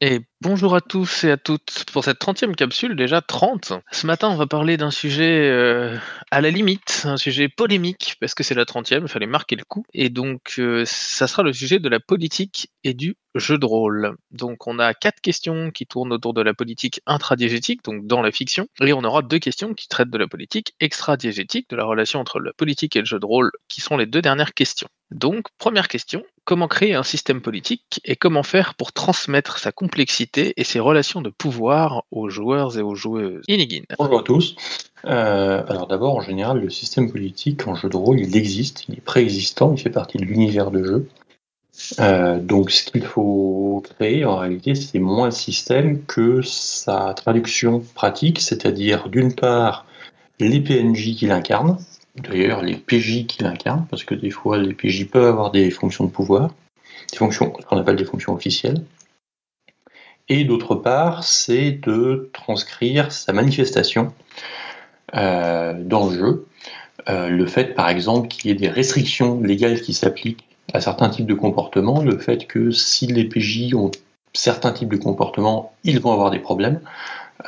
Et bonjour à tous et à toutes pour cette 30e capsule, déjà 30. Ce matin, on va parler d'un sujet euh, à la limite, un sujet polémique, parce que c'est la 30e, il fallait marquer le coup. Et donc, euh, ça sera le sujet de la politique et du jeu de rôle. Donc, on a quatre questions qui tournent autour de la politique intradiégétique, donc dans la fiction, et on aura deux questions qui traitent de la politique extradiégétique, de la relation entre la politique et le jeu de rôle, qui sont les deux dernières questions. Donc, première question, comment créer un système politique et comment faire pour transmettre sa complexité? Et ses relations de pouvoir aux joueurs et aux joueuses Inigine. Bonjour à tous. Euh, alors d'abord, en général, le système politique en jeu de rôle, il existe, il est préexistant, il fait partie de l'univers de jeu. Euh, donc ce qu'il faut créer, en réalité, c'est moins un système que sa traduction pratique, c'est-à-dire d'une part les PNJ qui l'incarnent, d'ailleurs les PJ qui l'incarnent, parce que des fois les PJ peuvent avoir des fonctions de pouvoir, des fonctions qu'on appelle des fonctions officielles. Et d'autre part, c'est de transcrire sa manifestation euh, dans le jeu. Euh, le fait, par exemple, qu'il y ait des restrictions légales qui s'appliquent à certains types de comportements, le fait que si les PJ ont certains types de comportements, ils vont avoir des problèmes.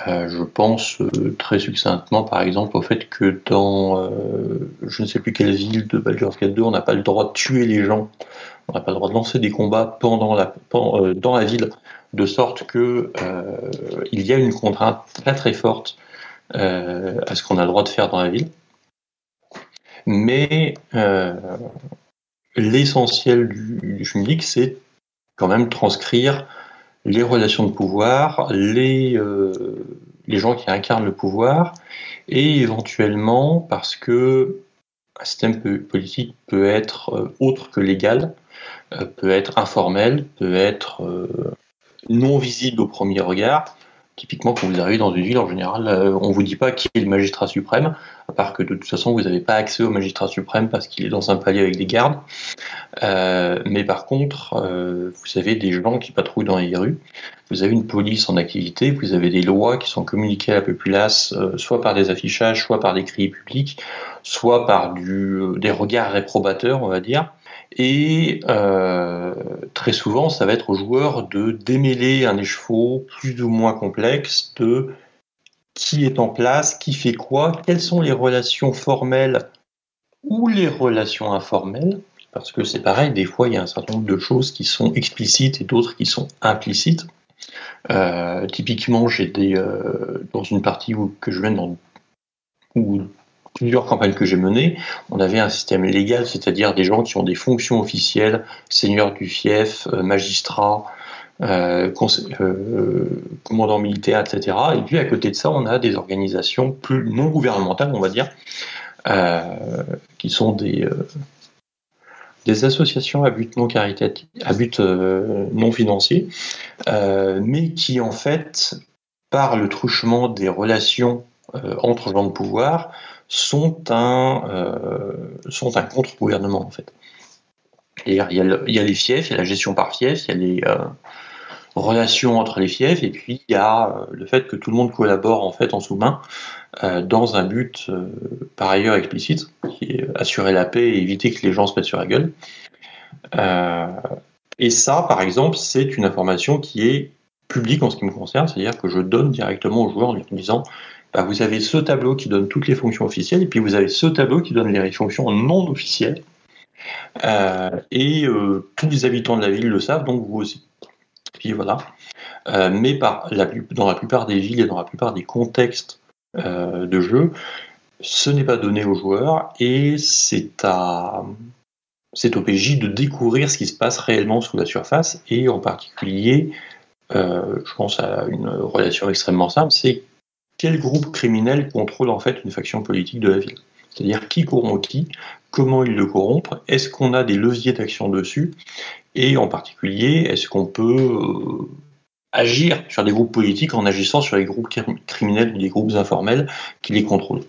Euh, je pense très succinctement, par exemple, au fait que dans je ne sais plus quelle ville de Baldur's Gate 2, on n'a pas le droit de tuer les gens, on n'a pas le droit de lancer des combats pendant la, dans la ville, de sorte que il y a une contrainte très très forte à ce qu'on a le droit de faire dans la ville. Mais l'essentiel du, du c'est quand même transcrire les relations de pouvoir, les, euh, gens qui incarnent le pouvoir, et éventuellement, parce que un système politique peut être euh, autre que légal, euh, peut être informel, peut être non visible au premier regard, Typiquement, quand vous arrivez dans une ville, en général, euh, on ne vous dit pas qui est le magistrat suprême, à part que de toute façon, vous n'avez pas accès au magistrat suprême parce qu'il est dans un palier avec des gardes. Euh, mais par contre, euh, vous avez des gens qui patrouillent dans les rues, vous avez une police en activité, vous avez des lois qui sont communiquées à la populace, soit par des affichages, soit par des cris publics, soit par des regards réprobateurs, on va dire. Et euh, très souvent, ça va être au joueur de démêler un écheveau plus ou moins complexe de qui est en place, qui fait quoi, quelles sont les relations formelles ou les relations informelles, parce que c'est pareil, des fois il y a un certain nombre de choses qui sont explicites et d'autres qui sont implicites. Euh, typiquement, j'ai euh, dans une partie où, que je viens dans, où plusieurs campagnes que j'ai menées, on avait un système légal, c'est-à-dire des gens qui ont des fonctions officielles, seigneurs du fief, euh, magistrats, euh, euh, commandants militaires, etc. Et puis à côté de ça, on a des organisations plus non gouvernementales, on va dire, qui sont des, des associations à but non caritatif, à but non financier, mais qui en fait, par le truchement des relations entre gens de pouvoir, sont un, euh, sont un contre-gouvernement en fait. il, y a il y a les fiefs, il y a la gestion par fief, il y a les euh, relations entre les fiefs, et puis il y a euh, le fait que tout le monde collabore en fait en sous-main dans un but par ailleurs explicite, qui est assurer la paix et éviter que les gens se mettent sur la gueule. et ça, par exemple, c'est une information qui est publique en ce qui me concerne, c'est-à-dire que je donne directement aux joueurs en disant bah, vous avez ce tableau qui donne toutes les fonctions officielles, et puis vous avez ce tableau qui donne les fonctions non officielles. Euh, et euh, tous les habitants de la ville le savent, donc vous aussi. Puis voilà. Euh, mais dans la plupart des villes et dans la plupart des contextes de jeu, ce n'est pas donné aux joueurs et c'est à c'est au PJ de découvrir ce qui se passe réellement sous la surface et en particulier, je pense à une relation extrêmement simple, c'est quel groupe criminel contrôle en fait une faction politique de la ville C'est-à-dire qui corrompt qui, comment ils le corrompent, est-ce qu'on a des leviers d'action dessus, et en particulier, est-ce qu'on peut euh, agir sur des groupes politiques en agissant sur les groupes criminels ou des groupes informels qui les contrôlent?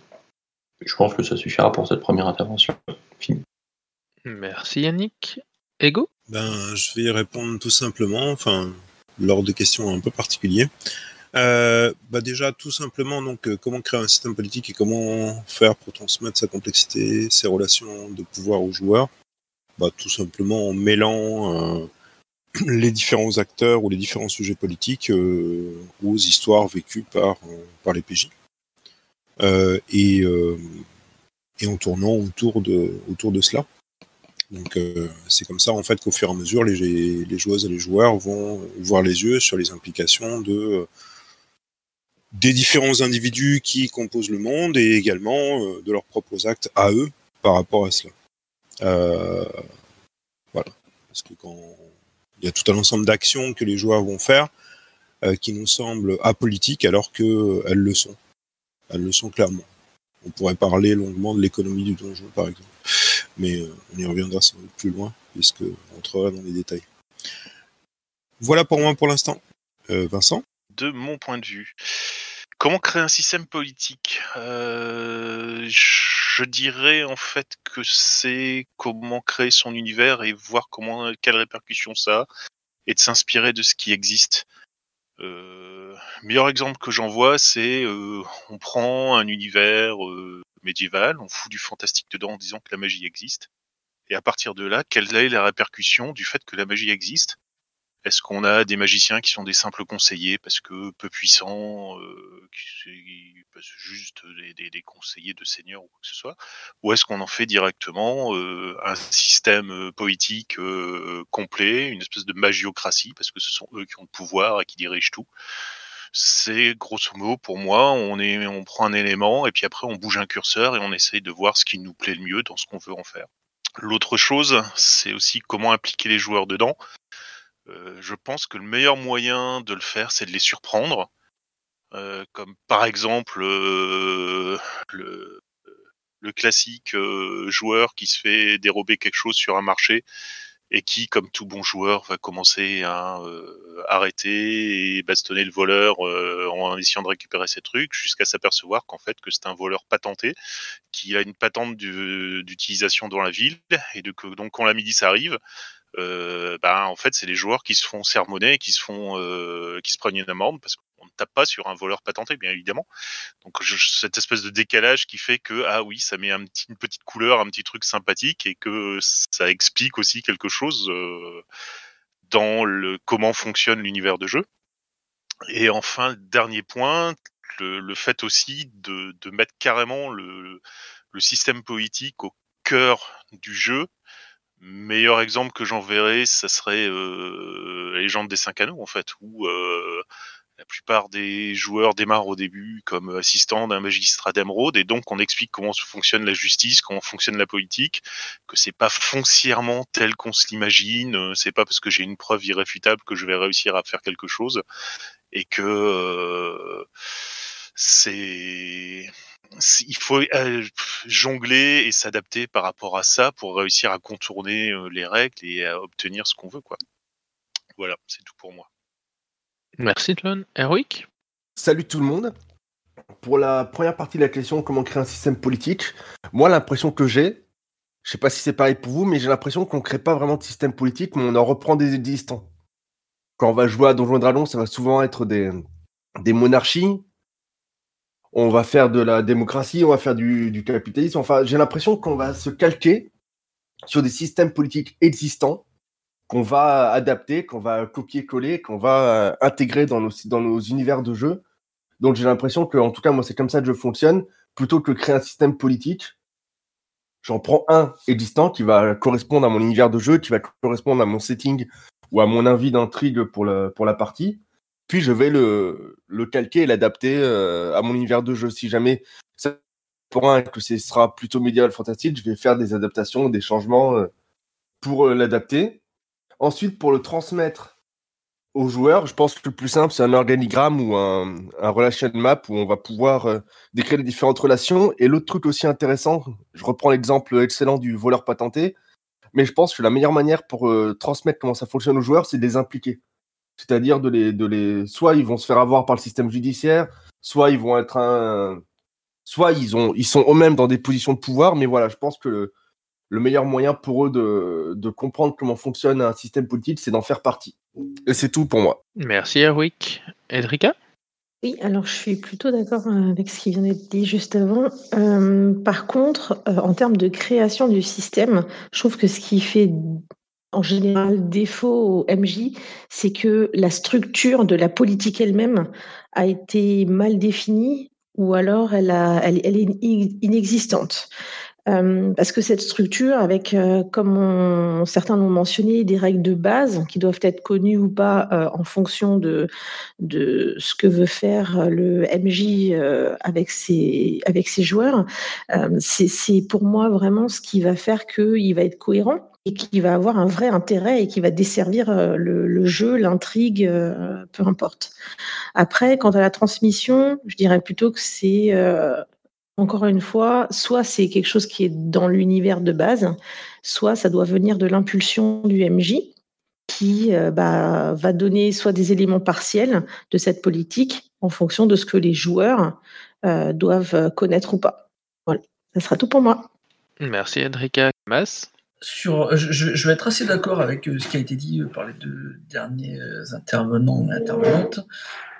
Je pense que ça suffira pour cette première intervention. Fini. Merci Yannick. Ego? Ben, Je vais y répondre tout simplement, enfin, lors de questions un peu particulières. Euh, bah déjà, tout simplement, donc, euh, comment créer un système politique et comment faire pour transmettre sa complexité, ses relations de pouvoir aux joueurs? Bah, Tout simplement en mêlant euh, les différents acteurs ou les différents sujets politiques aux histoires vécues par, par les PJ. et, et en tournant autour de, autour de cela. Donc c'est comme ça en fait qu'au fur et à mesure les, les, joueuses et les joueurs vont voir les yeux sur les implications de des différents individus qui composent le monde et également euh, de leurs propres actes à eux par rapport à cela. Euh, voilà. Parce que quand il y a tout un ensemble d'actions que les joueurs vont faire euh, qui nous semblent apolitiques alors qu'elles le sont. Elles le sont clairement. On pourrait parler longuement de l'économie du donjon, par exemple. Mais on y reviendra sans doute plus loin, puisqu'on entrera dans les détails. Voilà pour moi pour l'instant. Vincent? De mon point de vue. Comment créer un système politique? Euh, Je dirais en fait que c'est comment créer son univers et voir comment quelles répercussions ça a et de s'inspirer de ce qui existe. Euh, meilleur exemple que j'en vois, c'est euh, on prend un univers médiéval, on fout du fantastique dedans en disant que la magie existe. Et à partir de là, quelle est la répercussion du fait que la magie existe? Est-ce qu'on a des magiciens qui sont des simples conseillers parce que peu puissants, euh, qui, juste des, des, conseillers de seigneurs ou quoi que ce soit, ou est-ce qu'on en fait directement euh, un système euh, poétique euh, complet, une espèce de magiocratie parce que ce sont eux qui ont le pouvoir et qui dirigent tout? C'est grosso modo pour moi, on on prend un élément et puis après on bouge un curseur et on essaye de voir ce qui nous plaît le mieux dans ce qu'on veut en faire. L'autre chose, c'est aussi comment impliquer les joueurs dedans. Euh, je pense que le meilleur moyen de le faire, c'est de les surprendre. Euh, comme par exemple euh, le, le, classique joueur qui se fait dérober quelque chose sur un marché et qui, comme tout bon joueur, va commencer à arrêter et bastonner le voleur en essayant de récupérer ses trucs, jusqu'à s'apercevoir qu'en fait que c'est un voleur patenté, qui a une patente d'utilisation dans la ville, et de donc quand la milice arrive, euh, bah, en fait, c'est les joueurs qui se font sermonner, qui se font, euh, qui se prennent une amende parce qu'on ne tape pas sur un voleur patenté, bien évidemment. Donc, je, cette espèce de décalage qui fait que, ah oui, ça met un petit, une petite couleur, un petit truc sympathique et que ça explique aussi quelque chose euh, dans le comment fonctionne l'univers de jeu. Et enfin, dernier point, le, le fait aussi de, de mettre carrément le, le système politique au cœur du jeu meilleur exemple que j'en verrais, ça serait euh, la légende des cinq anneaux en fait, où euh, la plupart des joueurs démarrent au début comme assistants d'un magistrat d'émeraude et donc on explique comment fonctionne la justice, comment fonctionne la politique, que c'est pas foncièrement tel qu'on se l'imagine, euh, c'est pas parce que j'ai une preuve irréfutable que je vais réussir à faire quelque chose et que euh, c'est il faut euh, jongler et s'adapter par rapport à ça pour réussir à contourner euh, les règles et à obtenir ce qu'on veut. Quoi. Voilà, c'est tout pour moi. Merci Tlon. Erwick Salut tout le monde. Pour la première partie de la question, comment créer un système politique, moi l'impression que j'ai, je sais pas si c'est pareil pour vous, mais j'ai l'impression qu'on ne crée pas vraiment de système politique, mais on en reprend des existants. Quand on va jouer à Donjons et Dragons, ça va souvent être des, des monarchies, on va faire de la démocratie, on va faire du, capitalisme. Enfin, j'ai l'impression qu'on va se calquer sur des systèmes politiques existants qu'on va adapter, qu'on va copier-coller, qu'on va euh, intégrer dans nos, dans nos univers de jeu. Donc j'ai l'impression que, en tout cas, moi, c'est comme ça que je fonctionne. Plutôt que créer un système politique, j'en prends un existant qui va correspondre à mon univers de jeu, qui va correspondre à mon setting ou à mon envie d'intrigue pour la partie puis je vais le, calquer et l'adapter euh, à mon univers de jeu. Si jamais ça pour un que ce sera plutôt médiéval fantastique, je vais faire des adaptations, des changements euh, pour euh, l'adapter. Ensuite, pour le transmettre aux joueurs, je pense que le plus simple, c'est un organigramme ou un, un, relation map où on va pouvoir décrire les différentes relations. Et l'autre truc aussi intéressant, je reprends l'exemple excellent du voleur patenté, mais je pense que la meilleure manière pour transmettre comment ça fonctionne aux joueurs, c'est de les impliquer. C'est-à-dire de les, de les. Soit ils vont se faire avoir par le système judiciaire, soit ils vont être un. Soit ils, ont, ils sont eux-mêmes dans des positions de pouvoir, mais voilà, je pense que le, le meilleur moyen pour eux de, de, comprendre comment fonctionne un système politique, c'est d'en faire partie. Et c'est tout pour moi. Merci Erwick. Edrika? Oui, alors je suis plutôt d'accord avec ce qui vient d'être dit juste avant. Euh, par contre, euh, en termes de création du système, je trouve que ce qui fait en général défaut au MJ, c'est que la structure de la politique elle-même a été mal définie ou alors elle, est inexistante. Euh, parce que cette structure, avec, euh, comme certains l'ont mentionné, des règles de base qui doivent être connues ou pas euh, en fonction de, ce que veut faire le MJ avec ses joueurs, c'est pour moi vraiment ce qui va faire qu'il va être cohérent et qui va avoir un vrai intérêt et qui va desservir le, le jeu, l'intrigue, peu importe. Après, quant à la transmission, je dirais plutôt que c'est encore une fois, soit c'est quelque chose qui est dans l'univers de base, soit ça doit venir de l'impulsion du MJ qui euh, bah, va donner soit des éléments partiels de cette politique en fonction de ce que les joueurs euh, doivent connaître ou pas. Voilà, ça sera tout pour moi. Merci Enrica. Mas? Sur, je, vais être assez d'accord avec euh, ce qui a été dit par les deux derniers intervenants et intervenantes.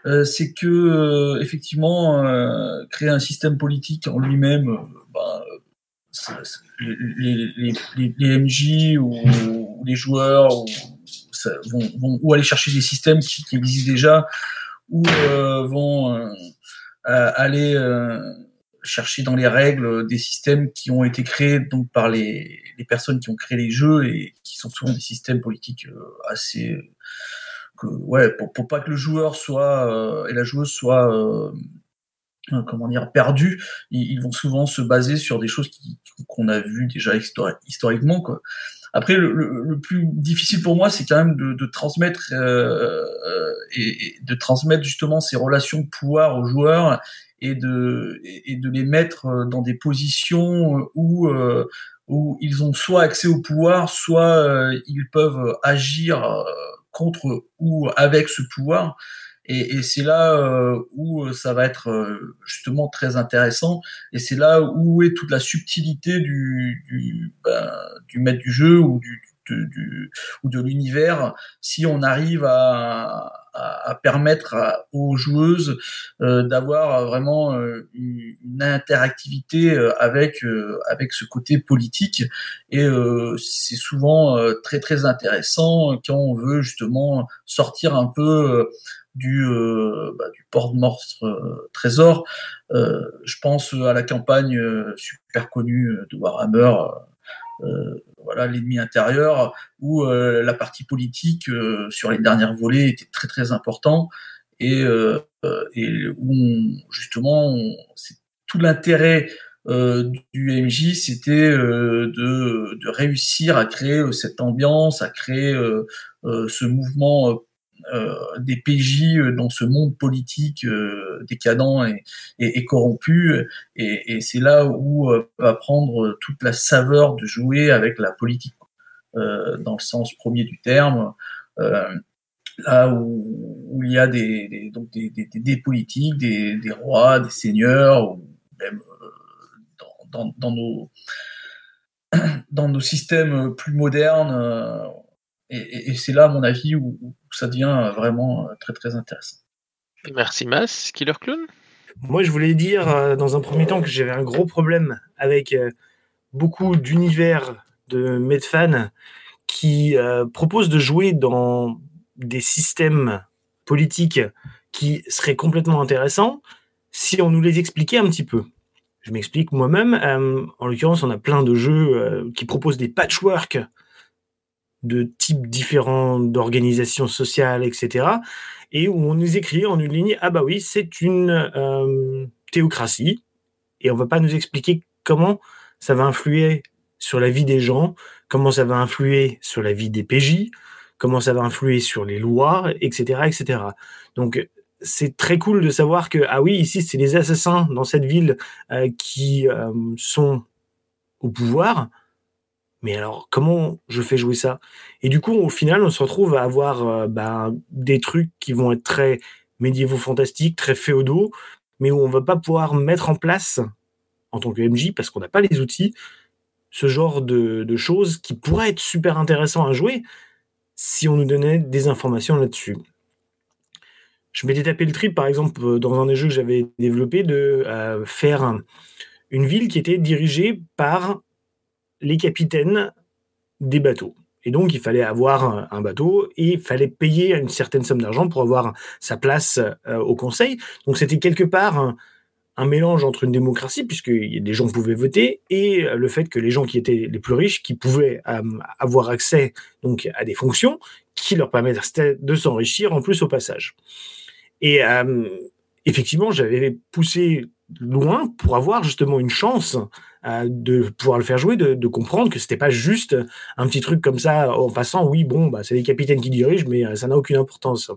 Euh, c'est que euh, effectivement euh, créer un système politique en lui-même, bah, les, MJ ou, les joueurs vont, ou aller chercher des systèmes qui, existent déjà ou vont aller chercher dans les règles des systèmes qui ont été créés donc par les, les, personnes qui ont créé les jeux et qui sont souvent des systèmes politiques assez ouais, pour, pour pas que le joueur soit euh, et la joueuse soit euh, euh, comment dire perdu, ils, vont souvent se baser sur des choses qu'on a vues déjà historiquement quoi. Après, le, plus difficile pour moi, c'est quand même de, transmettre euh, et, de transmettre justement ces relations de pouvoir aux joueurs et de et de les mettre dans des positions où où ils ont soit accès au pouvoir, soit ils peuvent agir contre ou avec ce pouvoir. Et, et c'est là euh, où euh, ça va être euh, justement très intéressant. Et c'est là où est toute la subtilité du, du, ben, du maître du jeu ou du, du, ou de l'univers si on arrive à, à, à permettre aux joueuses euh, d'avoir vraiment une, une, interactivité avec avec ce côté politique et c'est souvent très très intéressant quand on veut justement sortir un peu du, euh, bah, du porte-monstre euh, trésor. Euh, je pense à la campagne super connue de Warhammer, voilà l'ennemi intérieur, où la partie politique sur les dernières volées était très très important. Et, et où justement c'est tout l'intérêt du MJ, c'était de, de, réussir à créer cette ambiance, à créer ce mouvement euh, des PJ euh, dans ce monde politique euh, décadent et, et, corrompu. Et, et c'est là où va prendre toute la saveur de jouer avec la politique, dans le sens premier du terme. là où, il y a des, donc des, des, politiques, des, rois, des seigneurs, ou même dans, nos dans nos systèmes plus modernes, et, c'est là, à mon avis, où, ça devient vraiment euh, très très intéressant. Merci Mas. Killer Clown? Moi, je voulais dire euh, dans un premier temps que j'avais un gros problème avec euh, beaucoup d'univers de Medfan qui proposent de jouer dans des systèmes politiques qui seraient complètement intéressants si on nous les expliquait un petit peu. Je m'explique moi-même. en l'occurrence, on a plein de jeux qui proposent des patchwork de types différents d'organisations sociales, etc. Et où on nous écrit en une ligne, ah bah oui, c'est une euh, théocratie, et on va pas nous expliquer comment ça va influer sur la vie des gens, comment ça va influer sur la vie des PJ, comment ça va influer sur les lois, etc., etc. Donc c'est très cool de savoir que ah oui ici c'est les assassins dans cette ville euh, qui euh, sont au pouvoir, mais alors comment je fais jouer ça? Et du coup, au final, on se retrouve à avoir euh, ben, des trucs qui vont être très médiévaux fantastiques, très féodaux, mais où on va pas pouvoir mettre en place, en tant que MJ, parce qu'on n'a pas les outils, ce genre de, choses qui pourraient être super intéressant à jouer si on nous donnait des informations là-dessus. Je m'étais tapé le trip, par exemple, euh, dans un des jeux que j'avais développé, de euh, faire une ville qui était dirigée par les capitaines des bateaux. Et donc, il fallait avoir un, bateau et il fallait payer une certaine somme d'argent pour avoir sa place euh, au conseil. Donc, c'était quelque part un, mélange entre une démocratie, puisque des gens pouvaient voter, et le fait que les gens qui étaient les plus riches, qui pouvaient euh, avoir accès donc à des fonctions qui leur permettaient de s'enrichir en plus au passage. Et euh, effectivement, j'avais poussé loin pour avoir justement une chance euh, de pouvoir le faire jouer, de, comprendre que c'était pas juste un petit truc comme ça en passant. Oui, bon, bah, c'est les capitaines qui dirigent, mais euh, ça n'a aucune importance.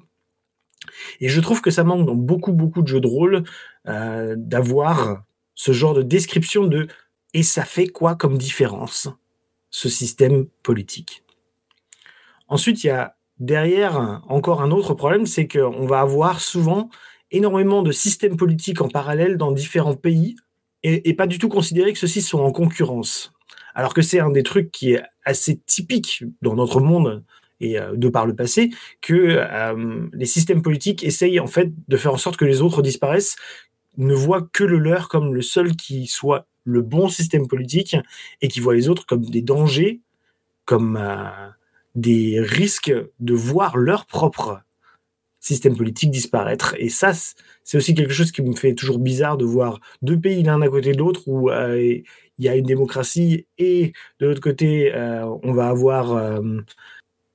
Et je trouve que ça manque dans beaucoup, beaucoup de jeux de rôle euh, d'avoir ce genre de description de et ça fait quoi comme différence, ce système politique? Ensuite, il y a derrière encore un autre problème, c'est qu'on va avoir souvent énormément de systèmes politiques en parallèle dans différents pays et, pas du tout considérer que ceux-ci sont en concurrence. Alors que c'est un des trucs qui est assez typique dans notre monde et euh, de par le passé, que euh, les systèmes politiques essayent en fait de faire en sorte que les autres disparaissent, ne voient que le leur comme le seul qui soit le bon système politique et qui voient les autres comme des dangers, comme euh, des risques de voir leur propre système politique disparaître. Et ça, c'est aussi quelque chose qui me fait toujours bizarre de voir deux pays l'un à côté de l'autre où euh, il y a une démocratie et de l'autre côté, euh, on va avoir euh,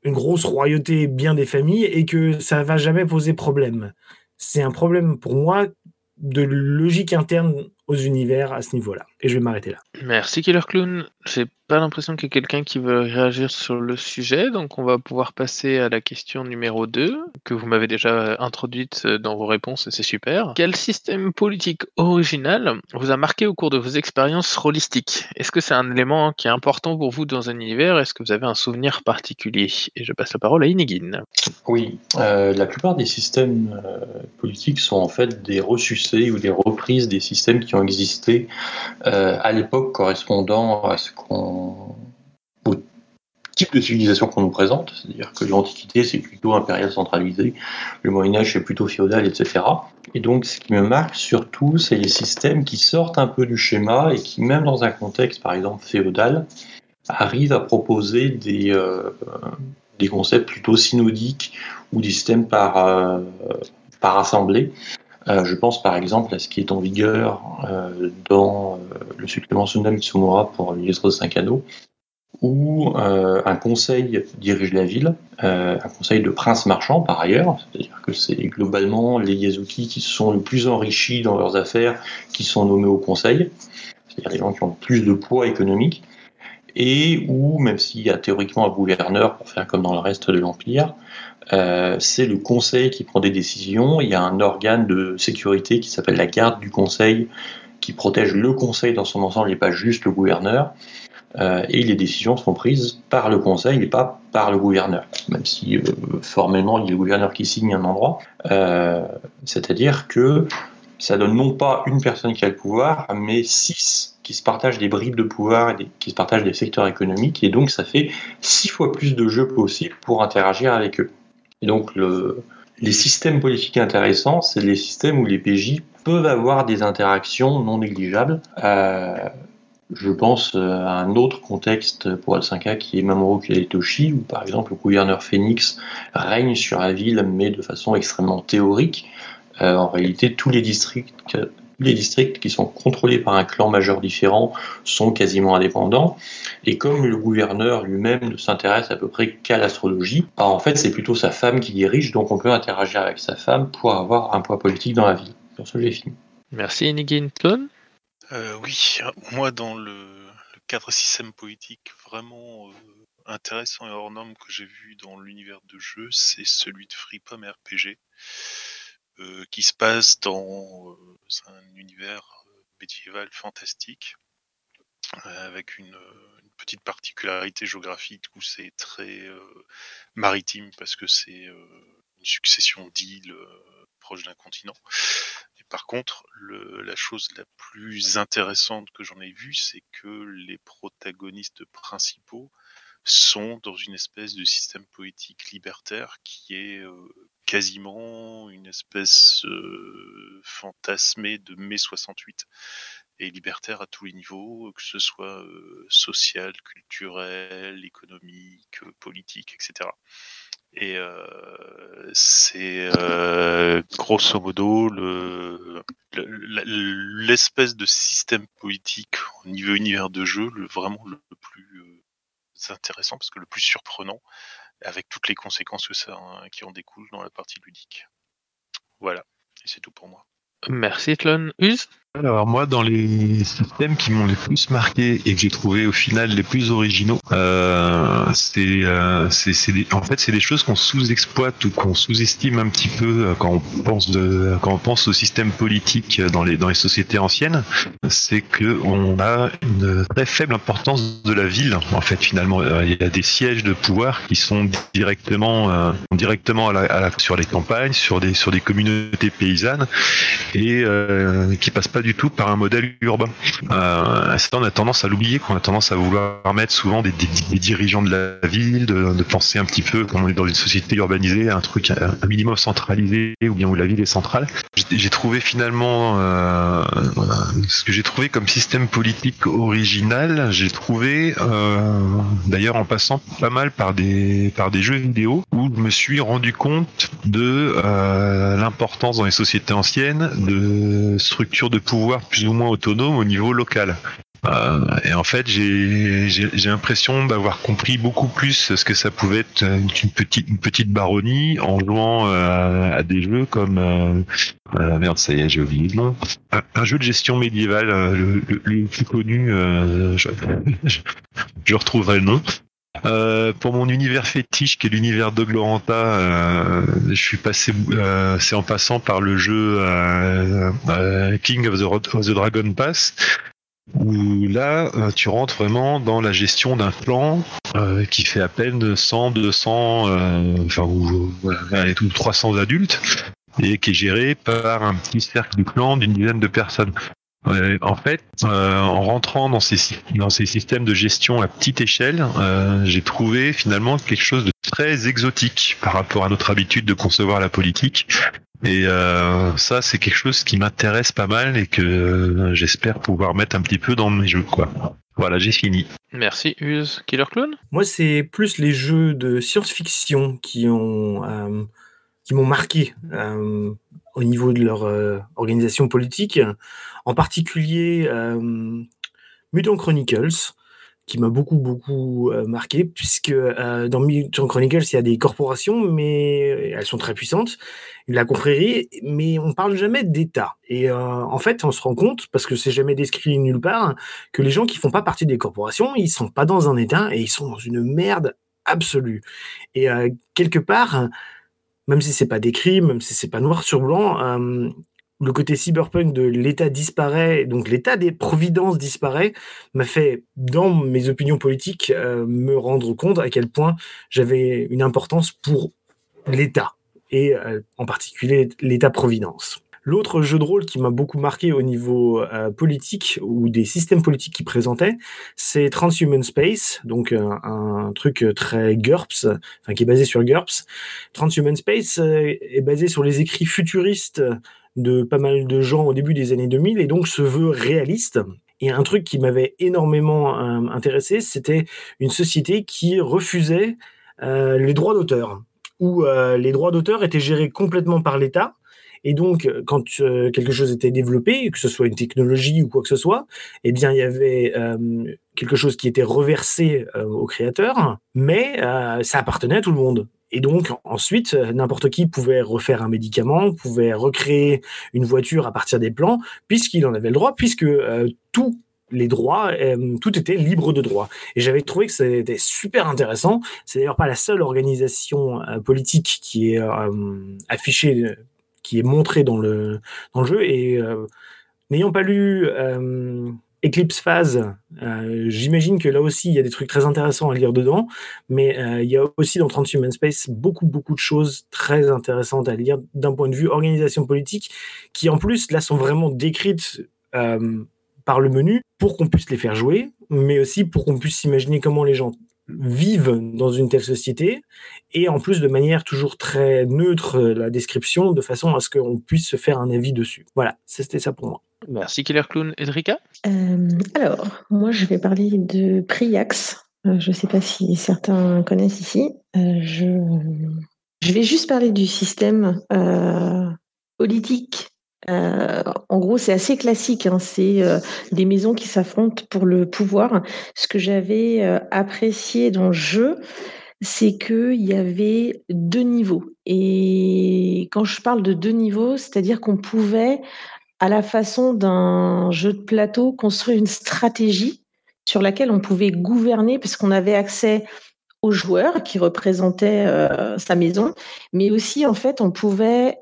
une grosse royauté bien des familles et que ça va jamais poser problème. C'est un problème pour moi de logique interne aux univers à ce niveau-là. Et je vais m'arrêter là. Merci Killer Clown. J'ai pas l'impression qu'il y ait quelqu'un qui veut réagir sur le sujet, donc on va pouvoir passer à la question numéro 2, que vous m'avez déjà introduite dans vos réponses, et c'est super. Quel système politique original vous a marqué au cours de vos expériences rôlistiques? Est-ce que c'est un élément qui est important pour vous dans un univers? Est-ce que vous avez un souvenir particulier? Et je passe la parole à Inigine. Oui, euh, la plupart des systèmes euh, politiques sont en fait des ressucés ou des reprises des systèmes qui ont existé euh, à l'époque correspondant à ce qu'on au type de civilisation qu'on nous présente, c'est-à-dire que l'Antiquité c'est plutôt impérial centralisé, le Moyen Âge c'est plutôt féodal, etc. Et donc ce qui me marque surtout, c'est les systèmes qui sortent un peu du schéma et qui, même dans un contexte par exemple féodal, arrivent à proposer des, euh, des concepts plutôt synodiques ou des systèmes par, euh, par assemblée. Euh, je pense par exemple à ce qui est en vigueur euh, dans euh, le supplément Sunda Mitsumura pour de 5 anneaux, où un conseil dirige la ville, un conseil de princes marchands par ailleurs, c'est-à-dire que c'est globalement les Yazuki qui sont le plus enrichis dans leurs affaires qui sont nommés au conseil, c'est-à-dire les gens qui ont le plus de poids économique, et où, même s'il y a théoriquement un gouverneur pour faire comme dans le reste de l'Empire, euh, c'est le conseil qui prend des décisions. Il y a un organe de sécurité qui s'appelle la garde du conseil qui protège le conseil dans son ensemble et pas juste le gouverneur. Euh, et les décisions sont prises par le conseil et pas par le gouverneur, même si euh, formellement il y a le gouverneur qui signe un endroit. C'est-à-dire que ça donne non pas une personne qui a le pouvoir, mais six qui se partagent des bribes de pouvoir et qui se partagent des secteurs économiques, et donc ça fait six fois plus de jeux possibles pour interagir avec eux. Et donc le, les systèmes politiques intéressants, c'est les systèmes où les PJ peuvent avoir des interactions non négligeables. Euh, je pense euh, à un autre contexte pour L5A qui est Mamoru Kagetoshi, où par exemple le gouverneur Phoenix règne sur la ville, mais de façon extrêmement théorique. Euh, en réalité, tous les districts, les districts qui sont contrôlés par un clan majeur différent sont quasiment indépendants. Et comme le gouverneur lui-même ne s'intéresse à peu près qu'à l'astrologie, bah, en fait, c'est plutôt sa femme qui dirige, donc on peut interagir avec sa femme pour avoir un poids politique dans la ville. Sur ce, j'ai fini. Merci. Clone Euh, oui, moi dans le, le cadre système politique vraiment euh, intéressant et hors norme que j'ai vu dans l'univers de jeu, c'est celui de Freepom RPG, euh, qui se passe dans euh, un univers euh, médiéval fantastique, avec une, petite particularité géographique où c'est très maritime parce que c'est une succession d'îles proches d'un continent. Et par contre, la chose la plus intéressante que j'en ai vue, c'est que les protagonistes principaux sont dans une espèce de système politique libertaire qui est quasiment une espèce fantasmée de mai 68. et libertaire à tous les niveaux, que ce soit social, culturel, économique, politique, etc. Et c'est grosso modo l'espèce de système politique au niveau univers de jeu, le, vraiment le plus intéressant parce que le plus surprenant, avec toutes les conséquences que ça, qui en découlent dans la partie ludique. Voilà, et c'est tout pour moi. Merci Tlon. Uz? Alors moi, dans les systèmes qui m'ont le plus marqué et que j'ai trouvé au final les plus originaux, euh, c'est, euh, en fait c'est des choses qu'on sous-exploite ou qu'on sous-estime un petit peu euh, quand on pense au système politique dans les les sociétés anciennes. C'est que on a une très faible importance de la ville. En fait, finalement, il y a des sièges de pouvoir qui sont directement sur les campagnes, sur des sur des communautés paysannes et qui passe pas du tout par un modèle urbain. Euh, ça, on a tendance à l'oublier, qu'on a tendance à vouloir mettre souvent des, dirigeants de la ville, de, penser un petit peu, comme on est dans une société urbanisée, un truc un, minimum centralisé, ou bien où la ville est centrale. J'ai trouvé finalement euh, ce que j'ai trouvé comme système politique original, j'ai trouvé euh, d'ailleurs en passant pas mal par des par des jeux vidéo où je me suis rendu compte de euh, l'importance dans les sociétés anciennes de structures de pouvoir plus ou moins autonomes au niveau local. Euh, et en fait, j'ai l'impression d'avoir compris beaucoup plus ce que ça pouvait être une petite une petite baronnie en jouant euh, à des jeux comme euh, euh, merde, ça y est, j'ai oublié le nom. Un, jeu de gestion médiévale, le, plus connu, je, je retrouverai le nom. Euh, pour mon univers fétiche, qui est l'univers de Gloranta, euh, je suis passé, euh, c'est en passant par le jeu King of the, Dragon Pass, où là, tu rentres vraiment dans la gestion d'un clan qui fait à peine 100, 200, euh, enfin, ou, voilà, et tout, 300 adultes, et qui est géré par un petit cercle du clan d'une dizaine de personnes. En fait, euh, en rentrant dans ces, sy- dans ces systèmes de gestion à petite échelle, euh, j'ai trouvé finalement quelque chose de très exotique par rapport à notre habitude de concevoir la politique. Et euh, ça, c'est quelque chose qui m'intéresse pas mal et que j'espère pouvoir mettre un petit peu dans mes jeux. Quoi. Voilà, j'ai fini. Merci Uz. Killer Clown? Moi, c'est plus les jeux de science-fiction qui ont euh, qui m'ont marqué euh, au niveau de leur euh, organisation politique. En particulier, euh, Mutant Chronicles, qui m'a beaucoup beaucoup euh, marqué, puisque euh, dans Mutant Chronicles, il y a des corporations, mais elles sont très puissantes, la confrérie, mais on parle jamais d'État. Et en fait, on se rend compte, parce que c'est jamais décrit nulle part, que les gens qui font pas partie des corporations, ils sont pas dans un État et ils sont dans une merde absolue. Et quelque part, même si c'est pas décrit, même si c'est pas noir sur blanc, le côté cyberpunk de l'État disparaît, donc l'État des providences disparaît, m'a fait, dans mes opinions politiques, euh, me rendre compte à quel point j'avais une importance pour l'État, et euh, en particulier l'État-providence. L'autre jeu de rôle qui m'a beaucoup marqué au niveau euh, politique ou des systèmes politiques qu'il présentait, c'est Transhuman Space, donc un truc très GURPS, enfin qui est basé sur GURPS. Transhuman Space est basé sur les écrits futuristes de pas mal de gens au début des années 2000 et donc se veut réaliste. Et un truc qui m'avait énormément euh, intéressé, c'était une société qui refusait euh, les droits d'auteur, où euh, les droits d'auteur étaient gérés complètement par l'État. Et donc, quand euh, quelque chose était développé, que ce soit une technologie ou quoi que ce soit, eh bien, il y avait euh, quelque chose qui était reversé euh, au créateur, mais euh, ça appartenait à tout le monde. Et donc, ensuite, n'importe qui pouvait refaire un médicament, pouvait recréer une voiture à partir des plans, puisqu'il en avait le droit, puisque euh, tous les droits, euh, tout était libre de droit. Et j'avais trouvé que c'était super intéressant. C'est d'ailleurs pas la seule organisation euh, politique qui est euh, affichée, qui est montrée dans le, dans le jeu. Et euh, n'ayant pas lu euh, Eclipse Phase, euh, j'imagine que là aussi il y a des trucs très intéressants à lire dedans, mais il y a aussi dans Transhuman Space beaucoup beaucoup de choses très intéressantes à lire d'un point de vue organisation politique, qui en plus là sont vraiment décrites par le menu pour qu'on puisse les faire jouer, mais aussi pour qu'on puisse s'imaginer comment les gens vivent dans une telle société, et en plus de manière toujours très neutre la description, de façon à ce qu'on puisse se faire un avis dessus. Voilà, c'était ça pour moi. Merci Killer Clown. Edrika? Euh, alors, moi, je vais parler de Priax. Euh, je ne sais pas si certains connaissent ici. Euh, je, je vais juste parler du système euh, politique. Euh, en gros, c'est assez classique. hein. C'est euh, des maisons qui s'affrontent pour le pouvoir. Ce que j'avais euh, apprécié dans le jeu, c'est qu'il y avait deux niveaux. Et quand je parle de deux niveaux, c'est-à-dire qu'on pouvait à la façon d'un jeu de plateau, construire une stratégie sur laquelle on pouvait gouverner parce qu'on avait accès aux joueurs qui représentaient sa maison, mais aussi en fait on pouvait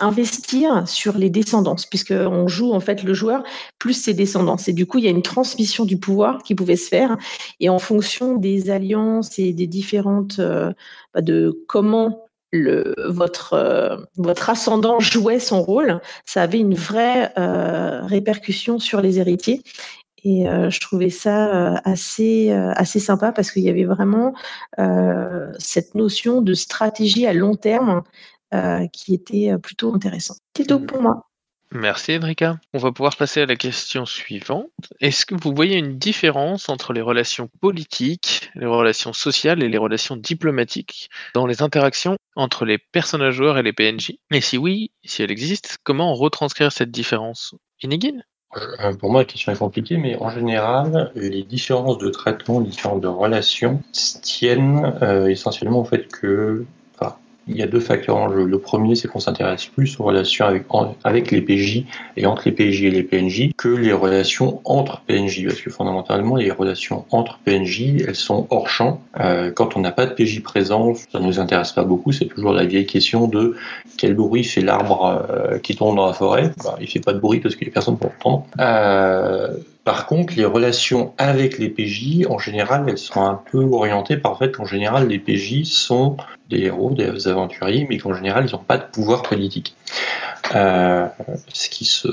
investir sur les descendances puisque on joue en fait le joueur plus ses descendances et du coup il y a une transmission du pouvoir qui pouvait se faire et en fonction des alliances et des différentes euh, bah, de comment le, votre, euh, votre ascendant jouait son rôle, ça avait une vraie euh, répercussion sur les héritiers. Et je trouvais ça assez, assez sympa parce qu'il y avait vraiment cette notion de stratégie à long terme qui était euh, plutôt intéressante. C'est tout pour moi. Merci Edrika. On va pouvoir passer à la question suivante. Est-ce que vous voyez une différence entre les relations politiques, les relations sociales et les relations diplomatiques dans les interactions entre les personnages joueurs et les PNJ Et si oui, si elle existe, comment retranscrire cette différence? Inigine? Euh, Pour moi, la question est compliquée, mais en général, les différences de traitement, les différences de relations tiennent euh, essentiellement au fait que, il y a deux facteurs en jeu. Le premier, c'est qu'on s'intéresse plus aux relations avec, les PJ et entre les PJ et les PNJ que les relations entre PNJ, parce que fondamentalement, les relations entre PNJ, elles sont hors champ. Euh, quand on n'a pas de PJ présent, ça ne nous intéresse pas beaucoup. C'est toujours la vieille question de quel bruit fait l'arbre euh, qui tombe dans la forêt bah, Il fait pas de bruit parce qu'il n'y a personne pour l'entendre. Euh, par contre, les relations avec les PJ, en général, elles sont un peu orientées par le fait qu'en général, les PJ sont des héros, des aventuriers, mais qu'en général, ils n'ont pas de pouvoir politique. Euh, ce qui se,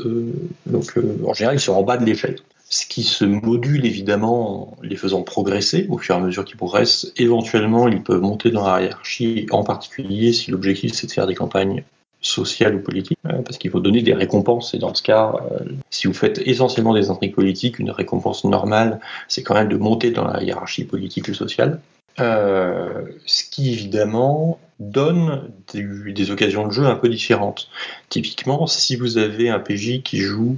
donc, euh, en général, ils sont en bas de l'échelle. Ce qui se module évidemment en les faisant progresser au fur et à mesure qu'ils progressent. Éventuellement, ils peuvent monter dans la hiérarchie, en particulier si l'objectif c'est de faire des campagnes sociales ou politiques, euh, parce qu'il faut donner des récompenses. Et dans ce cas, euh, si vous faites essentiellement des intrigues politiques, une récompense normale, c'est quand même de monter dans la hiérarchie politique ou sociale. Euh, ce qui évidemment donne des, des occasions de jeu un peu différentes. Typiquement, si vous avez un PJ qui joue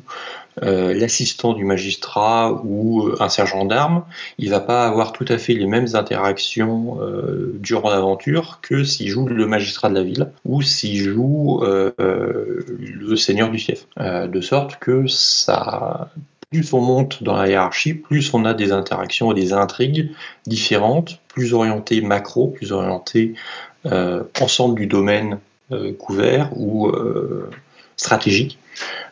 euh, l'assistant du magistrat ou euh, un sergent d'armes, il va pas avoir tout à fait les mêmes interactions euh, durant l'aventure que s'il joue le magistrat de la ville ou s'il joue le seigneur du fief. De sorte que ça, plus on monte dans la hiérarchie, plus on a des interactions et des intrigues différentes, plus orientées macro, plus orientées ensemble du domaine couvert ou stratégique.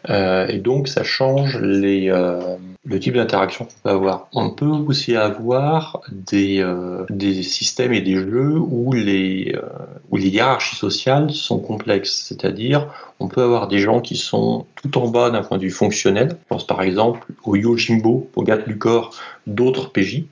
Euh, et donc ça change les, euh, le type d'interaction qu'on peut avoir. On peut aussi avoir des, euh, des systèmes et des jeux où les, où les hiérarchies sociales sont complexes, c'est-à-dire on peut avoir des gens qui sont tout en bas d'un point de vue fonctionnel. Je pense par exemple au Yojimbo, au garde du corps d'autres PJ,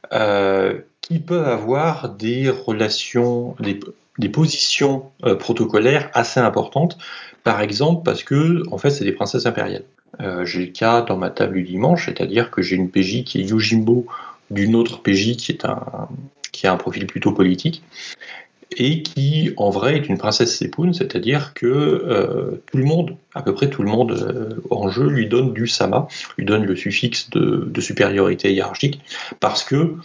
qui peuvent avoir des relations, des, des positions protocolaires assez importantes. Par exemple, parce que en fait, c'est des princesses impériales. Euh, j'ai le cas dans ma table du dimanche, c'est-à-dire que j'ai une PJ qui est Yojimbo d'une autre PJ qui est un qui a un profil plutôt politique et qui en vrai est une princesse sépoune, c'est-à-dire que euh, tout le monde, à peu près tout le monde euh, en jeu lui donne du sama, lui donne le suffixe de, de supériorité hiérarchique parce que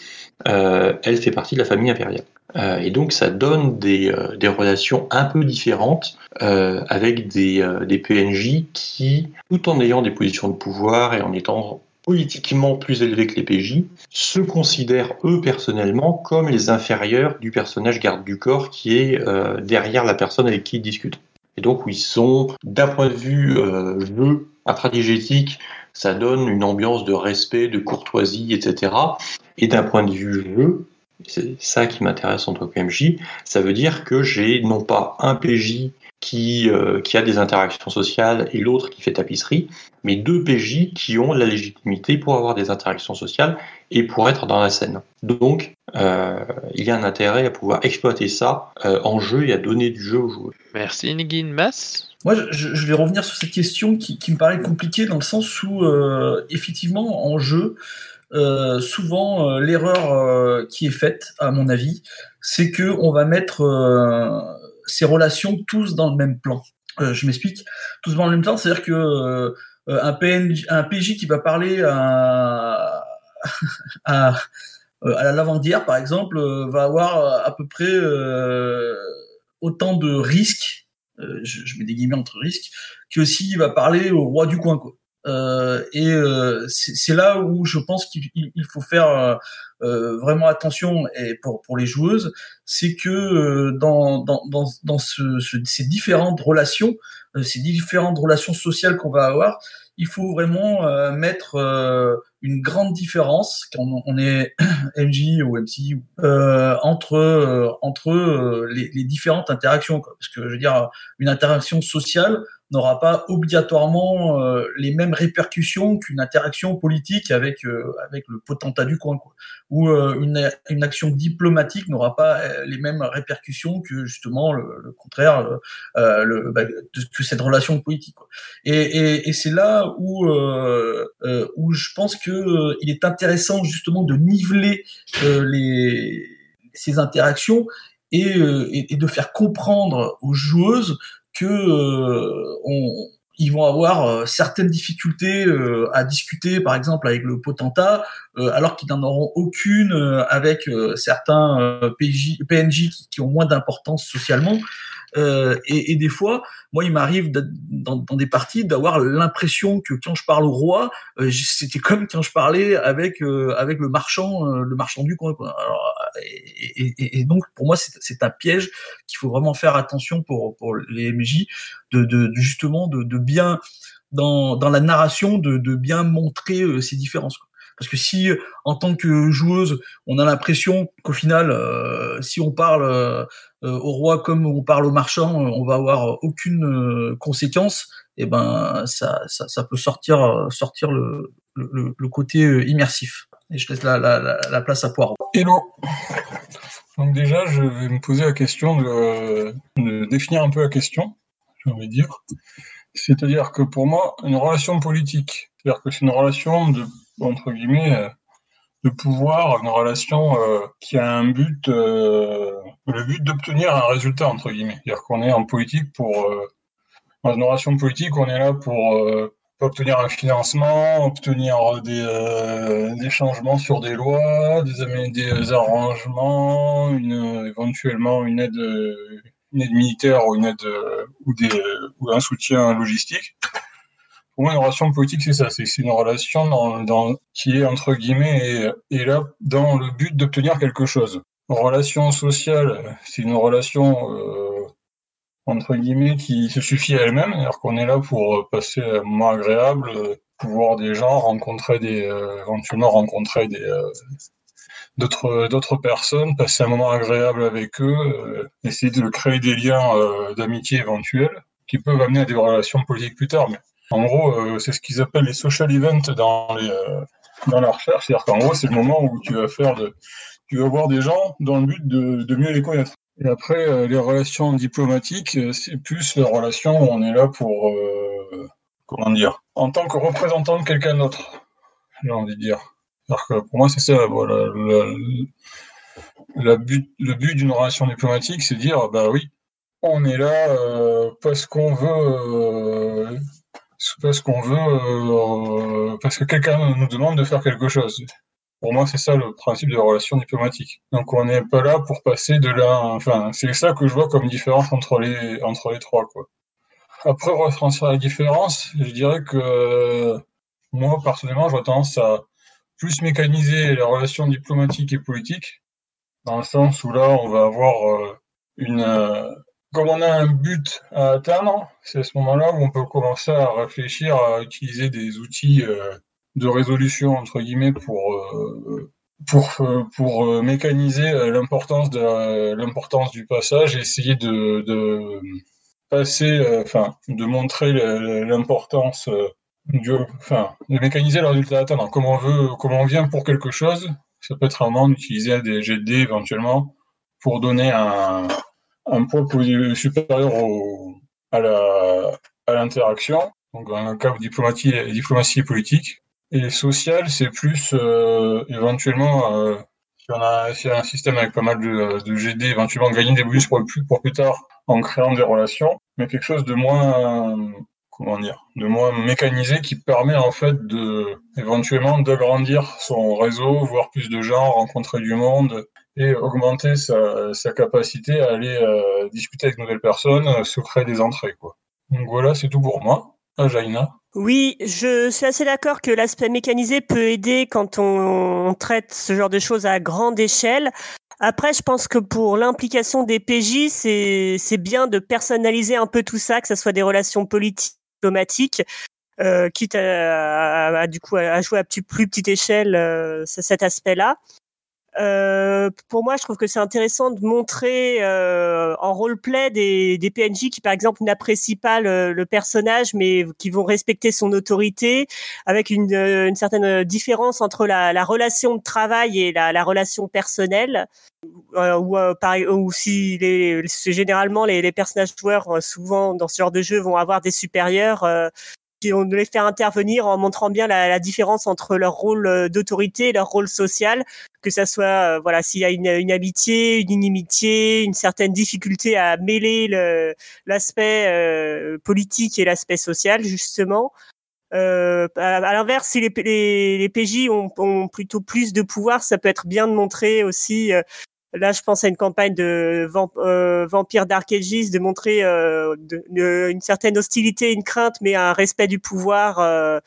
elle fait partie de la famille impériale. Euh, et donc ça donne des, euh, relations un peu différentes euh, avec des, PNJ qui, tout en ayant des positions de pouvoir et en étant politiquement plus élevés que les PJ, se considèrent eux personnellement comme les inférieurs du personnage garde du corps qui est derrière la personne avec qui ils discutent. Et donc ils sont, d'un point de vue jeu intradigétique, ça donne une ambiance de respect, de courtoisie, etc. Et d'un point de vue jeu, c'est ça qui m'intéresse en tant que MJ, ça veut dire que j'ai non pas un PJ qui, euh, qui a des interactions sociales et l'autre qui fait tapisserie, mais deux PJ qui ont la légitimité pour avoir des interactions sociales et pour être dans la scène. Donc, euh, il y a un intérêt à pouvoir exploiter ça euh, en jeu et à donner du jeu aux joueurs. Merci Nigin Mass. Moi, je, je vais revenir sur cette question qui, qui me paraît compliquée dans le sens où, euh, effectivement, en jeu, euh, souvent euh, l'erreur euh, qui est faite, à mon avis, c'est que on va mettre ces relations tous dans le même plan. Je m'explique. Tous dans le même plan, c'est-à-dire que un, PNJ, un PJ qui va parler à, à, la lavandière, par exemple, va avoir à peu près autant de risques, je, je mets des guillemets entre risques, que s'il va parler au roi du coin. Euh, et euh, c'est là où je pense qu'il il- il faut faire euh, vraiment attention et pour, pour les joueuses, c'est que dans, dans, dans, dans ce, ce- ces différentes relations, ces différentes relations sociales qu'on va avoir, il faut vraiment mettre une grande différence quand on, est MJ ou MC euh, entre euh, entre euh, les, les différentes interactions. Quoi. Parce que je veux dire, une interaction sociale n'aura pas obligatoirement euh, les mêmes répercussions qu'une interaction politique avec avec le potentat du coin, quoi. Ou une, une action diplomatique n'aura pas les mêmes répercussions que justement le, le contraire, euh, le, bah, de- que cette relation politique. Quoi. Et, et, et c'est là où où je pense que euh, il est intéressant justement de niveler euh, les ces interactions et, euh, et, de faire comprendre aux joueuses que on, ils vont avoir certaines difficultés à discuter, par exemple avec le potentat, alors qu'ils n'en auront aucune avec certains PNJ qui ont moins d'importance socialement. Euh, et, et des fois, moi, il m'arrive dans, dans des parties d'avoir l'impression que quand je parle au roi, euh, c'était comme quand je parlais avec euh, avec le marchand, euh, le marchand du coin. Alors, et, et- et- donc, pour moi, c'est c'est un piège qu'il faut vraiment faire attention pour pour les MJ de, de, de justement de, de bien dans dans la narration de, de bien montrer euh, ces différences. quoi. Parce que si, en tant que joueuse, on a l'impression qu'au final, euh, si on parle euh, euh, au roi comme on parle au marchand, on va avoir aucune conséquence, et ben ça, ça, peut sortir sortir le, côté immersif. Et je laisse la, la, la, la place à Poirot. Hello. Donc déjà, je vais me poser la question de, de définir un peu la question, j'ai envie de dire. C'est-à-dire que pour moi, une relation politique, c'est-à-dire que c'est une relation de, entre guillemets, euh, de pouvoir, une relation euh, qui a un but, euh, le but d'obtenir un résultat, entre guillemets. C'est-à-dire qu'on est en politique pour, dans une relation politique, on est là pour obtenir un financement, obtenir des, des changements sur des lois, des, des arrangements, une, éventuellement une aide, une aide militaire ou une aide ou, des, ou un soutien logistique. Pour moi, une relation politique, c'est ça, c'est une relation qui est entre guillemets et, là dans le but d'obtenir quelque chose. Une relation sociale, c'est une relation euh, entre guillemets qui se suffit à elle-même, c'est-à-dire qu'on est là pour passer un moment agréable, euh, voir des gens, rencontrer des, euh, éventuellement rencontrer euh, d'autres d'autres personnes, passer un moment agréable avec eux, essayer de créer des liens d'amitié éventuels qui peuvent amener à des relations politiques plus tard. Mais en gros, euh, c'est ce qu'ils appellent les social events dans les euh, la recherche, c'est-à-dire qu'en gros, c'est le moment où tu vas faire de tu vas voir des gens dans le but de, de mieux les connaître. Et après, euh, les relations diplomatiques, c'est plus les relations où on est là pour, comment dire, en tant que représentant de quelqu'un d'autre, j'ai envie de dire. Que pour moi, c'est ça, voilà, le, but, d'une relation diplomatique, c'est dire, bah oui, on est là parce qu'on veut, parce qu'on veut, euh, parce que quelqu'un nous demande de faire quelque chose. Pour moi, c'est ça le principe de la relation diplomatique. Donc, on n'est pas là pour passer de là, enfin, c'est ça que je vois comme différence entre les, entre les trois, quoi. Après, retranscrire la différence, je dirais que, moi, personnellement, j'aurais tendance à plus mécaniser la relation diplomatique et politique, dans le sens où là, on va avoir euh, une, euh, comme on a un but à atteindre, c'est à ce moment-là où on peut commencer à réfléchir à utiliser des outils euh, de résolution entre guillemets pour euh, pour euh, pour mécaniser l'importance de l'importance du passage et essayer de, de passer, enfin, de montrer l'importance du, enfin, de mécaniser le résultat à atteindre. Comment on veut, comment on vient pour quelque chose, ça peut être vraiment d'utiliser des GD éventuellement pour donner un, un poids supérieur à la à l'interaction. Donc, dans un cas diplomatie, diplomatie politique. Et social, c'est plus euh, éventuellement, euh, si on a, si un système avec pas mal de, de GD, éventuellement gagner des bonus pour pour plus tard en créant des relations, mais quelque chose de moins, comment dire, de moins mécanisé qui permet en fait de éventuellement d'agrandir son réseau, voir plus de gens, rencontrer du monde et augmenter sa, capacité à aller euh, discuter avec de nouvelles personnes, euh, se créer des entrées quoi. Donc voilà, c'est tout pour moi. Ah, Jaina. Oui, je suis assez d'accord que l'aspect mécanisé peut aider quand on, traite ce genre de choses à grande échelle. Après, je pense que pour l'implication des PJ, c'est bien de personnaliser un peu tout ça, que ce soit des relations politiques, diplomatiques, euh, quitte à, du coup à jouer à plus, petite échelle euh, cet aspect-là. Euh, pour moi, je trouve que c'est intéressant de montrer euh, en roleplay des, des PNJ qui, par exemple, n'apprécient pas le, le, personnage, mais qui vont respecter son autorité, avec une, une certaine différence entre la, la, relation de travail et la, la relation personnelle. Euh, ou, euh, ou si les, généralement les, les personnages joueurs, euh, souvent dans ce genre de jeu, vont avoir des supérieurs qui on les faire intervenir en montrant bien la, la différence entre leur rôle euh, d'autorité et leur rôle social, que ça soit euh, voilà s'il y a une, une, amitié, une inimitié, une certaine difficulté à mêler l'aspect euh, politique et l'aspect social justement. Euh, à, l'inverse, si les, les, les PJ ont, ont, plutôt plus de pouvoir, ça peut être bien de montrer aussi Là, je pense à une campagne de euh, Vampire Dark de montrer euh, une certaine hostilité, une crainte, mais un respect du pouvoir, euh,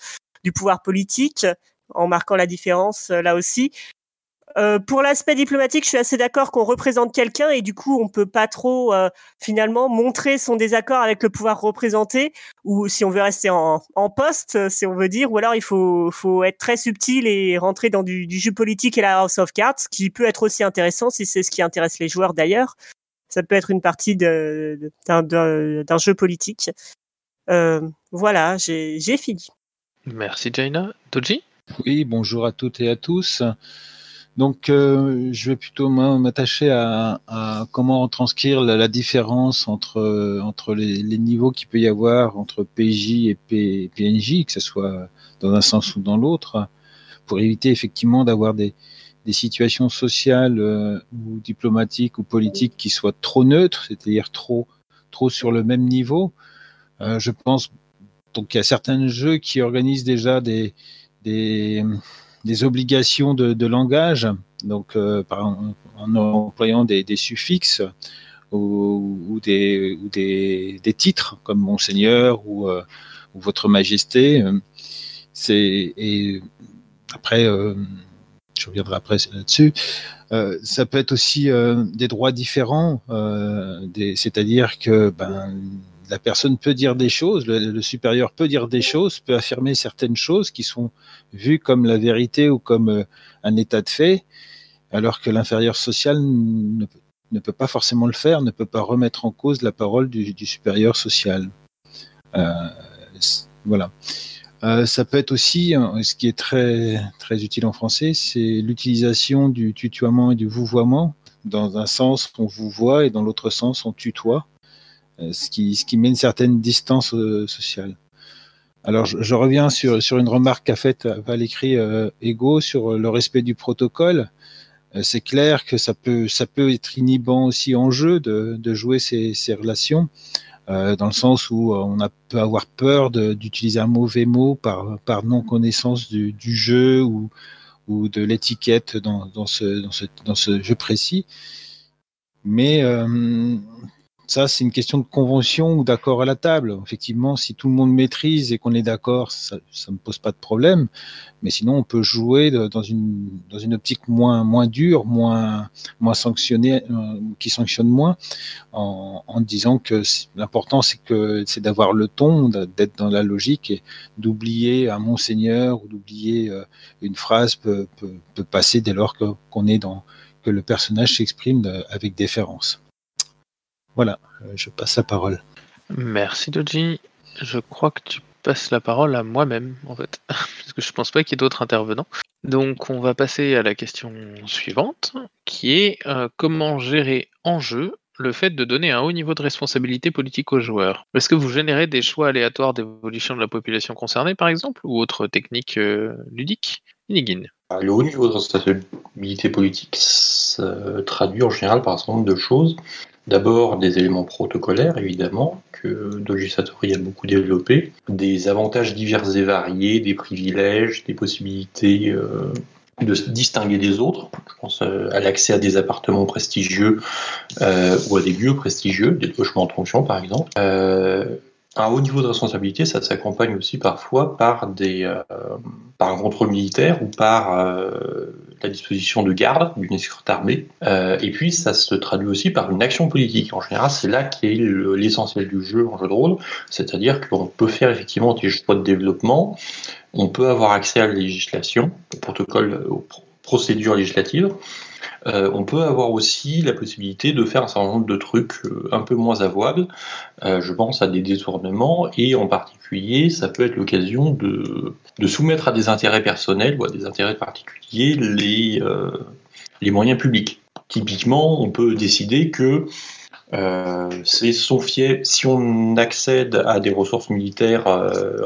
du pouvoir politique, en marquant la différence là aussi. Euh, pour l'aspect diplomatique, je suis assez d'accord qu'on représente quelqu'un et du coup, on peut pas trop euh, finalement montrer son désaccord avec le pouvoir représenté, ou si on veut rester en, en, poste, si on veut dire, ou alors il faut, faut être très subtil et rentrer dans du, du, jeu politique et la House of Cards, qui peut être aussi intéressant si c'est ce qui intéresse les joueurs d'ailleurs. Ça peut être une partie d'un jeu politique. Euh, voilà, j'ai fini. Merci Jaina. Toji Oui, bonjour à toutes et à tous. Donc, euh, je vais plutôt m'attacher à, à, comment transcrire la, la différence entre, entre les, les niveaux qu'il peut y avoir entre PJ et PNJ, que ce soit dans un sens ou dans l'autre, pour éviter effectivement d'avoir des, des situations sociales euh, ou diplomatiques ou politiques qui soient trop neutres, c'est-à-dire trop, trop sur le même niveau. Euh, je pense donc il y a certains jeux qui organisent déjà des, des des obligations de, langage, donc euh, en, employant des, suffixes ou, des, titres comme Monseigneur ou, euh, Votre Majesté. C'est et après, euh, je reviendrai après là-dessus. Euh, ça peut être aussi euh, des droits différents, c'est-à-dire que ben, la personne peut dire des choses, le, supérieur peut dire des choses, peut affirmer certaines choses qui sont vues comme la vérité ou comme euh, un état de fait, alors que l'inférieur social ne, peut pas forcément le faire, ne peut pas remettre en cause la parole du, supérieur social. Euh, voilà. Euh, ça peut être aussi, hein, ce qui est très, très utile en français, c'est l'utilisation du tutoiement et du vouvoiement. Dans un sens, on vous voit et dans l'autre sens, on tutoie. Euh, ce qui, ce qui met une certaine distance euh, sociale. Alors, je, reviens sur, sur une remarque qu'a faite Valérie euh, Ego sur le respect du protocole. Euh, c'est clair que ça peut, ça peut être inhibant aussi en jeu de, de jouer ces, ces relations, euh, dans le sens où on a, peut avoir peur d'utiliser un mauvais mot par, par non-connaissance du, du, jeu ou, ou de l'étiquette dans, dans, ce, dans, ce, dans ce jeu précis. Mais ça, c'est une question de convention ou d'accord à la table. Effectivement, si tout le monde maîtrise et qu'on est d'accord, ça ne pose pas de problème. Mais sinon, on peut jouer dans une, dans une optique moins, moins dure, moins, moins sanctionnée, euh, qui sanctionne moins, en, disant que l'important, c'est que c'est d'avoir le ton, d'être dans la logique et d'oublier un monseigneur ou d'oublier euh, une phrase peut, peut, peut passer dès lors qu'on est dans que le personnage s'exprime euh, avec déférence. Voilà, euh, je passe la parole. Merci Doji. Je crois que tu passes la parole à moi-même en fait, parce que je pense pas qu'il y ait d'autres intervenants. Donc on va passer à la question suivante, qui est euh, comment gérer en jeu le fait de donner un haut niveau de responsabilité politique aux joueurs? Est-ce que vous générez des choix aléatoires d'évolution de la population concernée, par exemple, ou autres techniques ludiques? Inigine. Le haut niveau de responsabilité politique se traduit en général par un certain nombre de choses. D'abord, des éléments protocolaires, évidemment, que Doji Satori a beaucoup développé, des avantages divers et variés, des privilèges, des possibilités euh, de se distinguer des autres. Je pense euh, à l'accès à des appartements prestigieux euh, ou à des lieux prestigieux, des logements de fonction par exemple un haut niveau de responsabilité, ça s'accompagne aussi parfois par, des, euh, par un contrôle militaire ou par euh, la disposition de garde d'une escorte armée. Euh, et puis, ça se traduit aussi par une action politique. En général, c'est là qu'est l'essentiel du jeu en jeu de rôle, c'est-à-dire qu'on peut faire effectivement des choix de développement, on peut avoir accès à la législation, au protocole, aux procédures législatives, euh, on peut avoir aussi la possibilité de faire un certain nombre de trucs euh, un peu moins avouables. Euh, je pense à des détournements et en particulier, ça peut être l'occasion de, soumettre à des intérêts personnels ou à des intérêts particuliers les, les moyens publics. Typiquement, on peut décider que c'est son fief, si on accède à des ressources militaires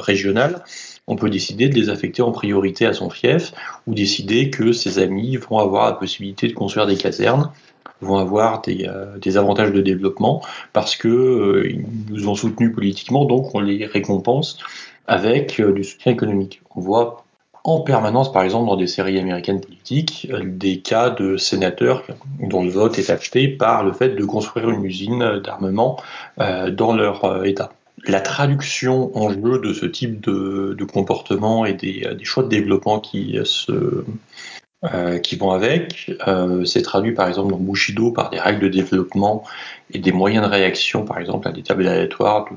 régionales, on peut décider de les affecter en priorité à son fief ou décider que ses amis vont avoir la possibilité de construire des casernes vont avoir des, euh, avantages de développement parce que euh, ils nous ont soutenus politiquement, donc on les récompense avec euh, du soutien économique. On voit en permanence, par exemple, dans des séries américaines politiques, des cas de sénateurs dont le vote est acheté par le fait de construire une usine d'armement dans leur État la traduction en jeu de ce type de, comportement et des, choix de développement qui, se, euh, qui vont avec, euh, c'est traduit par exemple dans Bushido par des règles de développement et des moyens de réaction, par exemple à des tables aléatoires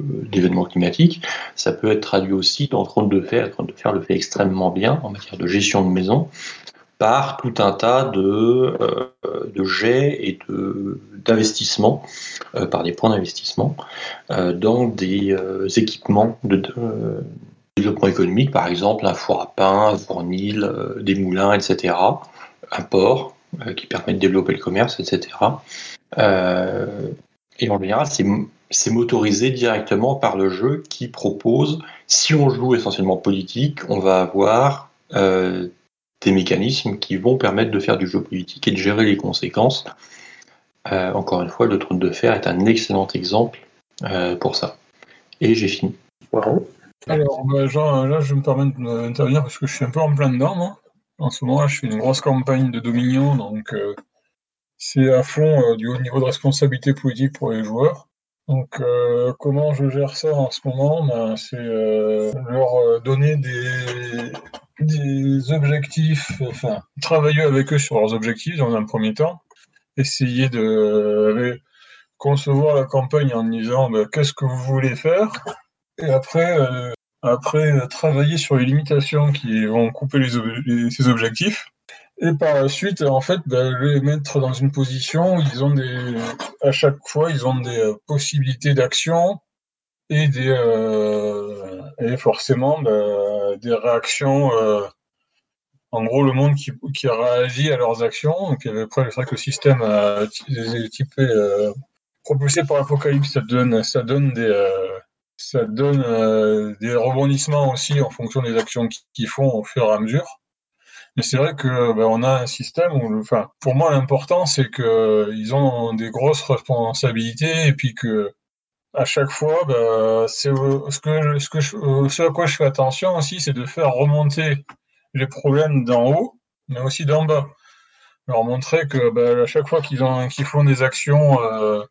d'événements climatiques. Ça peut être traduit aussi dans Trône de Fer. Trône de Fer le fait extrêmement bien en matière de gestion de maison par tout un tas de, euh, de jets et d'investissements, euh, par des points d'investissement, euh, dans des équipements de, développement économique, par exemple un four à pain, un fournil, des moulins, etc., un port qui permet de développer le commerce, etc. et en général, c'est motorisé directement par le jeu qui propose, si on joue essentiellement politique, on va avoir des mécanismes qui vont permettre de faire du jeu politique et de gérer les conséquences. Euh, encore une fois, le trône de fer est un excellent exemple euh, pour ça. Et j'ai fini. Alors, bah, genre, là, je me permets d'intervenir parce que je suis un peu en plein dedans, moi. En ce moment, là, je fais une grosse campagne de Dominion, donc euh, c'est à fond du haut niveau de responsabilité politique pour les joueurs. Donc, comment je gère ça en ce moment? Ben, C'est leur donner des, des objectifs, enfin, travailler avec eux sur leurs objectifs dans un premier temps, essayer de concevoir la campagne en disant bah, qu'est-ce que vous voulez faire, et après, euh, après travailler sur les limitations qui vont couper les, ces objectifs. Et par la suite, en fait, bah, les mettre dans une position où ils ont des, à chaque fois, ils ont des euh, possibilités d'action et des, euh, et forcément bah, des réactions. Euh, en gros, le monde qui, qui réagit à leurs actions. Donc après, c'est vrai que le système est typé, euh, propulsé par l'Apocalypse, ça donne, ça donne des, ça donne des rebondissements aussi en fonction des actions qu'ils font au fur et à mesure. Mais c'est vrai que ben, on a un système où, enfin, pour moi, l'important c'est que ils ont des grosses responsabilités et puis que à chaque fois, bah, c'est ce que ce que ce à quoi je fais attention aussi, c'est de faire remonter les problèmes d'en haut, mais aussi d'en bas. Leur montrer que bah, à chaque fois qu'ils qu'ils font des actions euh,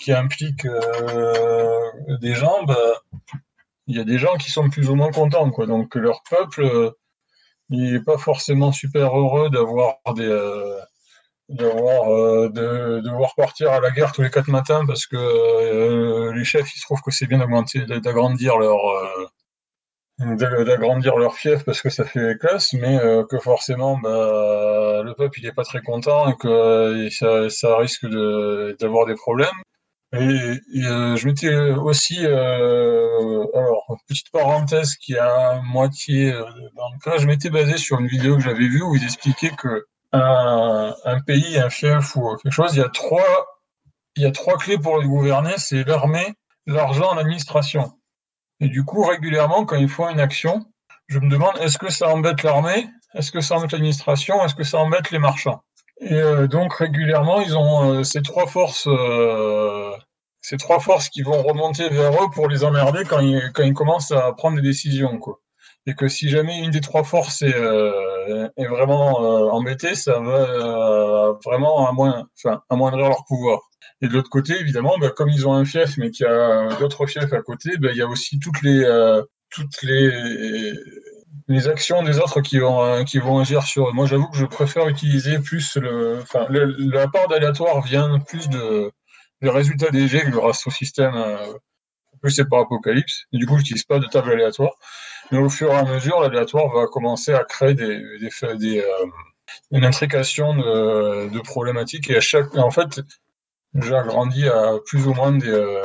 qui implique euh, des gens, bah, il y a des gens qui sont plus ou moins contents, quoi. Donc leur peuple, euh, il n'est pas forcément super heureux d'avoir des euh, d'avoir euh, de devoir partir à la guerre tous les quatre matins parce que euh, les chefs ils trouvent que c'est bien d'augmenter d'agrandir leur euh, d'a- d'agrandir leur fief parce que ça fait classe mais que forcément bah, le peuple il est pas très content et que ça, risque d'avoir des problèmes et, euh, je m'étais aussi euh, alors petite parenthèse qui est à moitié euh, dans le cas je m'étais basé sur une vidéo que j'avais vue où ils expliquaient que un, pays, un fief ou quelque chose, il y a trois, il y a trois clés pour le gouverner, c'est l'armée, l'argent, l'administration. Et du coup, régulièrement, quand ils font une action, je me demande est-ce que ça embête l'armée, est-ce que ça embête l'administration, est-ce que ça embête les marchands? Et euh, donc régulièrement, ils ont euh, ces trois forces, euh, ces trois forces qui vont remonter vers eux pour les emmerder quand ils, quand ils commencent à prendre des décisions, quoi et que si jamais une des trois forces est, est vraiment embêtée, ça va vraiment amoindrir leur pouvoir. Et de l'autre côté, évidemment, bah, comme ils ont un fief, mais qu'il y a d'autres fiefs à côté, bah, il y a aussi toutes les euh, toutes les les actions des autres qui vont euh, qui vont agir sur eux. Moi, j'avoue que je préfère utiliser plus le, enfin, la part d'aléatoire vient plus de le résultat des jets grâce au système. Euh, plus c'est par apocalypse. Du coup, j'utilise pas de table aléatoire. Mais au fur et à mesure, l'aléatoire va commencer à créer des, des, des, euh, une intrication de, de problématiques. Et à chaque, en fait, j'agrandis à plus ou moins des, euh,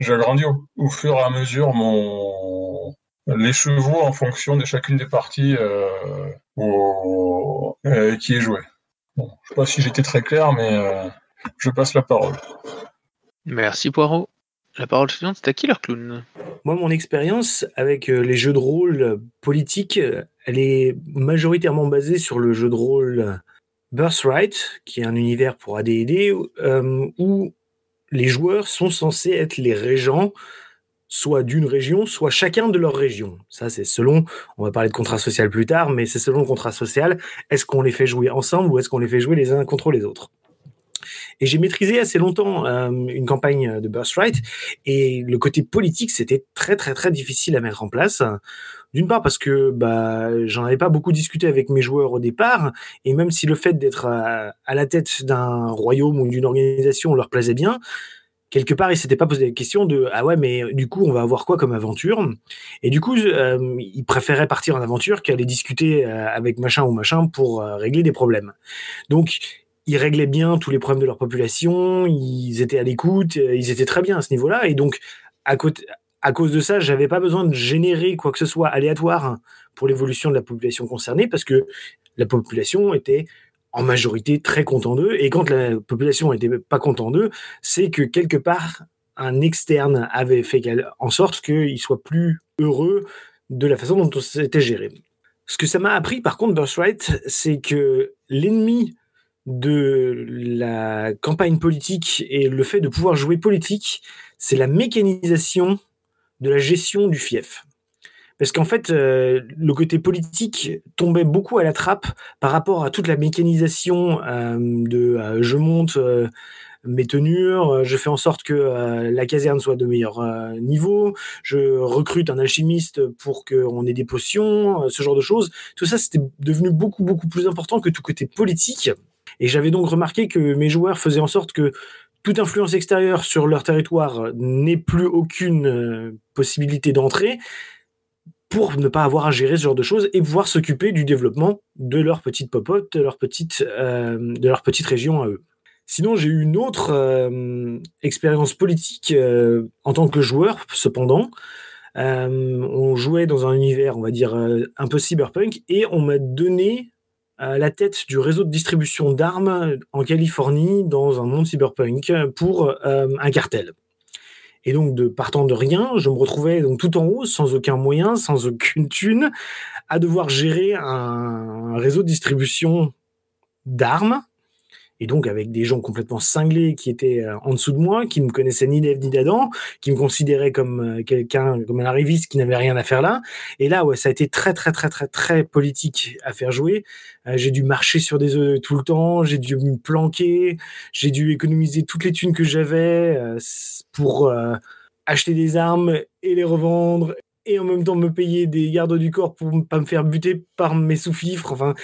j'agrandis au, au fur et à mesure mon, les chevaux en fonction de chacune des parties euh, au- euh, qui est jouée. Bon, je sais pas si j'étais très clair, mais euh, je passe la parole. Merci Poirot. La parole suivante, c'est à qui leur clown? Moi, mon expérience avec les jeux de rôle politiques, elle est majoritairement basée sur le jeu de rôle Birthright, qui est un univers pour AD&D, euh, où les joueurs sont censés être les régents, soit d'une région, soit chacun de leur région. Ça, c'est selon, on va parler de contrat social plus tard, mais c'est selon le contrat social. Est-ce qu'on les fait jouer ensemble ou est-ce qu'on les fait jouer les uns contre les autres? Et j'ai maîtrisé assez longtemps euh, une campagne de Birthright et le côté politique, c'était très très très difficile à mettre en place. D'une part parce que bah, j'en avais pas beaucoup discuté avec mes joueurs au départ, et même si le fait d'être à, à la tête d'un royaume ou d'une organisation leur plaisait bien, quelque part ils s'étaient pas posé la question de ah ouais mais du coup on va avoir quoi comme aventure? Et du coup euh, ils préféraient partir en aventure qu'aller discuter euh, avec machin ou machin pour euh, régler des problèmes. Donc ils réglaient bien tous les problèmes de leur population, ils étaient à l'écoute, euh, ils étaient très bien à ce niveau-là. Et donc, à, à cause de ça, j'avais pas besoin de générer quoi que ce soit aléatoire pour l'évolution de la population concernée, parce que la population était en majorité très content d'eux. Et quand la population n'était pas content d'eux, c'est que quelque part, un externe avait fait en sorte qu'ils soient plus heureux de la façon dont c'était géré. Ce que ça m'a appris, par contre, Birthright, c'est que l'ennemi de la campagne politique et le fait de pouvoir jouer politique, c'est la mécanisation de la gestion du fief. Parce qu'en fait, euh, le côté politique tombait beaucoup à la trappe par rapport à toute la mécanisation euh, de euh, je monte mes tenures, je fais en sorte que la caserne soit de meilleur niveau, je recrute un alchimiste pour qu'on ait des potions, ce genre de choses. Tout ça, c'était devenu beaucoup, beaucoup plus important que tout côté politique. Et j'avais donc remarqué que mes joueurs faisaient en sorte que toute influence extérieure sur leur territoire n'ait plus aucune possibilité d'entrée pour ne pas avoir à gérer ce genre de choses et pouvoir s'occuper du développement de leur petite popote, de leur petite, euh, de leur petite région à eux. Sinon, j'ai eu une autre euh, expérience politique euh, en tant que joueur, cependant. on jouait dans un univers, on va dire, un peu cyberpunk, et on m'a donné la tête du réseau de distribution d'armes en Californie dans un monde cyberpunk pour un cartel. Et donc, de partant de rien, je me retrouvais donc tout en haut, sans aucun moyen, sans aucune thune, à devoir gérer un réseau de distribution d'armes et donc avec des gens complètement cinglés qui étaient euh, en dessous de moi, qui me connaissaient ni d'Ève ni d'Adam, qui me considéraient comme euh, quelqu'un, comme un arriviste qui n'avait rien à faire là. Et là, ouais, ça a été très, très, très, très, très politique à faire jouer. Euh, j'ai dû marcher sur des œufs tout le temps, j'ai dû me planquer, j'ai dû économiser toutes les thunes que j'avais pour acheter des armes et les revendre et en même temps me payer des gardes du corps pour ne pas me faire buter par mes sous-fifres. Enfin,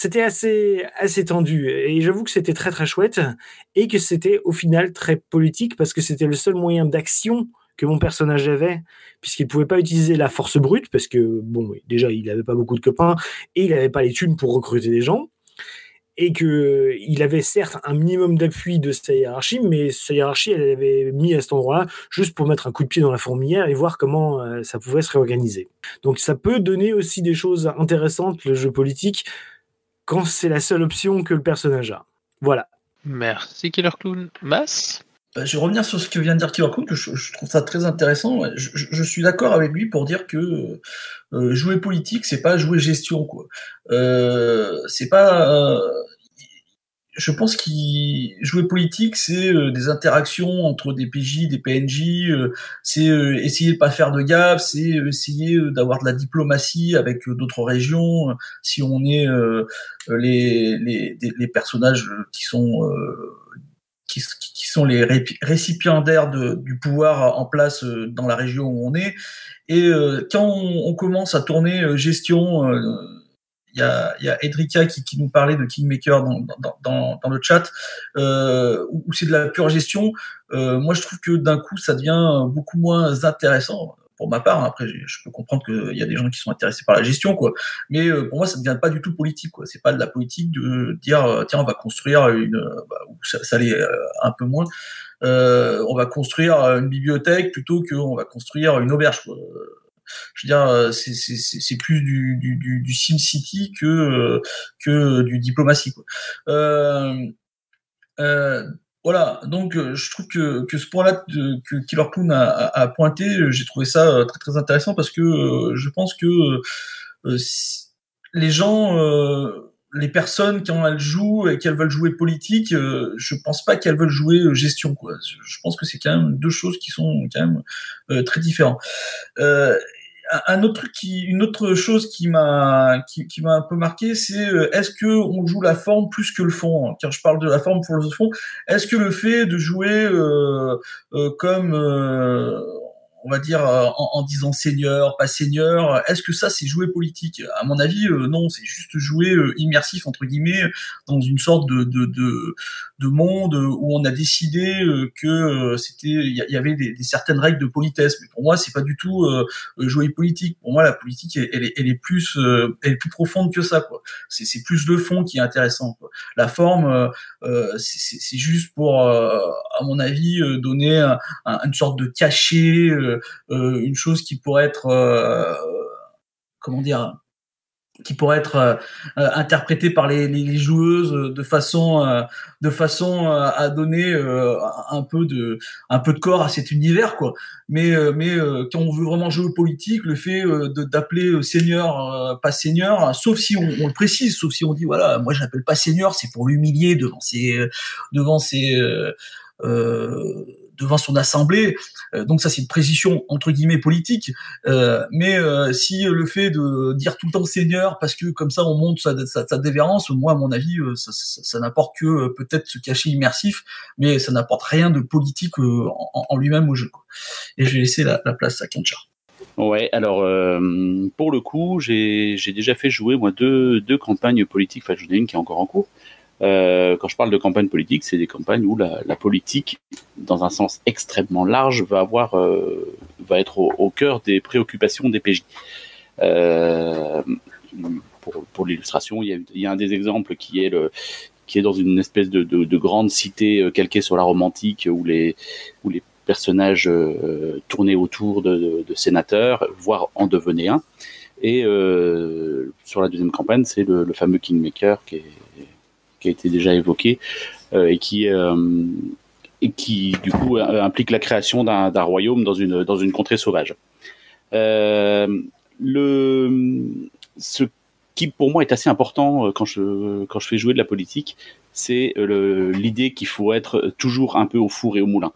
c'était assez, assez tendu. Et j'avoue que c'était très très chouette et que c'était au final très politique parce que c'était le seul moyen d'action que mon personnage avait, puisqu'il ne pouvait pas utiliser la force brute, parce que, bon, déjà, il n'avait pas beaucoup de copains, et il n'avait pas les thunes pour recruter des gens, et qu'il avait certes un minimum d'appui de sa hiérarchie, mais sa hiérarchie, elle avait mis à cet endroit-là juste pour mettre un coup de pied dans la fourmilière et voir comment euh, ça pouvait se réorganiser. Donc ça peut donner aussi des choses intéressantes, le jeu politique, quand c'est la seule option que le personnage a. Voilà. Merci Killer Clown. Mass bah, je vais revenir sur ce que vient de dire Killer Clown, que je, trouve ça très intéressant. Je, suis d'accord avec lui pour dire que euh, jouer politique, c'est pas jouer gestion, quoi. Euh, c'est pas. Euh, je pense qu'il jouer politique, c'est euh, des interactions entre des PJ, des PNJ, euh, c'est euh, essayer de pas faire de gaffe, c'est essayer d'avoir de la diplomatie avec d'autres régions. Si on est les, les, les, personnages qui sont qui, qui, sont les récipiendaires de, du pouvoir en place dans la région où on est. Et quand on, on, commence à tourner gestion y a, y a Edrika qui, qui, nous parlait de Kingmaker dans, dans, dans, dans le chat, euh, où c'est de la pure gestion. Euh, moi, je trouve que d'un coup, ça devient beaucoup moins intéressant. Pour ma part, après, je peux comprendre qu'il y a des gens qui sont intéressés par la gestion, quoi. Mais euh, pour moi, ça ne devient pas du tout politique, quoi. C'est pas de la politique de dire, euh, tiens, on va construire une, bah, ça, ça l'est euh, un peu moins. On va construire une bibliothèque plutôt qu'on va construire une auberge. Quoi je veux dire, euh, c'est plus du, Sim City que euh, que du diplomatie. Euh, voilà, donc je trouve que, que ce point-là que Killer Clown a, pointé, j'ai trouvé ça très intéressant parce que je pense que les gens les personnes quand elles jouent et qu'elles veulent jouer politique, je pense pas qu'elles veulent jouer gestion. Je pense que c'est quand même deux choses qui sont quand même très différentes. Un autre truc qui, une autre chose qui m'a, qui, qui m'a un peu marqué, c'est euh, est-ce que on joue la forme plus que le fond? Car je parle de la forme pour le fond. Est-ce que le fait de jouer euh, euh, comme euh, on va dire euh, en, disant seigneur, pas seigneur. Est-ce que ça c'est jouer politique? À mon avis, euh, non, c'est juste jouer euh, immersif entre guillemets dans une sorte de de, de, de monde où on a décidé que c'était il y, avait des, des, certaines règles de politesse. Mais pour moi, c'est pas du tout jouer politique. Pour moi, la politique elle, est, elle est plus elle est plus profonde que ça. quoi. C'est c'est plus le fond qui est intéressant. Quoi. La forme, c'est juste pour, à mon avis, donner un, une sorte de cachet euh, une chose qui pourrait être, euh, comment dire, qui pourrait être euh, interprétée par les, les, joueuses de façon de façon à donner un peu de un peu de corps à cet univers quoi. Mais mais quand on veut vraiment jouer politique le fait d'appeler seigneur pas seigneur sauf si on, on, le précise sauf si on dit voilà moi je l'appelle pas seigneur c'est pour l'humilier devant ses devant ses euh, devant son assemblée. Euh, donc ça, c'est une précision entre guillemets politique. Euh, mais euh, si le fait de dire tout le temps Seigneur, parce que comme ça on monte sa, sa, sa dévérence, moi à mon avis, ça, n'apporte que peut-être ce cachet immersif, mais ça n'apporte rien de politique en, lui-même au jeu. Et je vais laisser la, la place à Kenchar. Ouais, alors pour le coup, j'ai déjà fait jouer moi deux, deux campagnes politiques, enfin j'en ai une qui est encore en cours, euh, quand je parle de campagne politique, c'est des campagnes où la, politique, dans un sens extrêmement large, va avoir, euh, va être au, cœur des préoccupations des PJ. Euh, pour, l'illustration, il, y a un des exemples qui est le qui est dans une espèce de, de, de grande cité euh, calquée sur la romantique où les où les personnages euh, tournaient autour de, sénateurs, voire en devenaient un. Et euh, sur la deuxième campagne, c'est le, le, fameux Kingmaker qui est qui a été déjà évoqué euh, et qui euh, et qui du coup euh, implique la création d'un royaume dans une dans une contrée sauvage. le ce qui pour moi est assez important quand je quand je fais jouer de la politique, c'est l'idée qu'il faut être toujours un peu au four et au moulin.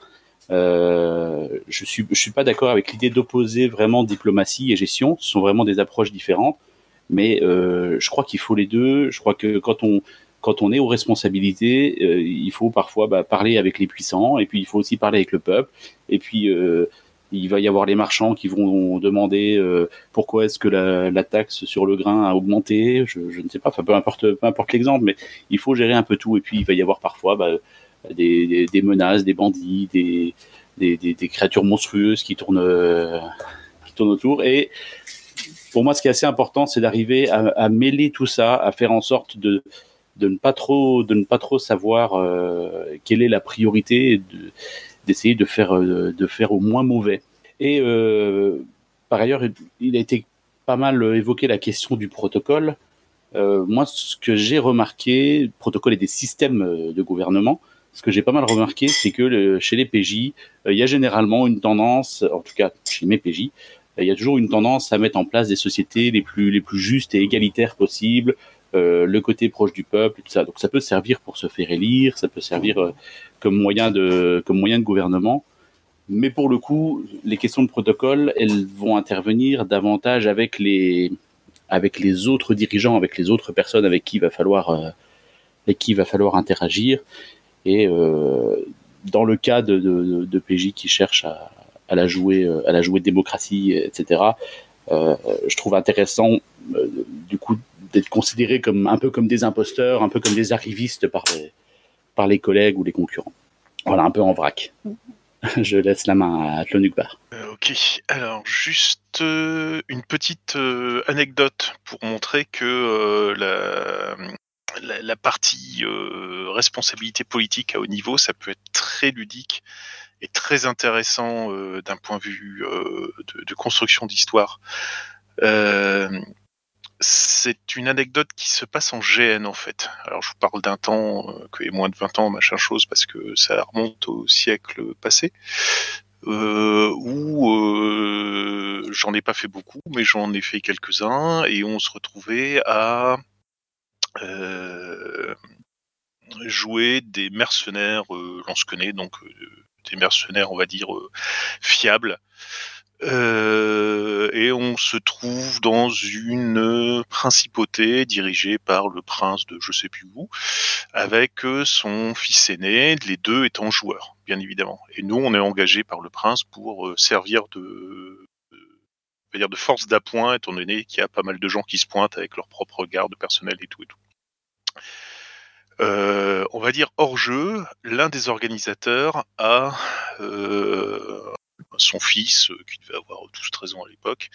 Je suis je suis pas d'accord avec l'idée d'opposer vraiment diplomatie et gestion. Ce sont vraiment des approches différentes, mais je crois qu'il faut les deux. Je crois que quand on quand on est aux responsabilités, euh, il faut parfois bah, parler avec les puissants, et puis il faut aussi parler avec le peuple, et puis euh, il va y avoir les marchands qui vont demander euh, pourquoi est-ce que la, taxe sur le grain a augmenté, je, ne sais pas, enfin peu importe, peu importe l'exemple, mais il faut gérer un peu tout, et puis il va y avoir parfois bah, des, menaces, des bandits, des, créatures monstrueuses qui tournent, qui tournent autour, et pour moi, ce qui est assez important, c'est d'arriver à, mêler tout ça, à faire en sorte de de ne pas trop de ne pas trop savoir euh, quelle est la priorité d'essayer de, faire euh, de faire au moins mauvais. Et euh, par ailleurs il a été pas mal évoqué la question du protocole. Moi ce que j'ai remarqué protocole et des systèmes de gouvernement ce que j'ai pas mal remarqué c'est que chez les PJ il y a généralement une tendance en tout cas chez mes PJ il y a toujours une tendance à mettre en place des sociétés les plus les plus justes et égalitaires possibles euh, le côté proche du peuple, tout ça. Donc ça peut servir pour se faire élire, ça peut servir euh, comme moyen de comme moyen de gouvernement. Mais pour le coup, les questions de protocole, elles vont intervenir davantage avec les avec les autres dirigeants, avec les autres personnes avec qui il va falloir euh, avec qui va falloir interagir. Et dans le cas de, PJ qui cherche à, la jouer à la jouer démocratie, etc. Je trouve intéressant du coup d'être considérés comme un peu comme des imposteurs, un peu comme des arrivistes par les, par les collègues ou les concurrents. Voilà, un peu en vrac. Je laisse la main à Tlonukbar. Euh, ok, alors juste euh, une petite euh, anecdote pour montrer que euh, la, la, partie responsabilité politique à haut niveau, ça peut être très ludique et très intéressant d'un point de vue de, construction d'histoire c'est une anecdote qui se passe en GN en fait. Alors je vous parle d'un temps euh, que est moins de 20 ans, machin chose, parce que ça remonte au siècle passé. Euh, où euh, j'en ai pas fait beaucoup, mais j'en ai fait quelques-uns, et on se retrouvait à euh, jouer des mercenaires lance-quenets, donc des mercenaires, on va dire, fiables, euh, et on se trouve dans une principauté dirigée par le prince de je sais plus où, avec euh, son fils aîné, les deux étant joueurs, bien évidemment. Et nous, on est engagé par le prince pour euh, servir de, de, dire de force d'appoint, étant donné qu'il y a pas mal de gens qui se pointent avec leur propre garde personnel et tout et tout. Euh, on va dire hors jeu, l'un des organisateurs a euh, son fils, euh, qui devait avoir 12-13 ans à l'époque.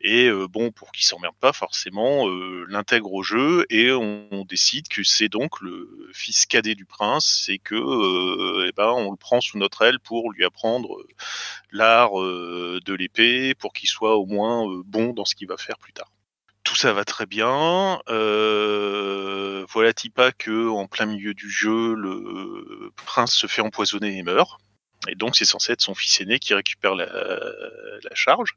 Et euh, bon, pour qu'il s'emmerde pas, forcément, euh, l'intègre au jeu et on, décide que c'est donc le fils cadet du prince et que, eh ben, on le prend sous notre aile pour lui apprendre l'art de l'épée, pour qu'il soit au moins bon dans ce qu'il va faire plus tard tout ça va très bien. Euh, voilà pas que en plein milieu du jeu, le prince se fait empoisonner et meurt. Et donc c'est censé être son fils aîné qui récupère la, charge.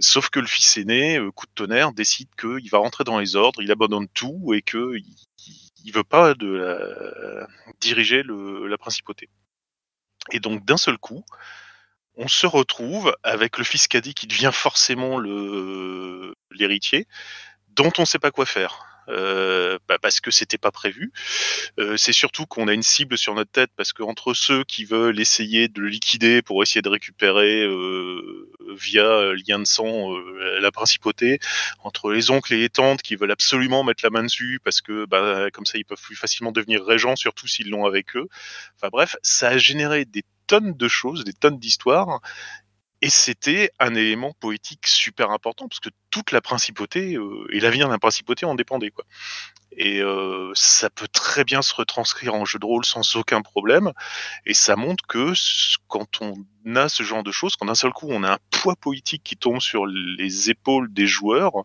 Sauf que le fils aîné, euh, coup de tonnerre, décide qu'il va rentrer dans les ordres, il abandonne tout et que il, il veut pas de diriger la principauté. Et donc d'un seul coup, on se retrouve avec le fils cadet qui devient forcément l'héritier, dont on ne sait pas quoi faire. Euh, bah parce que c'était pas prévu. Euh, c'est surtout qu'on a une cible sur notre tête parce que entre ceux qui veulent essayer de le liquider pour essayer de récupérer euh, via lien de sang euh, la principauté, entre les oncles et les tantes qui veulent absolument mettre la main dessus parce que bah, comme ça ils peuvent plus facilement devenir régents, surtout s'ils l'ont avec eux. Enfin bref, ça a généré des tonnes de choses, des tonnes d'histoires. Et c'était un élément poétique super important parce que toute la principauté euh, et l'avenir de la principauté en dépendait quoi. Et euh, ça peut très bien se retranscrire en jeu de rôle sans aucun problème. Et ça montre que quand on a ce genre de choses, quand d'un seul coup on a un poids politique qui tombe sur les épaules des joueurs,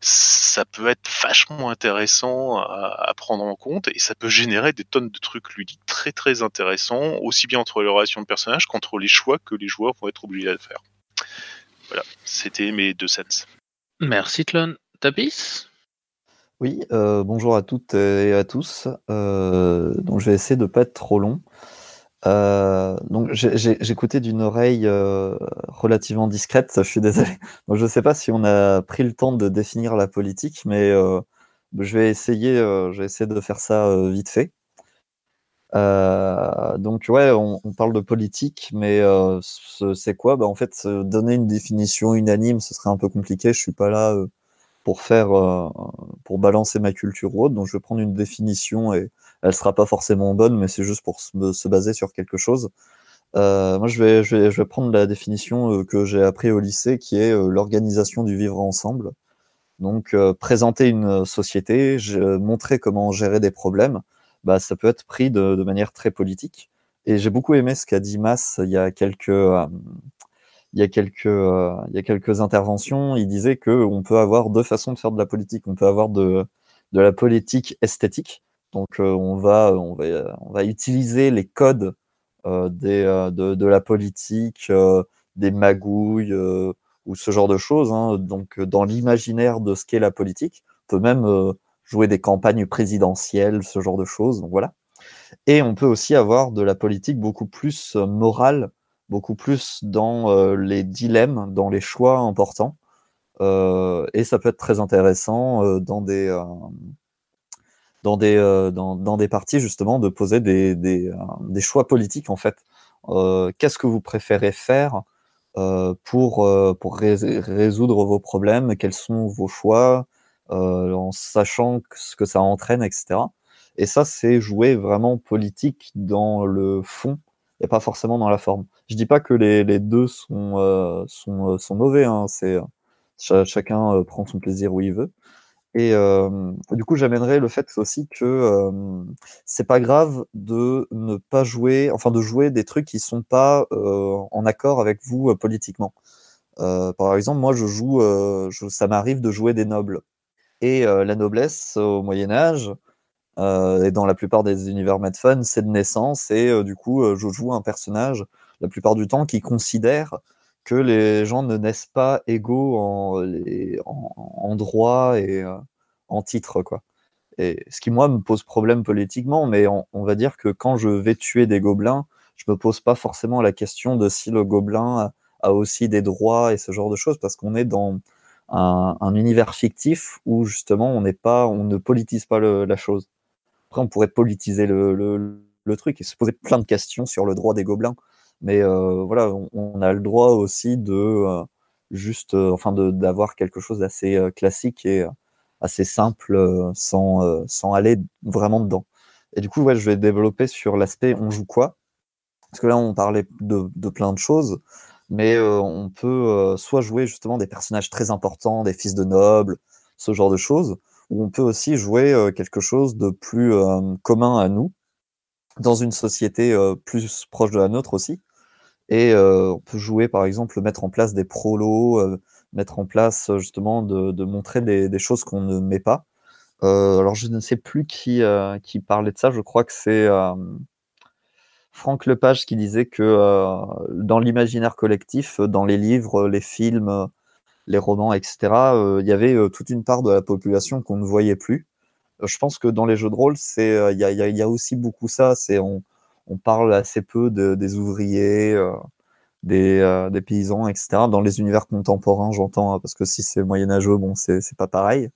ça peut être vachement intéressant à, prendre en compte et ça peut générer des tonnes de trucs ludiques très très intéressants, aussi bien entre les relations de personnages qu'entre les choix que les joueurs vont être obligés de faire. Voilà, c'était mes deux sens. Merci Tlon. Tapis? Oui, euh, bonjour à toutes et à tous. Euh, donc, je vais essayer de pas être trop long. Euh, donc, j'écoutais d'une oreille euh, relativement discrète, je suis désolé. Je ne sais pas si on a pris le temps de définir la politique, mais je vais essayer, de faire ça vite fait. Donc ouais, on, parle de politique, mais ce- c'est quoi? Bah, en fait, donner une définition unanime, ce serait un peu compliqué. Je suis pas là pour faire, euh, pour balancer ma culture ou autre. Donc je vais prendre une définition et elle sera pas forcément bonne, mais c'est juste pour se, se baser sur quelque chose. Euh, moi, je vais, je vais, je vais prendre la définition euh, que j'ai appris au lycée, qui est l'organisation du vivre ensemble. Donc, présenter une société, montrer comment gérer des problèmes, bah, ça peut être pris de, de manière très politique. Et j'ai beaucoup aimé ce qu'a dit Mas il y a quelques, il y a quelques, euh, y a quelques interventions. Il disait que on peut avoir deux façons de faire de la politique. On peut avoir de, la politique esthétique. Donc, euh, on va, utiliser les codes euh, de, la politique, des magouilles ou ce genre de choses. hein. Donc, dans l'imaginaire de ce qu'est la politique, on peut même jouer des campagnes présidentielles, ce genre de choses. Donc, voilà. Et on peut aussi avoir de la politique beaucoup plus morale, beaucoup plus dans euh, les dilemmes, dans les choix importants. Euh, et ça peut être très intéressant euh, dans des euh, dans des euh, dans, dans des parties justement de poser des, des, euh, des choix politiques en fait. Qu'est-ce que vous préférez faire pour pour rés- résoudre vos problèmes? Quels sont vos choix en sachant ce que ça entraîne, etc. Et ça, c'est jouer vraiment politique dans le fond et pas forcément dans la forme. Je dis pas que les, deux sont, euh, sont, euh, sont mauvais, hein, c'est, euh, cha- chacun euh, prend son plaisir où il veut. Et euh, du coup, j'amènerais le fait aussi que euh, c'est pas grave de ne pas jouer, enfin de jouer des trucs qui sont pas en accord avec vous politiquement. Par exemple, moi, je joue, je- ça m'arrive de jouer des nobles. Et la noblesse au Moyen Âge, et dans la plupart des univers Medfun, c'est de naissance, et euh, du coup, euh, je joue un personnage, la plupart du temps, qui considère que les gens ne naissent pas égaux en, les- et euh, en titre, quoi. Et ce qui, moi, me pose problème politiquement, mais on, va dire que quand je vais tuer des gobelins, je me pose pas forcément la question de si le gobelin a, aussi des droits et ce genre de choses, parce qu'on est dans un, un univers fictif où justement on n'est pas, on ne politise pas la chose. Après, on pourrait politiser le, le- truc et se poser plein de questions sur le droit des gobelins. Mais euh, voilà, on, a le droit aussi de euh, juste, euh, d'avoir quelque chose d'assez euh, classique et assez simple sans, sans aller vraiment dedans. Et du coup, ouais, je vais développer sur l'aspect on joue quoi? Parce que là, on parlait de, de plein de choses, mais on peut soit jouer justement des personnages très importants, des fils de nobles, ce genre de choses, ou on peut aussi jouer euh, quelque chose de plus euh, commun à nous, dans une société euh, plus proche de la nôtre aussi. Et on peut jouer, par exemple, mettre en place des prolos, mettre en place justement de, de montrer des, des choses qu'on ne met pas. Euh, alors, je ne sais plus qui, euh, qui parlait de ça, je crois que c'est euh, Franck Lepage qui disait que dans l'imaginaire collectif, dans les livres, les films, les romans, etc., euh, il y avait euh, toute une part de la population qu'on ne voyait plus. Euh, Je pense que dans les jeux de rôle, c'est il y, y y a aussi beaucoup ça. C'est on, on parle assez peu de- des ouvriers, des, des paysans, etc. Dans les univers contemporains, j'entends, hein, parce que si c'est moyenâgeux, bon, c'est pas pareil.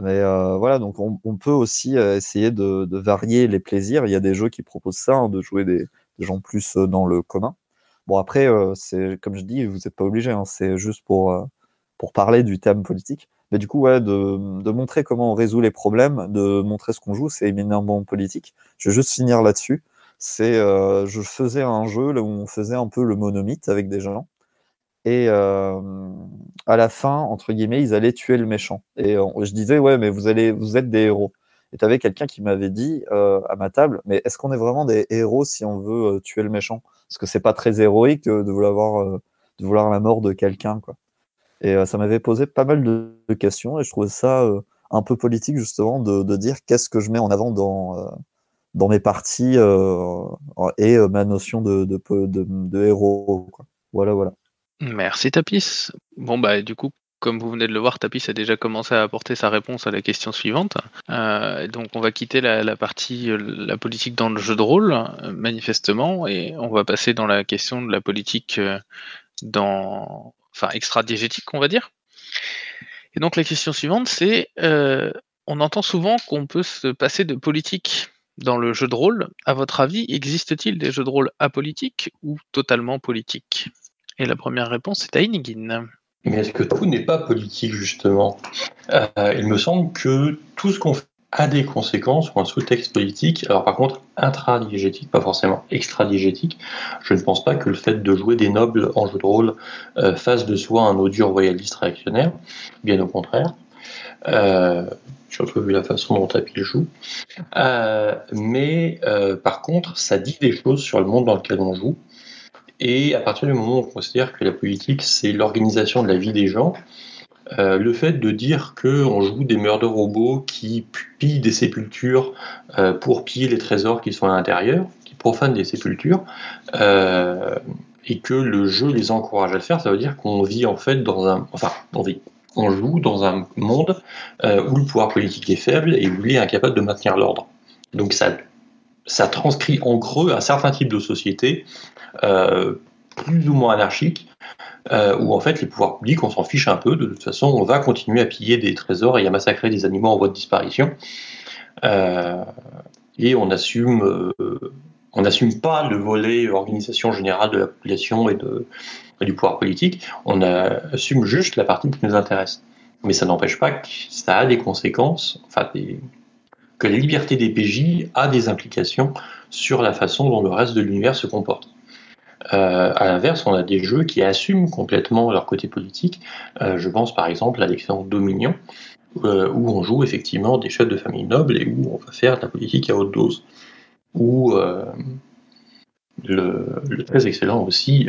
Mais voilà, donc on, peut aussi essayer de, varier les plaisirs. Il y a des jeux qui proposent ça, hein, de jouer des, gens plus dans le commun. Bon, après, c'est comme je dis, vous n'êtes pas obligé, hein, c'est juste pour, pour parler du thème politique. Mais du coup, ouais, de, de montrer comment on résout les problèmes, de montrer ce qu'on joue, c'est éminemment politique. Je vais juste finir là-dessus. C'est, euh, je faisais un jeu là où on faisait un peu le monomythe avec des gens. Et euh, à la fin, entre guillemets, ils allaient tuer le méchant. Et je disais, ouais, mais vous allez, vous êtes des héros. Et tu avais quelqu'un qui m'avait dit euh, à ma table, mais est-ce qu'on est vraiment des héros si on veut euh, tuer le méchant? Parce que c'est pas très héroïque euh, de vouloir, euh, de vouloir la mort de quelqu'un, quoi. Et euh, ça m'avait posé pas mal de, questions et je trouvais ça euh, un peu politique justement de, de dire qu'est-ce que je mets en avant dans, euh, dans mes parties et ma notion de, de, héros. Voilà, voilà. Merci Tapis. Bon bah du coup, comme vous venez de le voir, Tapis a déjà commencé à apporter sa réponse à la question suivante. Donc on va quitter la, la partie la politique dans le jeu de rôle, manifestement, et on va passer dans la question de la politique dans, enfin extra-diégétique, on va dire. Et donc la question suivante, c'est, euh, on entend souvent qu'on peut se passer de politique dans le jeu de rôle. À votre avis, existe-t-il des jeux de rôle apolitiques ou totalement politiques? Et la première réponse est à Inigin. Mais est-ce que tout n'est pas politique, justement? Euh, Il me semble que tout ce qu'on fait a des conséquences ou un sous-texte politique. Alors par contre, intradiégétique, pas forcément extradiégétique. Je ne pense pas que le fait de jouer des nobles en jeu de rôle euh, fasse de soi un odieux royaliste réactionnaire. Bien au contraire. Euh, surtout vu la façon dont Tapi le joue. Euh, mais euh, par contre, ça dit des choses sur le monde dans lequel on joue. Et à partir du moment où on considère que la politique, c'est l'organisation de la vie des gens, euh, le fait de dire qu'on joue des murder robots qui pillent des sépultures euh, pour piller les trésors qui sont à l'intérieur, qui profanent des sépultures, euh, et que le jeu les encourage à le faire, ça veut dire qu'on vit en fait dans un... Enfin, on vit. On joue dans un monde où le pouvoir politique est faible et où il est incapable de maintenir l'ordre. Donc ça, ça transcrit en creux un certain type de société plus ou moins anarchique, euh, où en fait les pouvoirs publics, on s'en fiche un peu, de toute façon on va continuer à piller des trésors et à massacrer des animaux en voie de disparition. Euh, et euh, on n'assume pas le volet organisation générale de la population et, du pouvoir politique, on assume juste la partie qui nous intéresse. Mais ça n'empêche pas que ça a des conséquences, enfin que la liberté des PJ a des implications sur la façon dont le reste de l'univers se comporte. Euh, à l'inverse, on a des jeux qui assument complètement leur côté politique. Euh, je pense par exemple à l'excellent Dominion, euh, où on joue effectivement des chefs de famille nobles et où on va faire de la politique à haute dose. Ou euh, le, très excellent aussi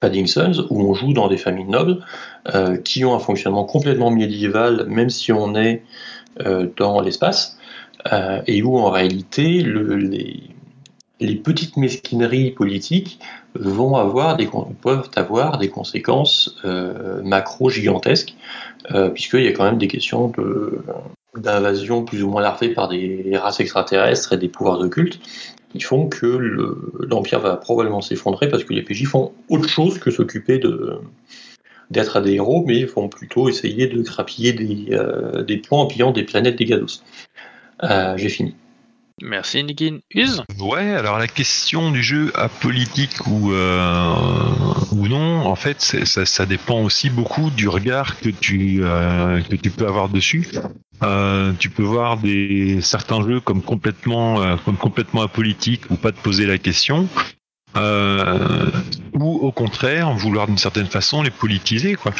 Paddingtons, où on joue dans des familles nobles qui ont un fonctionnement complètement médiéval, même si on est dans l'espace, et où en réalité le- les, les petites mesquineries politiques peuvent avoir des conséquences euh, macro gigantesques, euh, puisqu'il y a quand même des questions d'invasion plus ou moins larvée par des races extraterrestres et des pouvoirs occultes qui font que le- l'Empire va probablement s'effondrer parce que les PJ font autre chose que s'occuper de d'être des héros, mais vont plutôt essayer de grappiller des, euh, des points en pillant des planètes des Gados. J'ai fini. Merci Inigin. Use Ouais, alors la question du jeu apolitique ou, euh, ou non, en fait, ça, ça dépend aussi beaucoup du regard que tu, euh, que tu peux avoir dessus. Euh, tu peux voir des certains jeux comme complètement, comme complètement apolitiques ou pas te poser la question. Ou au contraire vouloir d'une certaine façon les politiser quoi.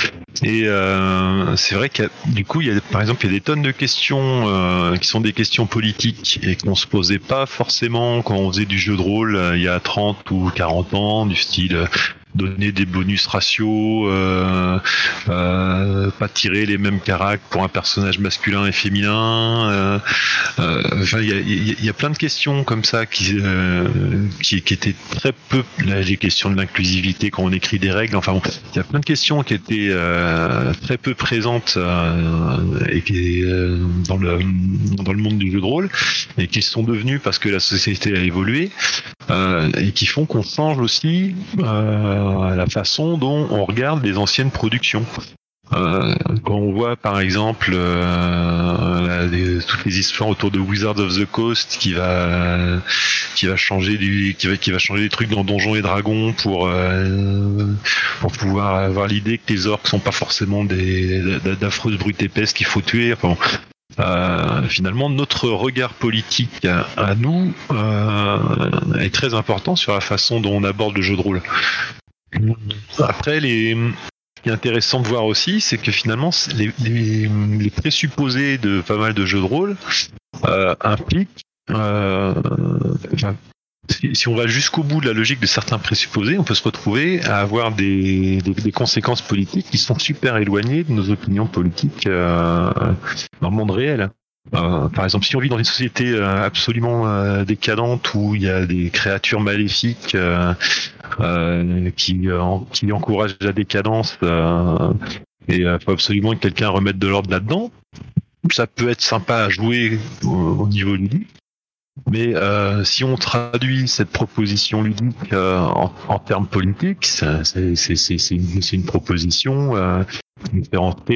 Et euh, c'est vrai a, du coup il y a par exemple il y a des tonnes de questions euh, qui sont des questions politiques et qu'on se posait pas forcément quand on faisait du jeu de rôle euh, il y a 30 ou 40 ans du style donner des bonus ratios euh, euh, pas tirer les mêmes caractères pour un personnage masculin et féminin euh, euh, enfin, il y y y a plein de questions comme ça qui, euh, qui, qui étaient très peu. Là, les questions de l'inclusivité quand on écrit des règles. Enfin, il y a plein de questions qui étaient euh, très peu présentes et qui dans le dans le monde du jeu de rôle et qui sont devenues parce que la société a évolué et qui font qu'on change aussi euh, la façon dont on regarde les anciennes productions. Euh, quand on voit par exemple euh, toutes les histoires autour de Wizards of the Coast qui va qui va changer du qui va qui va changer des trucs dans Donjons et Dragons pour euh, pour pouvoir avoir l'idée que les orques sont pas forcément des d'a- d'affreuses brutes épaisses qu'il faut tuer. Euh, finalement, notre regard politique à, nous euh, est très important sur la façon dont on aborde le jeu de rôle. Après, les, ce qui est intéressant de voir aussi, c'est que finalement, les, les- présupposés de pas mal de jeux de rôle euh, impliquent. euh, si, on va jusqu'au bout de la logique de certains présupposés, on peut se retrouver à avoir des conséquences politiques qui sont super éloignées de nos opinions politiques euh, dans le monde réel. Euh, par exemple, si on vit dans une société euh, absolument euh, décadente où il y a des créatures maléfiques euh, qui, en- qui encouragent la décadence, et il faut absolument que quelqu'un remette de l'ordre là-dedans, ça peut être sympa à jouer au, au niveau ludique. Mais euh, si on traduit cette proposition ludique euh, en, en termes politiques, c'est une, proposition euh,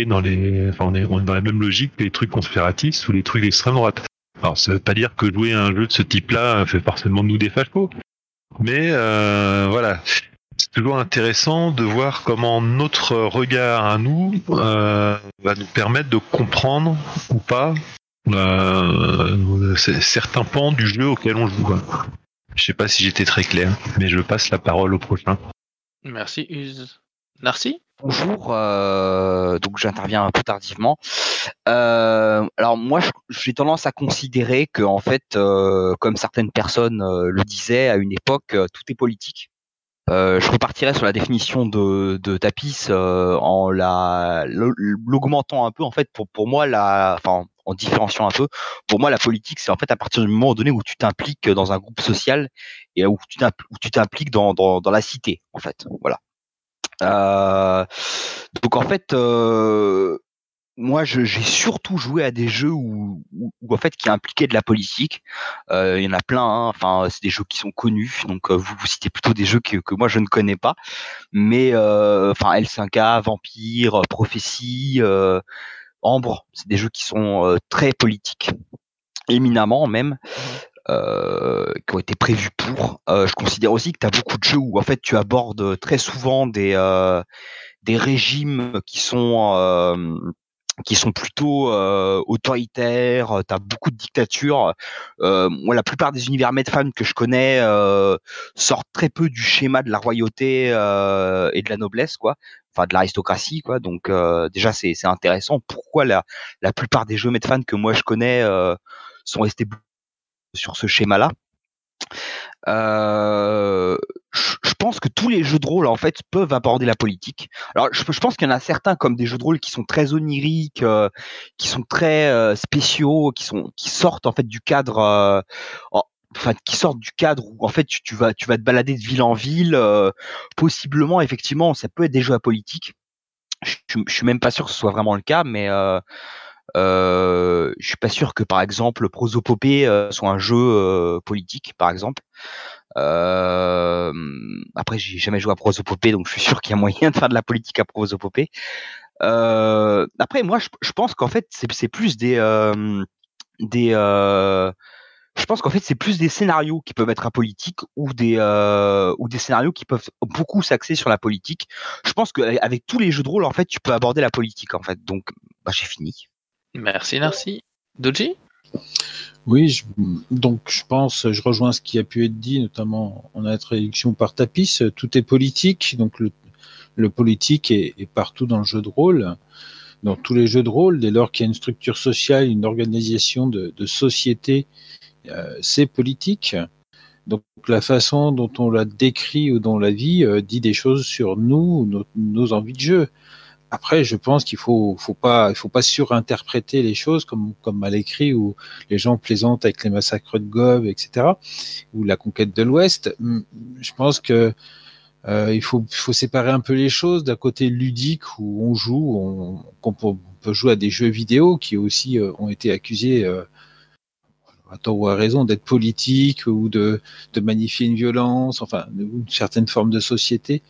dans les, enfin, on est, on est dans la même logique que les trucs conspiratistes ou les trucs d'extrême droite. Alors ça veut pas dire que jouer à un jeu de ce type-là fait forcément de nous des fachos, mais euh, voilà. C'est toujours intéressant de voir comment notre regard à nous euh, va nous permettre de comprendre ou pas euh, c- certains pans du jeu auquel on joue. Je sais pas si j'étais très clair, mais je passe la parole au prochain. Merci, Uz. Narcy? Bonjour, euh, donc j'interviens un peu tardivement. Euh, alors moi, j'ai tendance à considérer que en fait, euh, comme certaines personnes euh, le disaient à une époque, euh, tout est politique. Euh, je repartirai sur la définition de, de Tapis euh, en la l'augmentant un peu. En fait, pour pour moi, la, enfin, en différenciant un peu, pour moi, la politique, c'est en fait à partir du moment donné où tu t'impliques dans un groupe social et où tu t'impliques dans, la cité, en fait. Voilà. Euh, donc en fait, euh, moi, j'ai surtout joué à des jeux où, en fait qui impliquaient de la politique. Euh, Il y en a plein. hein. Enfin, c'est des jeux qui sont connus. Donc vous citez plutôt des jeux que, moi je ne connais pas. Mais enfin, L5A, Vampire, Prophétie, Ambre, c'est des jeux qui sont euh, très politiques, éminemment même. euh, qui ont été prévus pour. Euh, je considère aussi que tu as beaucoup de jeux où en fait tu abordes très souvent des euh, des régimes qui sont qui sont plutôt autoritaires, tu as beaucoup de dictatures. Moi, la plupart des univers Medfan que je connais sortent très peu du schéma de la royauté et de la noblesse, quoi. Enfin, de l'aristocratie, quoi. Donc, euh, déjà, c'est c'est intéressant. Pourquoi la, la plupart des jeux Medfan que moi je connais euh, sont restés sur ce schéma-là? Euh, je pense que tous les jeux de rôle en fait peuvent aborder la politique. Alors je, pense qu'il y en a certains comme des jeux de rôle qui sont très oniriques, qui sont très spéciaux, qui sont qui sortent en fait du cadre, enfin qui sortent du cadre où en fait tu, vas tu vas te balader de ville en ville. euh, possiblement effectivement ça peut être des jeux à politique. Je, je, je suis même pas sûr que ce soit vraiment le cas, mais euh, euh, je suis pas sûr que par exemple Prosopopée euh, soit un jeu euh, politique, par exemple. Après, j'ai jamais joué à Prosopopée, donc je suis sûr qu'il y a moyen de faire de la politique à Prosopopée. Après, moi, je, je pense qu'en fait, c'est plus des des je pense qu'en fait, c'est plus des scénarios qui peuvent être apolitiques ou des euh, ou des scénarios qui peuvent beaucoup s'axer sur la politique. Je pense qu'avec tous les jeux de rôle, en fait, tu peux aborder la politique, en fait. Donc, bah, j'ai fini. Merci, Narcy. Doji? Oui, je- donc je pense, je rejoins ce qui a pu être dit, notamment en introduction par Tapis. Tout est politique, donc le, le politique est, est partout dans le jeu de rôle, dans tous les jeux de rôle. Dès lors qu'il y a une structure sociale, une organisation de, de société, euh, c'est politique. Donc la façon dont on la décrit ou dont on la vit euh, dit des choses sur nous, nos, envies de jeu. Après, je pense qu'il faut, faut pas, il faut pas surinterpréter les choses comme, comme mal écrit où les gens plaisantent avec les massacres de Gov, etc. ou la conquête de l'Ouest. Hum, Je pense que euh, il faut, faut séparer un peu les choses d'un côté ludique où on joue, on, peut, jouer à des jeux vidéo qui aussi euh, ont été accusés euh, à ou à raison d'être politiques ou de, magnifier une violence, enfin une certaine forme de société.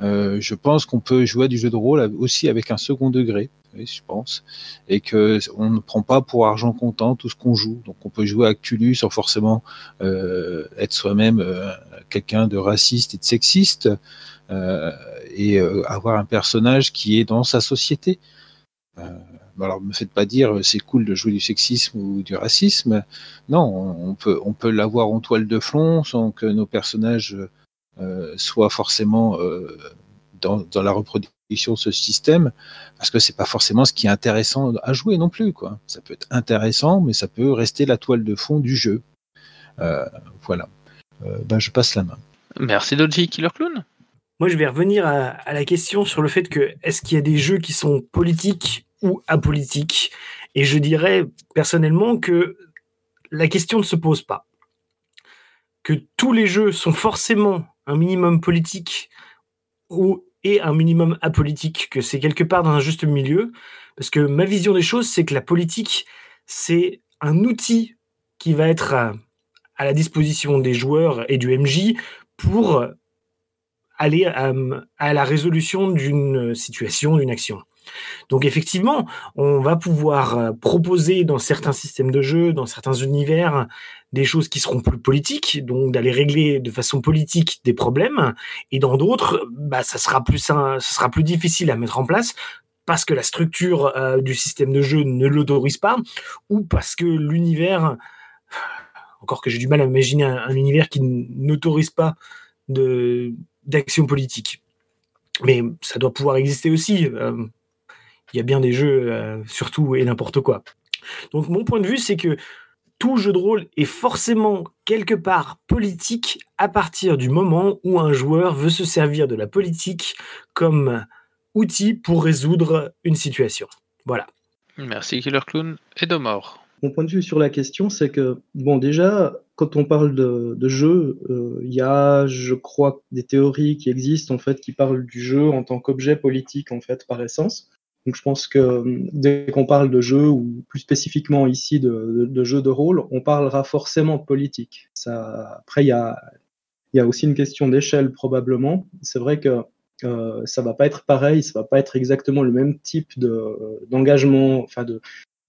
Euh, je pense qu'on peut jouer du jeu de rôle aussi avec un second degré, je pense, et que on ne prend pas pour argent comptant tout ce qu'on joue. Donc on peut jouer à Cthulhu sans forcément euh, être soi-même euh, quelqu'un de raciste et de sexiste, et avoir un personnage qui est dans sa société. Alors, me faites pas dire euh, c'est cool de jouer du sexisme ou du racisme. Non, on peut on peut l'avoir en toile de fond sans que nos personnages euh, soient forcément euh, dans, dans la reproduction de ce système, parce que c'est pas forcément ce qui est intéressant à jouer non plus. Quoi. Ça peut être intéressant, mais ça peut rester la toile de fond du jeu. Euh, voilà. Euh, ben, je passe la main. Merci, Doji. Killer Clown? Moi, je vais revenir à, à la question sur le fait que est-ce qu'il y a des jeux qui sont politiques ou apolitiques Et je dirais personnellement que la question ne se pose pas. Que tous les jeux sont forcément un minimum politique ou et un minimum apolitique, que c'est quelque part dans un juste milieu. Parce que ma vision des choses, c'est que la politique, c'est un outil qui va être à, la disposition des joueurs et du MJ pour aller à la résolution d'une situation, d'une action. Donc effectivement, on va pouvoir euh, proposer dans certains systèmes de jeu, dans certains univers, des choses qui seront plus politiques, donc d'aller régler de façon politique des problèmes, et dans d'autres, bah, ça sera plus ça sera plus difficile à mettre en place parce que la structure euh, du système de jeu ne l'autorise pas, ou parce que l'univers, encore que j'ai du mal à imaginer un, un univers qui n'autorise pas d'action politique. Mais ça doit pouvoir exister aussi. Euh, il y a bien des jeux, euh, surtout et n'importe quoi. Donc mon point de vue, c'est que tout jeu de rôle est forcément quelque part politique à partir du moment où un joueur veut se servir de la politique comme outil pour résoudre une situation. Voilà. Merci Killer Clown et de mort. Mon point de vue sur la question, c'est que, bon, déjà, quand on parle de, de jeu, euh, il y a, je crois, des théories qui existent, en fait, qui parlent du jeu en tant qu'objet politique, en fait, par essence. Donc je pense que euh, dès qu'on parle de jeu, ou plus spécifiquement ici de, de, de jeu de rôle, on parlera forcément de politique. Après, il y a, aussi une question d'échelle probablement. C'est vrai que euh, ça va pas être pareil, ça va pas être exactement le même type de d'engagement, enfin de,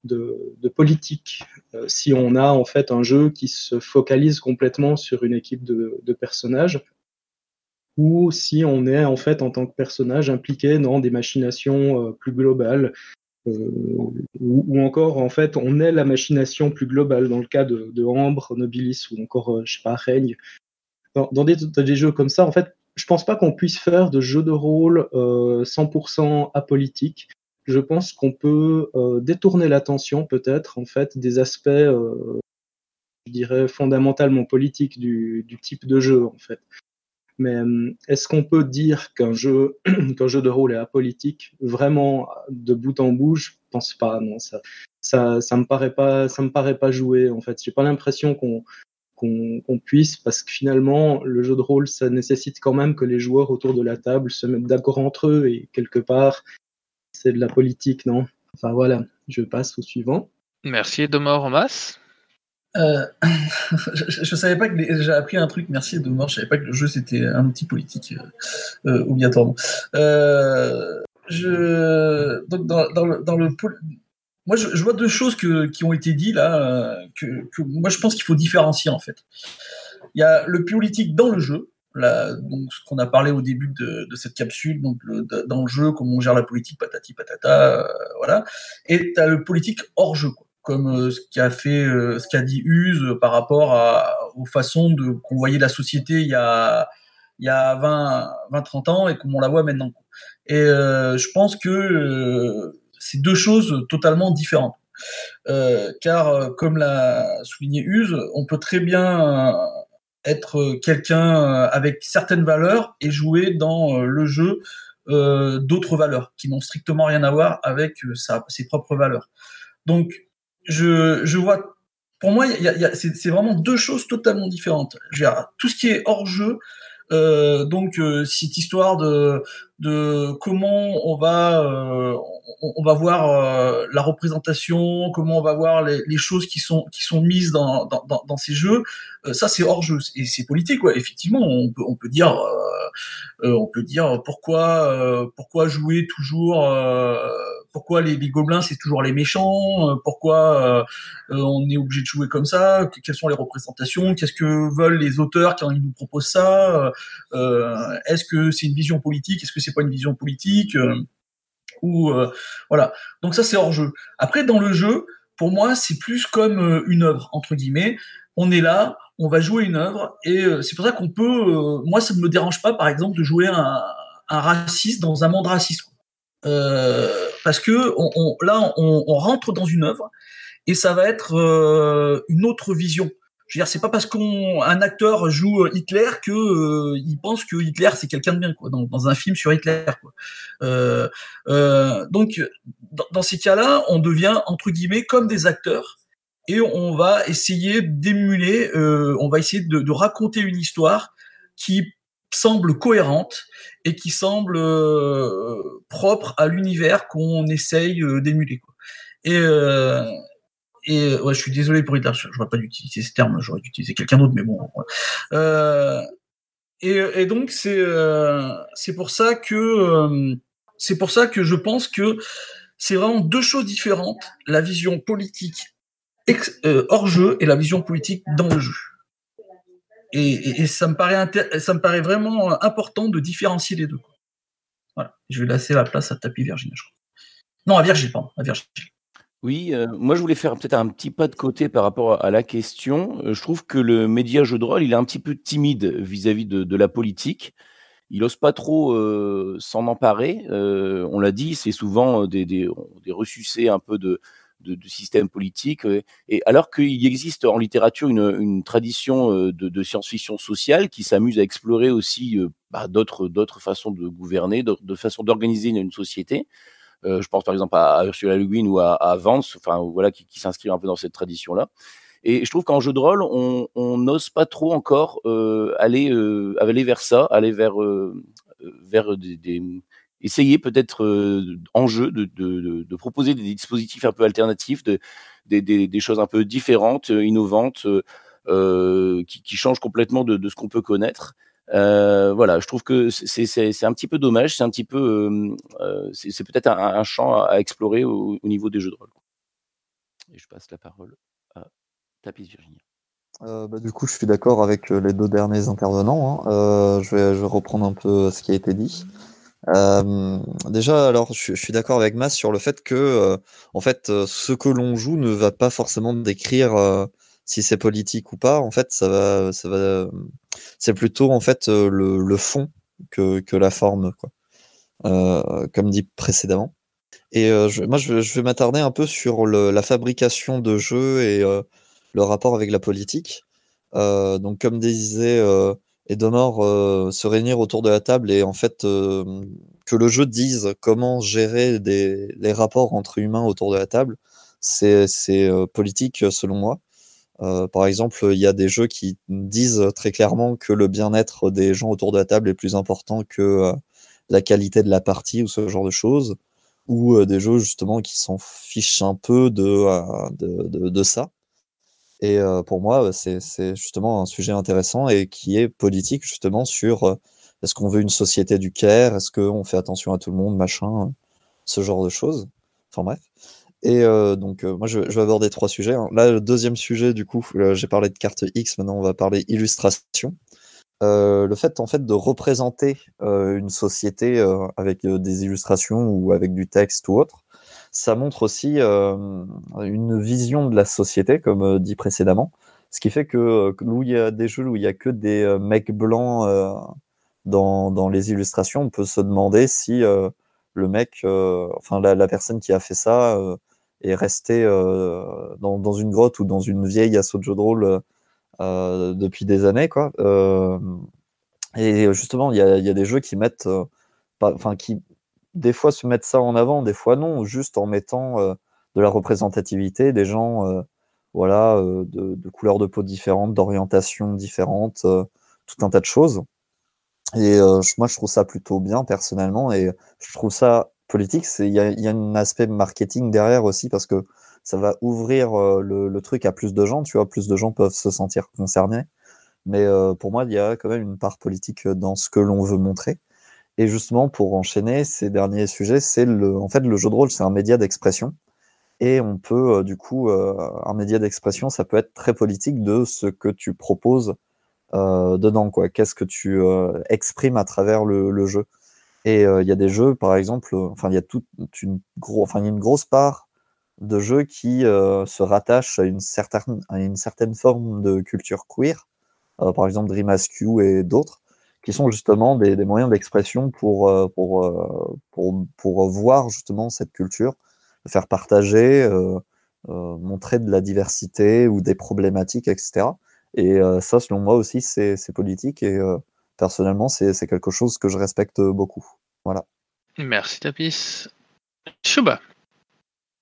de, de politique. Euh, si on a en fait un jeu qui se focalise complètement sur une équipe de personnages, ou si on est en fait en tant que personnage impliqué dans des machinations euh, plus globales, euh, ou, encore en fait on est la machination plus globale dans le cas de, de Ambre, Nobilis ou encore euh, je sais pas Règne. Dans, des, jeux comme ça, en fait, je pense pas qu'on puisse faire de jeux de rôle 100% apolitiques. Je pense qu'on peut détourner l'attention peut-être en fait des aspects je dirais fondamentalement politiques du, du type de jeu en fait. Mais euh, est-ce qu'on peut dire qu'un jeu, qu'un jeu de rôle est apolitique vraiment de bout en bout? Je pense pas. Non, ça, ça, ça me paraît pas, ça me paraît pas joué. En fait, j'ai pas l'impression qu'on qu'on qu puisse, parce que finalement, le jeu de rôle, ça nécessite quand même que les joueurs autour de la table se mettent d'accord entre eux et quelque part, c'est de la politique, non? Enfin voilà, je passe au suivant. Merci, Domor en masse. Euh, je, je, savais pas que j'ai appris un truc. Merci de mort. Je savais pas que le jeu c'était un outil politique euh, euh, obligatoirement. Euh, je moi je, je, vois deux choses qui ont été dites là que, que moi je pense qu'il faut différencier en fait. Il y a le politique dans le jeu. Donc ce qu'on a parlé au début de, cette capsule, donc dans le jeu, comment on gère la politique, patati patata, euh, voilà. Et tu as le politique hors jeu. Comme euh, ce qu'a fait, euh, ce qu'a dit Use par rapport aux façons de qu'on voyait la société il y a il y a 20 20 30 ans et comme on la voit maintenant. Et euh, je pense que c'est deux choses totalement différentes. Car comme l'a souligné Use, on peut très bien être quelqu'un avec certaines valeurs et jouer dans le jeu d'autres valeurs qui n'ont strictement rien à voir avec sa, ses propres valeurs. Donc je, je vois, pour moi, y a, y a, c'est vraiment deux choses totalement différentes. Je veux dire, tout ce qui est hors jeu, euh, donc euh, cette histoire de, de comment on va euh, on, va voir euh, la représentation, comment on va voir les, les, choses qui sont qui sont mises dans dans, dans, ces jeux, euh, ça c'est hors jeu et c'est politique ouais. Effectivement, on peut on peut dire euh, on peut dire pourquoi pourquoi jouer toujours pourquoi les, gobelins c'est toujours les méchants, euh, pourquoi euh, on est obligé de jouer comme ça, quelles sont les représentations, qu'est-ce que veulent les auteurs quand ils nous proposent ça, euh, est-ce que c'est une vision politique, est-ce que c'est pas une vision politique, ou voilà. Donc ça c'est hors jeu. Après dans le jeu, pour moi c'est plus comme une œuvre entre guillemets. On est là, on va jouer une œuvre et c'est pour ça qu'on peut. moi ça ne me dérange pas par exemple de jouer un, raciste dans un monde raciste. Euh, parce que là, on, rentre dans une œuvre et ça va être euh, une autre vision. Je veux dire, c'est pas parce qu'un acteur joue euh, Hitler que euh, il pense que Hitler c'est quelqu'un de bien, quoi, dans, dans, un film sur Hitler. Donc, dans, dans ces cas-là, on devient entre guillemets comme des acteurs et on va essayer d'émuler, on va essayer de, de, raconter une histoire qui semble cohérente et qui semble propre à l'univers qu'on essaye d'émuler. Et et ouais, je suis désolé pour Hitler, je n'aurais pas dû utiliser ce terme, j'aurais dû utiliser quelqu'un d'autre, mais bon. Euh, et, et, donc c'est euh, c'est pour ça que euh, c'est pour ça que je pense que c'est vraiment deux choses différentes la vision politique euh, hors jeu et la vision politique dans le jeu. Et, ça me paraît vraiment important de différencier les deux. Voilà, je vais laisser la place à Tapi Virginie, je crois. Non, à Virgile, pardon, à. Oui, euh, moi je voulais faire peut-être un petit pas de côté par rapport à la question. Euh, je trouve que le média jeu de rôle, il est un petit peu timide vis-à-vis de, la politique. Il ose pas trop euh, s'en emparer. On l'a dit, c'est souvent des, des, des ressucés un peu de, de, de système politique. Et alors qu'il existe en littérature une, tradition de, de science-fiction sociale qui s'amuse à explorer aussi bah, d'autres d'autres façons de gouverner, d'autres façons d'organiser une, société. Euh, je pense par exemple à, Ursula Le Guin ou à, à Vance, enfin voilà, qui, qui s'inscrivent un peu dans cette tradition-là. Et je trouve qu'en jeu de rôle, on n'ose pas trop encore euh, aller, euh, aller vers ça, aller vers, euh, vers des essayer peut-être euh, en jeu de, proposer des dispositifs un peu alternatifs, de, des, choses un peu différentes, innovantes, qui, changent complètement de, ce qu'on peut connaître. Voilà, je trouve que c'est un petit peu dommage, c'est un petit peu, c'est peut-être un, champ à, explorer au, au, niveau des jeux de rôle. Et je passe la parole à Tapis Virginie. Bah, du coup, je suis d'accord avec les deux derniers intervenants. Hein. Je, vais, reprendre un peu ce qui a été dit. Euh, déjà, alors, je, suis d'accord avec Mas sur le fait que, en fait, ce que l'on joue ne va pas forcément décrire si c'est politique ou pas. En fait, ça va, ça va c'est plutôt en fait euh, le, fond que, que, la forme. Euh, comme dit précédemment. Et euh, moi, je, vais m'attarder un peu sur la fabrication de jeux et euh, le rapport avec la politique. Euh, donc, comme disait euh, Edomor, se réunir autour de la table et en fait que le jeu dise comment gérer des, les rapports entre humains autour de la table, c'est politique selon moi. Euh, par exemple, il y a des jeux qui disent très clairement que le bien-être des gens autour de la table est plus important que euh, la qualité de la partie ou ce genre de choses, ou euh, des jeux justement qui s'en fichent un peu euh, de, de, de, ça. Et euh, pour moi, c'est justement un sujet intéressant et qui est politique justement sur euh, est-ce qu'on veut une société du care, est-ce qu'on fait attention à tout le monde, machin, ce genre de choses. Enfin bref. Et euh, donc, euh, moi, je, vais aborder trois sujets. Hein. Là, le deuxième sujet, du coup, euh, j'ai parlé de carte X, maintenant on va parler illustration. le fait, en fait, de représenter une société avec des illustrations ou avec du texte ou autre, ça montre aussi une vision de la société, comme dit précédemment. Ce qui fait que où il y a des jeux où il y a que des mecs blancs dans, dans les illustrations, on peut se demander si le mec, enfin la, personne qui a fait ça est resté euh, dans, dans, une grotte ou dans une vieille assaut de jeu de rôle euh, depuis des années, quoi. Euh, et justement, il y a, y a, des jeux qui mettent, enfin, qui des fois se mettent ça en avant, des fois non, juste en mettant de la représentativité, des gens, voilà, de, de, couleurs de peau différentes, d'orientations différentes, tout un tas de choses. Et euh, moi, je trouve ça plutôt bien personnellement, et je trouve ça politique, il y a, un aspect marketing derrière aussi parce que ça va ouvrir euh, le, le, truc à plus de gens, tu vois, plus de gens peuvent se sentir concernés. Mais euh, pour moi, il y a quand même une part politique dans ce que l'on veut montrer. Et justement, pour enchaîner ces derniers sujets, c'est le, en fait, le jeu de rôle, c'est un média d'expression. Et on peut, euh, du coup, euh, un média d'expression, ça peut être très politique de ce que tu proposes euh, dedans, quoi. Qu'est-ce que tu exprimes à travers le, jeu. Et il y a des jeux, par exemple, enfin, il y a toute une, grosse part de jeux qui se rattachent à une, certaine, à une certaine forme de culture queer, par exemple Dream Askew et d'autres, qui sont justement des, des moyens d'expression pour, euh, pour, euh, pour, pour, voir justement cette culture, faire partager, montrer de la diversité ou des problématiques, etc. Et euh, ça, selon moi aussi, c'est politique. Et euh, personnellement, c'est quelque chose que je respecte beaucoup. Voilà. Merci Tapis. Shuba.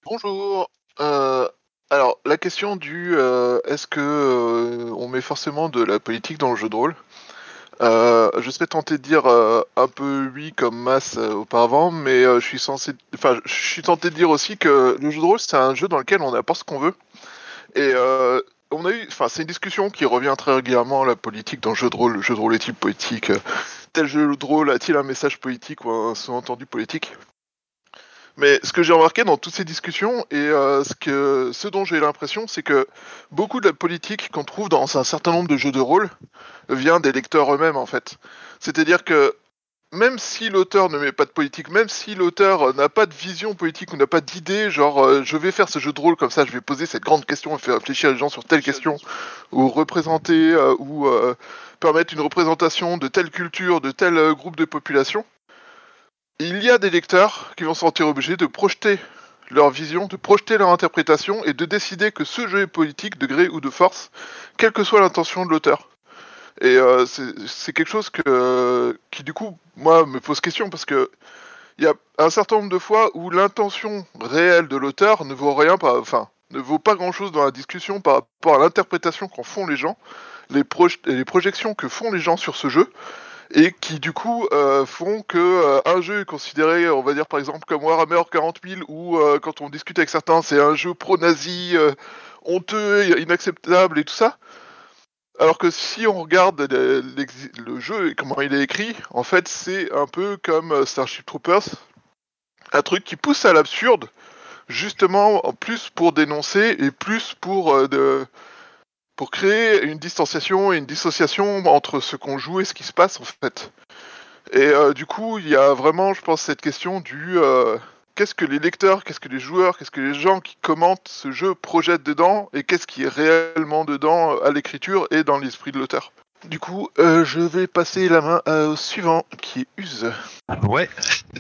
Bonjour. Euh, alors, la question du euh, est-ce que euh, on met forcément de la politique dans le jeu de rôle? Euh, Je serais tenté de dire euh, un peu oui comme masse euh, auparavant, mais euh, je suis censé, enfin, je suis tenté de dire aussi que le jeu de rôle c'est un jeu dans lequel on apporte ce qu'on veut. Et euh, on a eu, enfin, c'est une discussion qui revient très régulièrement la politique dans le jeu de rôle. Le jeu de rôle est-il politique? Tel jeu de rôle a-t-il un message politique ou un sous-entendu politique? Mais ce que j'ai remarqué dans toutes ces discussions et euh, ce, que, ce dont j'ai l'impression, c'est que beaucoup de la politique qu'on trouve dans un certain nombre de jeux de rôle vient des lecteurs eux-mêmes en fait. C'est-à-dire que même si l'auteur ne met pas de politique, même si l'auteur n'a pas de vision politique ou n'a pas d'idée, genre euh, je vais faire ce jeu de rôle comme ça, je vais poser cette grande question et faire réfléchir les gens sur telle question, ou représenter euh, ou permettre une représentation de telle culture, de tel groupe de population, il y a des lecteurs qui vont se sentir obligés de projeter leur vision, de projeter leur interprétation et de décider que ce jeu est politique de gré ou de force, quelle que soit l'intention de l'auteur. Et euh, c'est quelque chose qui du coup, moi, me pose question parce que il y a un certain nombre de fois où l'intention réelle de l'auteur ne vaut rien, enfin, ne vaut pas grand-chose dans la discussion par rapport à l'interprétation qu'en font les gens, les projections que font les gens sur ce jeu, et qui du coup euh, font que euh, un jeu est considéré, on va dire par exemple comme Warhammer 40 000, où quand on discute avec certains, c'est un jeu pro-nazi, euh, honteux, inacceptable et tout ça. Alors que si on regarde le, le jeu et comment il est écrit, en fait c'est un peu comme Starship Troopers, un truc qui pousse à l'absurde, justement en plus pour dénoncer et plus pour de, pour créer une distanciation et une dissociation entre ce qu'on joue et ce qui se passe en fait. Et euh, du coup, il y a vraiment, je pense, cette question du euh, qu'est-ce que les lecteurs, qu'est-ce que les joueurs, qu'est-ce que les gens qui commentent ce jeu projettent dedans et qu'est-ce qui est réellement dedans euh, à l'écriture et dans l'esprit de l'auteur. Du coup, euh, je vais passer la main euh, au suivant, qui est Use. Ouais.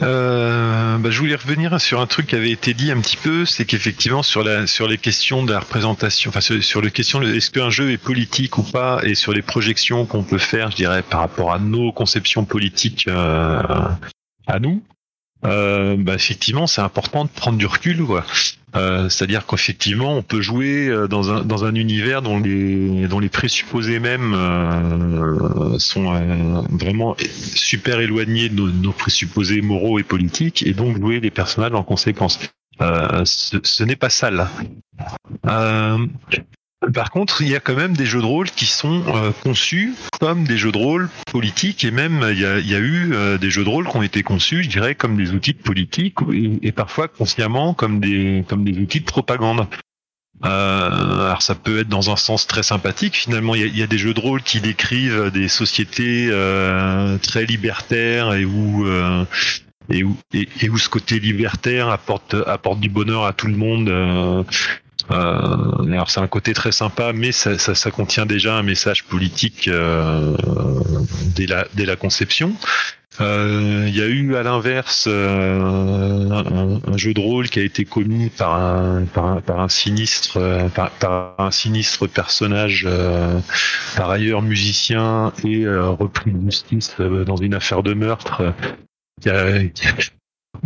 Euh, bah, je voulais revenir sur un truc qui avait été dit un petit peu, c'est qu'effectivement sur les questions de la représentation, enfin sur, les questions de est-ce qu'un jeu est politique ou pas, et sur les projections qu'on peut faire, je dirais, par rapport à nos conceptions politiques à nous. Euh, bah, effectivement, c'est important de prendre du recul. Euh, C'est-à-dire qu'effectivement, on peut jouer euh, dans un univers dont les présupposés mêmes euh, sont vraiment super éloignés de nos, présupposés moraux et politiques, et donc jouer les personnages en conséquence. Ce ce n'est pas. Euh, par contre, il y a quand même des jeux de rôle qui sont euh, conçus comme des jeux de rôle politiques et même il y a, eu euh, des jeux de rôle qui ont été conçus, je dirais, comme des outils de politique et, parfois consciemment comme des comme des outils de propagande. Euh, alors ça peut être dans un sens très sympathique. Finalement, il y a, des jeux de rôle qui décrivent des sociétés euh, très libertaires et où et où, et, où ce côté libertaire apporte du bonheur à tout le monde. Alors c'est un côté très sympa, mais ça, ça, ça contient déjà un message politique euh, dès, la, dès la conception. Euh, Il y a eu à l'inverse euh, un, un jeu de rôle qui a été commis par un, par un, par un sinistre euh, par, par un sinistre personnage euh, par ailleurs musicien et euh, repris de justice euh, dans une affaire de meurtre euh, qui a, qui a-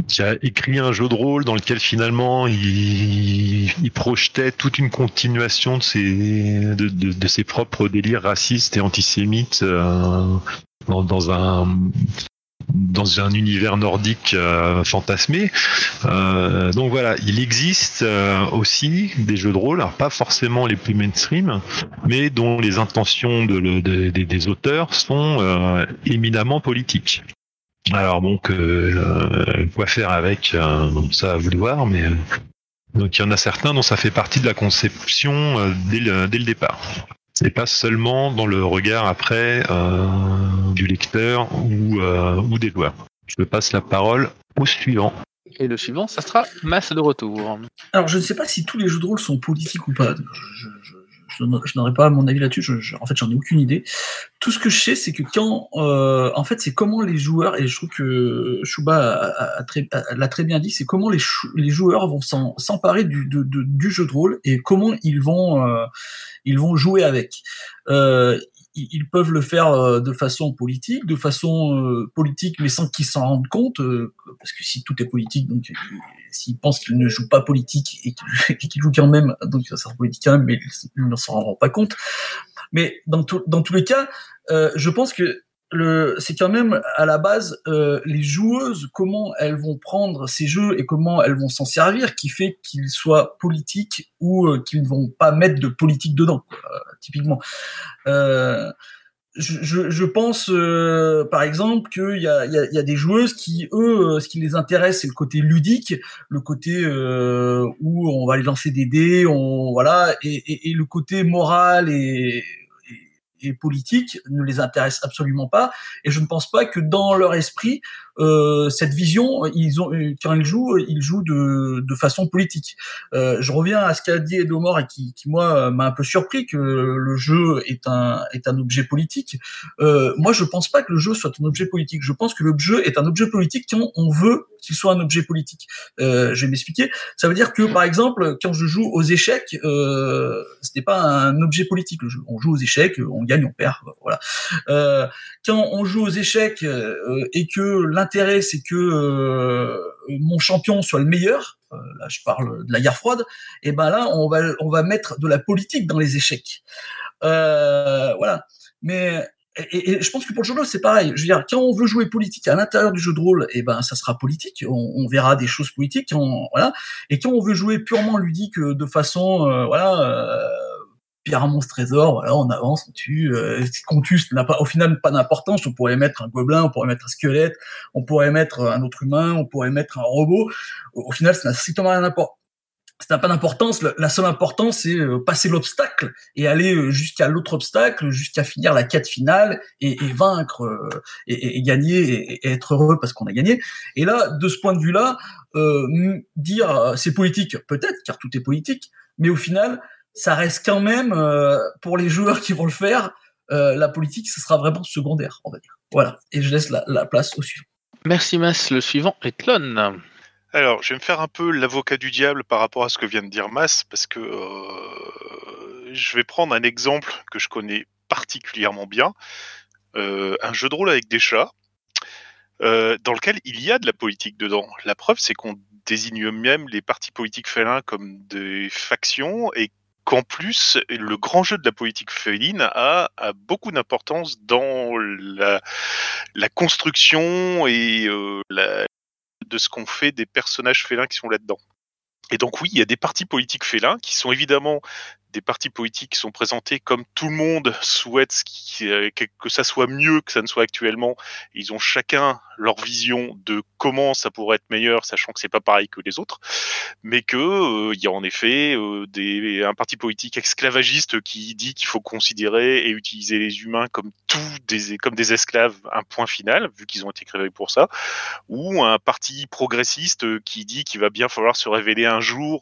qui a écrit un jeu de rôle dans lequel finalement il, il projetait toute une continuation de ses, de, de, de ses propres délires racistes et antisémites euh, dans, dans un dans un univers nordique euh, fantasmé. Euh, donc voilà, il existe euh, aussi des jeux de rôle, alors pas forcément les plus mainstream, mais dont les intentions de, des auteurs sont euh, éminemment politiques. Alors donc, euh, quoi faire avec euh, Ça à vous de voir, mais euh, donc il y en a certains dont ça fait partie de la conception euh, dès, le, dès le départ. C'est pas seulement dans le regard après euh, du lecteur ou, euh, ou des joueurs. Je passe la parole au suivant. Et le suivant, ça sera masse de retour. Alors, je ne sais pas si tous les jeux de rôle sont politiques ou pas. Je, je, je, n'aurais- pas mon avis là-dessus. Je- en fait, j'en ai aucune idée. Tout ce que je sais, c'est que quand, euh, en fait, c'est comment les joueurs et je trouve que Shuba l'a très bien dit, c'est comment les, les joueurs vont s'emparer du, de- du jeu de rôle et comment ils vont, euh, ils vont jouer avec. Euh, ils, peuvent le faire euh, de façon politique, de façon euh, politique, mais sans qu'ils s'en rendent compte, euh, parce que si tout est politique, donc s'ils pensent qu'ils ne jouent pas politique et qu'ils jouent quand même, donc ça sera politique quand même, mais ils ne s'en rendront pas compte. Mais dans, tous les cas, je pense que le, c'est quand même à la base euh, les joueuses, comment elles vont prendre ces jeux et comment elles vont s'en servir, qui fait qu'ils soient politiques ou euh, qu'ils ne vont pas mettre de politique dedans, quoi, euh, typiquement. Euh, je, je, pense, euh, par exemple, qu'il y a, y, a, y a des joueuses qui, eux, euh, ce qui les intéresse, c'est le côté ludique, le côté euh, où on va les lancer des dés, on voilà, et, et, et le côté moral et, et, politique ne les intéresse absolument pas. Et je ne pense pas que dans leur esprit, euh, cette vision, ils ont, quand ils jouent, ils jouent de, de façon politique. Euh, je reviens à ce qu'a dit Edomor et qui, qui moi m'a un peu surpris que le jeu est un est un objet politique. Euh, moi, je pense pas que le jeu soit un objet politique. Je pense que le jeu est un objet politique quand on veut qu'il soit un objet politique. Euh, je vais m'expliquer. Ça veut dire que par exemple, quand je joue aux échecs, euh, ce n'est pas un objet politique le jeu. On joue aux échecs, on gagne, on perd, voilà. Euh, quand on joue aux échecs et que l'intérêt c'est que euh, mon champion soit le meilleur, euh, là je parle de la guerre froide, et ben là on va on va mettre de la politique dans les échecs. Euh, voilà. Mais et, je pense que pour le jeu de rôle c'est pareil. Je veux dire, quand on veut jouer politique à l'intérieur du jeu de rôle, et ben ça sera politique. On, verra des choses politiques. On, voilà. Et quand on veut jouer purement ludique de façon voilà. Euh, à monstre trésor, voilà, on avance, on tue. Euh, ça n'a pas, au final, pas d'importance. On pourrait mettre un gobelin, on pourrait mettre un squelette, on pourrait mettre un autre humain, on pourrait mettre un robot. Au, final, ça n'a strictement rien d'important. Ça n'a pas d'importance. La seule importance, c'est euh, passer l'obstacle et aller euh, jusqu'à l'autre obstacle, jusqu'à finir la quête finale et, vaincre euh, et, gagner et, et être heureux parce qu'on a gagné. Et là, de ce point de vue-là, euh, dire euh, c'est politique, peut-être, car tout est politique, mais au final, ça reste quand même euh, pour les joueurs qui vont le faire, euh, la politique, ce sera vraiment secondaire, on va dire. Voilà. Et je laisse la, la place au suivant. Merci Mas. Le suivant est Tlon. Alors, je vais me faire un peu l'avocat du diable par rapport à ce que vient de dire Mas, parce que euh, je vais prendre un exemple que je connais particulièrement bien, euh, un jeu de rôle avec des chats, euh, dans lequel il y a de la politique dedans. La preuve, c'est qu'on désigne même les partis politiques félins comme des factions et qu'en plus, le grand jeu de la politique féline a, beaucoup d'importance dans la, construction et euh, de ce qu'on fait des personnages félins qui sont là-dedans. Et donc oui, il y a des partis politiques félins qui sont évidemment des partis politiques qui sont présentés comme tout le monde souhaite euh, que, ça soit mieux que ça ne soit actuellement. Ils ont chacun leur vision de comment ça pourrait être meilleur, sachant que c'est pas pareil que les autres, mais que euh, il y a en effet euh, un parti politique esclavagiste qui dit qu'il faut considérer et utiliser les humains comme tout des comme des esclaves, un point final, vu qu'ils ont été créés pour ça, ou un parti progressiste qui dit qu'il va bien falloir se révéler un jour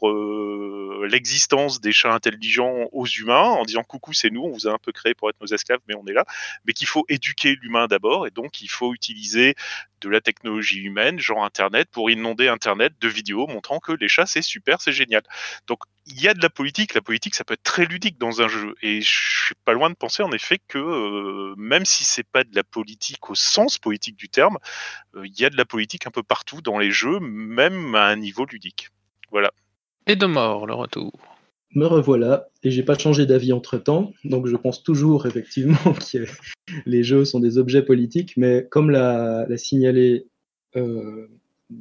l'existence des chats intelligents aux humains en disant coucou c'est nous, on vous a un peu créé pour être nos esclaves mais on est là, mais qu'il faut éduquer l'humain d'abord et donc il faut utiliser de la technologie humaine, genre Internet, pour inonder Internet de vidéos montrant que les chats c'est super, c'est génial. Donc il y a de la politique, la politique ça peut être très ludique dans un jeu et je suis pas loin de penser en effet que euh, même si c'est pas de la politique au sens politique du terme, euh, il y a de la politique un peu partout dans les jeux, même à un niveau ludique. Voilà. Et de mort, le retour. Me revoilà, et j'ai pas changé d'avis entre temps, donc je pense toujours effectivement que les jeux sont des objets politiques, mais comme l'a signalé, euh,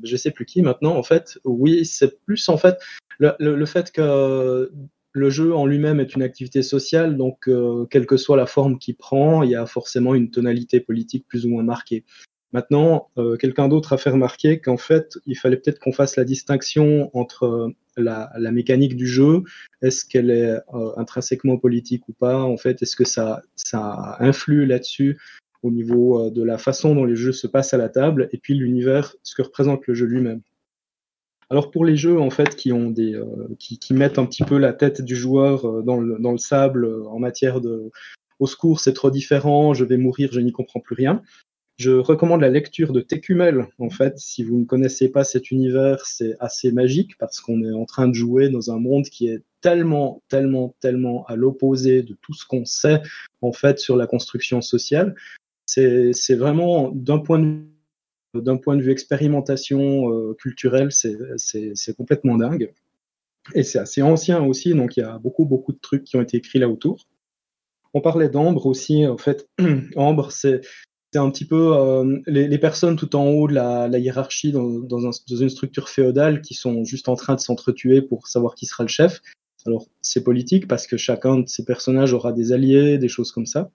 je sais plus qui maintenant, en fait, oui, c'est plus en fait le fait que le jeu en lui-même est une activité sociale, donc euh, quelle que soit la forme qu'il prend, il y a forcément une tonalité politique plus ou moins marquée. Maintenant, euh, quelqu'un d'autre a fait remarquer qu'en fait, il fallait peut-être qu'on fasse la distinction entre euh, la, la mécanique du jeu, est-ce qu'elle est euh, intrinsèquement politique ou pas? En fait, est-ce que ça, ça influe là-dessus au niveau euh, de la façon dont les jeux se passent à la table et puis l'univers, ce que représente le jeu lui-même? Alors pour les jeux en fait qui ont des euh, qui, qui mettent un petit peu la tête du joueur euh, dans le, dans le sable en matière de au secours c'est trop différent, je vais mourir, je n'y comprends plus rien. Je recommande la lecture de Técumel. En fait, si vous ne connaissez pas cet univers, c'est assez magique parce qu'on est en train de jouer dans un monde qui est tellement, tellement, tellement à l'opposé de tout ce qu'on sait en fait sur la construction sociale. C'est vraiment d'un point de vue d'un point de vue expérimentation euh, culturelle, c'est complètement dingue. Et c'est assez ancien aussi, donc il y a beaucoup, beaucoup de trucs qui ont été écrits là autour. On parlait d'Ambre aussi. En fait, Ambre, c'est c'est un petit peu euh, les, personnes tout en haut de la, hiérarchie dans, dans, un- dans une structure féodale qui sont juste en train de s'entretuer pour savoir qui sera le chef. Alors, c'est politique parce que chacun de ces personnages aura des alliés, des choses comme ça.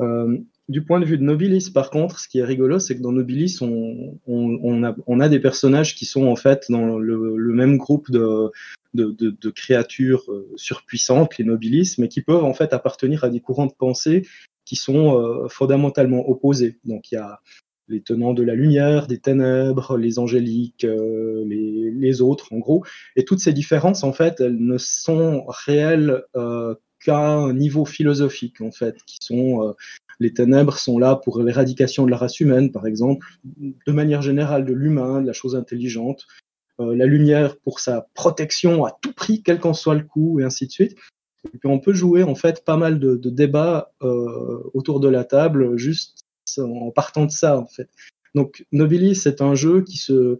Euh, du point de vue de Nobilis, par contre, ce qui est rigolo, c'est que dans Nobilis, on, a, des personnages qui sont en fait dans le, même groupe de créatures euh, surpuissantes, les Nobilis, mais qui peuvent en fait appartenir à des courants de pensée qui sont euh, fondamentalement opposés. Donc il y a les tenants de la lumière, des ténèbres, les angéliques, euh, les, les autres en gros. Et toutes ces différences, en fait, elles ne sont réelles euh, qu'à un niveau philosophique, en fait, qui sont euh, les ténèbres sont là pour l'éradication de la race humaine, par exemple, de manière générale de l'humain, de la chose intelligente. Euh, la lumière pour sa protection à tout prix, quel qu'en soit le coût, et ainsi de suite. Et puis on peut jouer en fait pas mal de, débats euh, autour de la table juste en partant de ça en fait. Donc Nobilis c'est un jeu qui se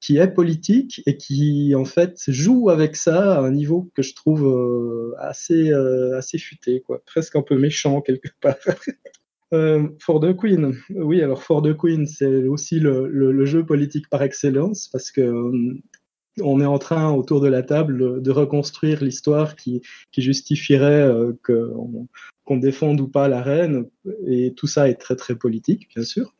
qui est politique et qui en fait joue avec ça à un niveau que je trouve euh, assez euh, assez futé quoi, presque un peu méchant quelque part. For the Queen, oui, alors For the Queen, c'est aussi le, le, jeu politique par excellence parce que on est en train autour de la table de, reconstruire l'histoire qui, qui justifierait euh, qu'on qu défende ou pas la reine et tout ça est très très politique bien sûr.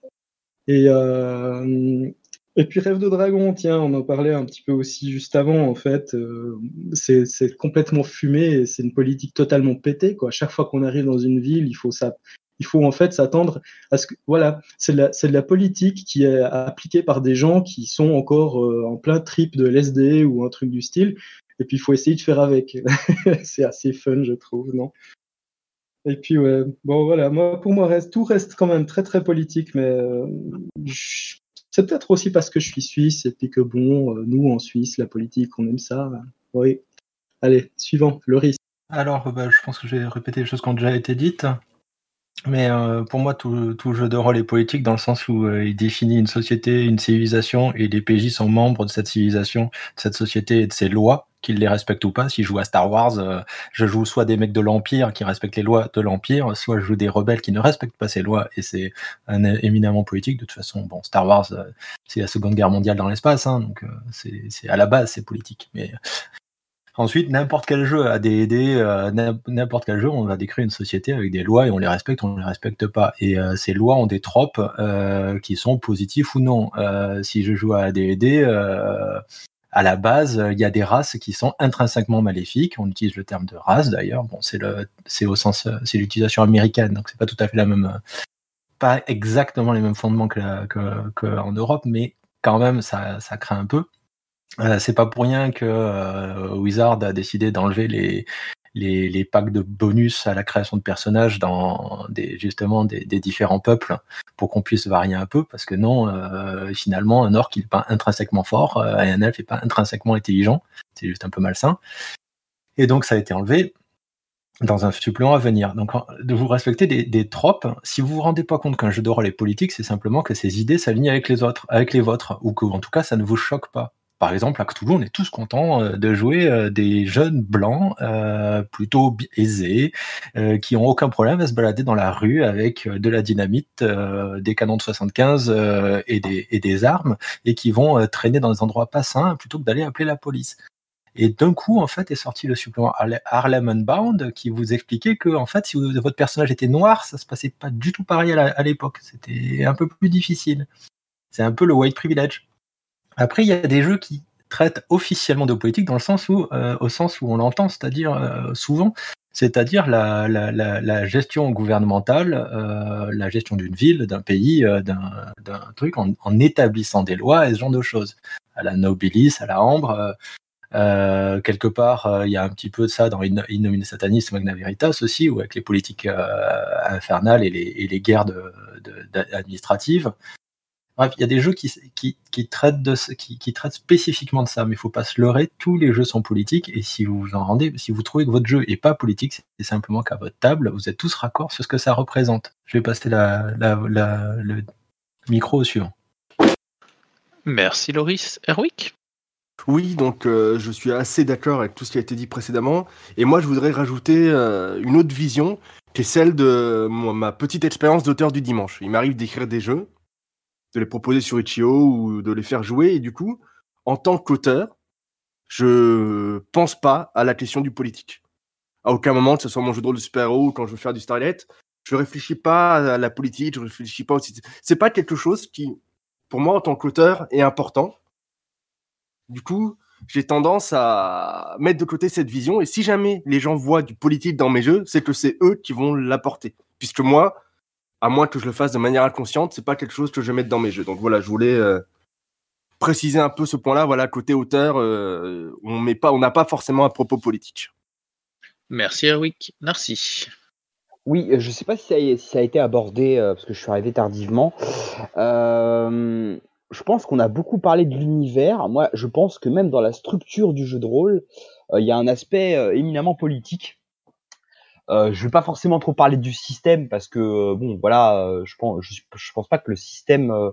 Et euh, et puis Rêve de Dragon, tiens, on en parlait un petit peu aussi juste avant, en fait. Euh, c'est complètement fumé c'est une politique totalement pétée, quoi. Chaque fois qu'on arrive dans une ville, il faut ça, il faut en fait s'attendre à ce que, voilà, c'est de, la, de la politique qui est appliquée par des gens qui sont encore euh, en plein trip de LSD ou un truc du style. Et puis il faut essayer de faire avec. c'est assez fun, je trouve, non? Et puis ouais, bon voilà, moi pour moi reste tout reste quand même très très politique, mais euh, c'est peut-être aussi parce que je suis suisse et puis que bon, euh, nous en Suisse, la politique, on aime ça. Oui. Allez, suivant, Loris. Alors, bah, je pense que je vais répéter les choses qui ont déjà été dites. Mais euh, pour moi, tout, tout, jeu de rôle est politique dans le sens où euh, il définit une société, une civilisation, et les PJ sont membres de cette civilisation, de cette société et de ses lois, qu'ils les respectent ou pas. Si je joue à Star Wars, euh, je joue soit des mecs de l'Empire qui respectent les lois de l'Empire, soit je joue des rebelles qui ne respectent pas ces lois, et c'est éminemment politique. De toute façon, bon, Star Wars, euh, c'est la Seconde Guerre mondiale dans l'espace, hein, donc euh, c'est à la base, c'est politique. Mais Ensuite, n'importe quel jeu a des euh, n'importe quel jeu, on va décrire une société avec des lois et on les respecte, on ne les respecte pas. Et euh, ces lois ont des tropes euh, qui sont positifs ou non. si je joue à D&D, à la base, il y a des races qui sont intrinsèquement maléfiques. On utilise le terme de race d'ailleurs. C'est l'utilisation américaine, donc c'est pas tout à fait la même, pas exactement les mêmes fondements que, en Europe, mais quand même, ça craint un peu. Euh, c'est pas pour rien que euh, Wizard a décidé d'enlever les, les, packs de bonus à la création de personnages dans des, justement des, différents peuples pour qu'on puisse varier un peu parce que non, euh, finalement, un orc n'est pas intrinsèquement fort et un elfe n'est pas intrinsèquement intelligent, c'est juste un peu malsain. Et donc ça a été enlevé dans un supplément à venir. Donc, de vous respecter des, des tropes. Si vous vous rendez pas compte qu'un jeu de rôle est politique, c'est simplement que ces idées s'alignent avec les autres, avec les vôtres, ou que, en tout cas, ça ne vous choque pas. Par exemple, à Cthulhu, on est tous contents euh, de jouer euh, des jeunes blancs euh, plutôt aisés, qui ont aucun problème à se balader dans la rue avec de la dynamite, des canons de 75 et des, et, des, armes, et qui vont traîner dans des endroits pas sains plutôt que d'aller appeler la police. Et d'un coup, en fait, est sorti le supplément Harlem Unbound qui vous expliquait que, en fait, si votre personnage était noir, ça se passait pas du tout pareil à l'époque. C'était un peu plus difficile. C'est un peu le white privilege. Après, il y a des jeux qui traitent officiellement de politique dans le sens où, euh, au sens où on l'entend, c'est-à-dire euh, souvent, c'est-à-dire la, la, la, la, gestion gouvernementale, euh, la gestion d'une ville, d'un pays, euh, d'un truc, en, en, établissant des lois et ce genre de choses. À la Nobilis, à la Ambre. Euh, quelque part, il y a un petit peu de ça dans In Innomine Satanis, Magna Veritas aussi, ou avec les politiques infernales et les, et les guerres de, de, administratives. Bref, il y a des jeux qui, qui, qui traitent, de, ce- qui, qui traitent spécifiquement de ça, mais il faut pas se leurrer, tous les jeux sont politiques, et si vous vous en rendez, si vous trouvez que votre jeu est pas politique, c'est simplement qu'à votre table, vous êtes tous raccords sur ce que ça représente. Je vais passer la, la, la- le micro au suivant. Merci Loris. Erwick? Oui, donc euh, je suis assez d'accord avec tout ce qui a été dit précédemment. Et moi, je voudrais rajouter euh, une autre vision, qui est celle de ma petite expérience d'auteur du dimanche. Il m'arrive d'écrire des jeux, de les proposer sur Itch.io ou de les faire jouer. Et du coup, en tant qu'auteur, je pense pas à la question du politique. À aucun moment, que ce soit mon jeu de rôle de super-héros ou quand je veux faire du Starlight, je réfléchis pas à la politique, je réfléchis pas au... C'est pas quelque chose qui, pour moi, en tant qu'auteur, est important. Du coup, j'ai tendance à mettre de côté cette vision. Et si jamais les gens voient du politique dans mes jeux, c'est que c'est eux qui vont l'apporter. Puisque moi, à moins que je le fasse de manière inconsciente, c'est pas quelque chose que je vais mettre dans mes jeux. Donc voilà, je voulais euh, préciser un peu ce point-là. Voilà, côté auteur, euh, on met pas, on n'a pas forcément un propos politique. Merci Erwick. Narcy. Oui, euh, je ne sais pas si ça, a, si ça a été abordé, euh, parce que je suis arrivé tardivement. Euh, je pense qu'on a beaucoup parlé de l'univers. Moi, je pense que même dans la structure du jeu de rôle, euh, il y a un aspect euh, éminemment politique. Euh, je vais pas forcément trop parler du système parce que euh, bon voilà euh, je pense je, pense pas que le système euh,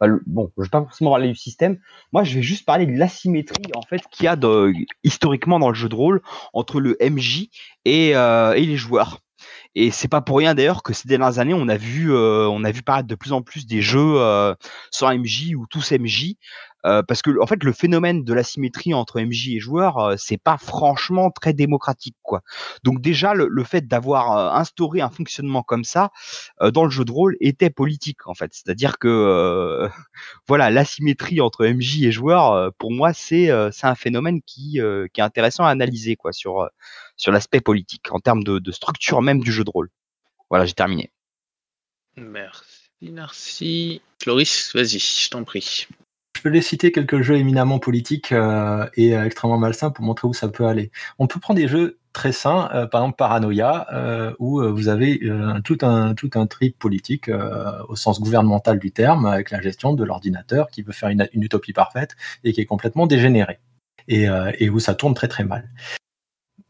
le- bon je vais pas forcément parler du système. Moi je vais juste parler de l'asymétrie en fait qu'il y a de, historiquement dans le jeu de rôle entre le MJ et, euh, et les joueurs. Et c'est pas pour rien d'ailleurs que ces dernières années on a vu euh, on a vu paraître de plus en plus des jeux euh, sans MJ ou tous MJ euh, parce que en fait le phénomène de l'asymétrie entre MJ et joueurs euh, c'est pas franchement très démocratique quoi donc déjà le, fait d'avoir euh, instauré un fonctionnement comme ça euh, dans le jeu de rôle était politique en fait c'est-à-dire que voilà l'asymétrie entre MJ et joueurs euh, pour moi c'est c'est un phénomène qui qui est intéressant à analyser quoi sur sur l'aspect politique en termes de, de structure même du jeu de rôle voilà j'ai terminé Merci Narcy. Loris, vas-y, je t'en prie. Je les citer quelques jeux éminemment politiques euh, et euh, extrêmement malsains pour montrer où ça peut aller. On peut prendre des jeux très sains, euh, par exemple Paranoia, où vous avez tout un tout trip politique au sens gouvernemental du terme, avec la gestion de l'ordinateur qui veut faire une, utopie parfaite et qui est complètement dégénéré et, euh, et où ça tourne très très mal.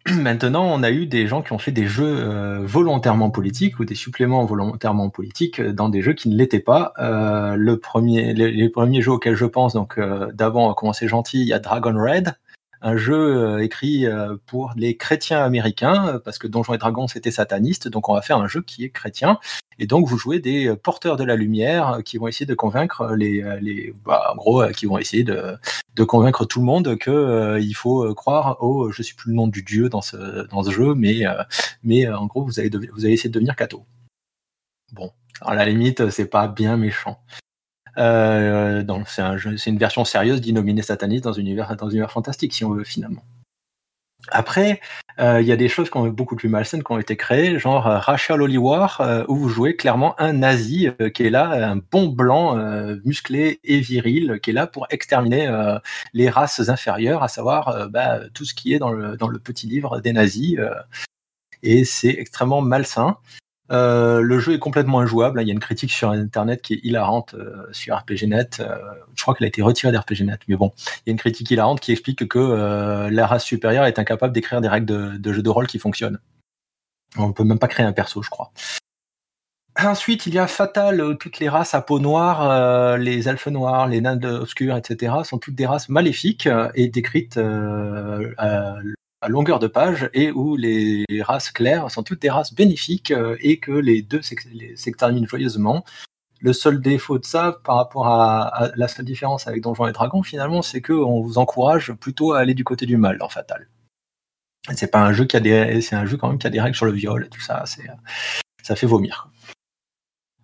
Maintenant, on a eu des gens qui ont fait des jeux euh, volontairement politiques ou des suppléments volontairement politiques euh, dans des jeux qui ne l'étaient pas. Euh, le premier, les, premiers jeux auxquels je pense, donc euh, d'avant, à commencer gentil, il y a Dragon Red, un jeu euh, écrit euh, pour les chrétiens américains, euh, parce que Donjons et Dragons c'était sataniste, donc on va faire un jeu qui est chrétien. Et donc vous jouez des porteurs de la lumière qui vont essayer de convaincre les, les bah, en gros, qui vont essayer de, de convaincre tout le monde que il faut croire au, je sais plus le nom du dieu dans ce dans ce jeu, mais euh, mais en gros vous allez vous allez essayer de devenir catho. Bon, à la limite c'est pas bien méchant. Euh, c'est une version sérieuse d'Innominé Sataniste dans un univers dans un univers fantastique si on veut finalement. Après, euh, il y a des choses qui ont beaucoup plus malsaines qui ont été créées, genre euh, Racial Holy War, euh, où vous jouez clairement un nazi qui est là, un bon blanc musclé et viril, qui est là pour exterminer les races inférieures, à savoir bah, tout ce qui est dans le, petit livre des nazis. et c'est extrêmement malsain. Euh, le jeu est complètement injouable. hein. Il y a une critique sur Internet qui est hilarante euh, sur RPGNet. Euh, je crois qu'elle a été retirée d'RPGNet, mais bon, il y a une critique hilarante qui explique que la race supérieure est incapable d'écrire des règles de, jeu de rôle qui fonctionnent. On ne peut même pas créer un perso, je crois. Ensuite, il y a Fatal, toutes les races à peau noire, les elfes noirs, les nains obscurs, etc., sont toutes des races maléfiques et décrites longueur de page, et où les races claires sont toutes des races bénéfiques euh, et que les deux s'exterminent joyeusement. Le seul défaut de ça, par rapport à, la seule différence avec Donjons et Dragons, finalement, c'est qu'on vous encourage plutôt à aller du côté du mal dans Fatal. C'est pas un jeu qui a des, c'est un jeu quand même qui a des règles sur le viol et tout ça. Ça fait vomir.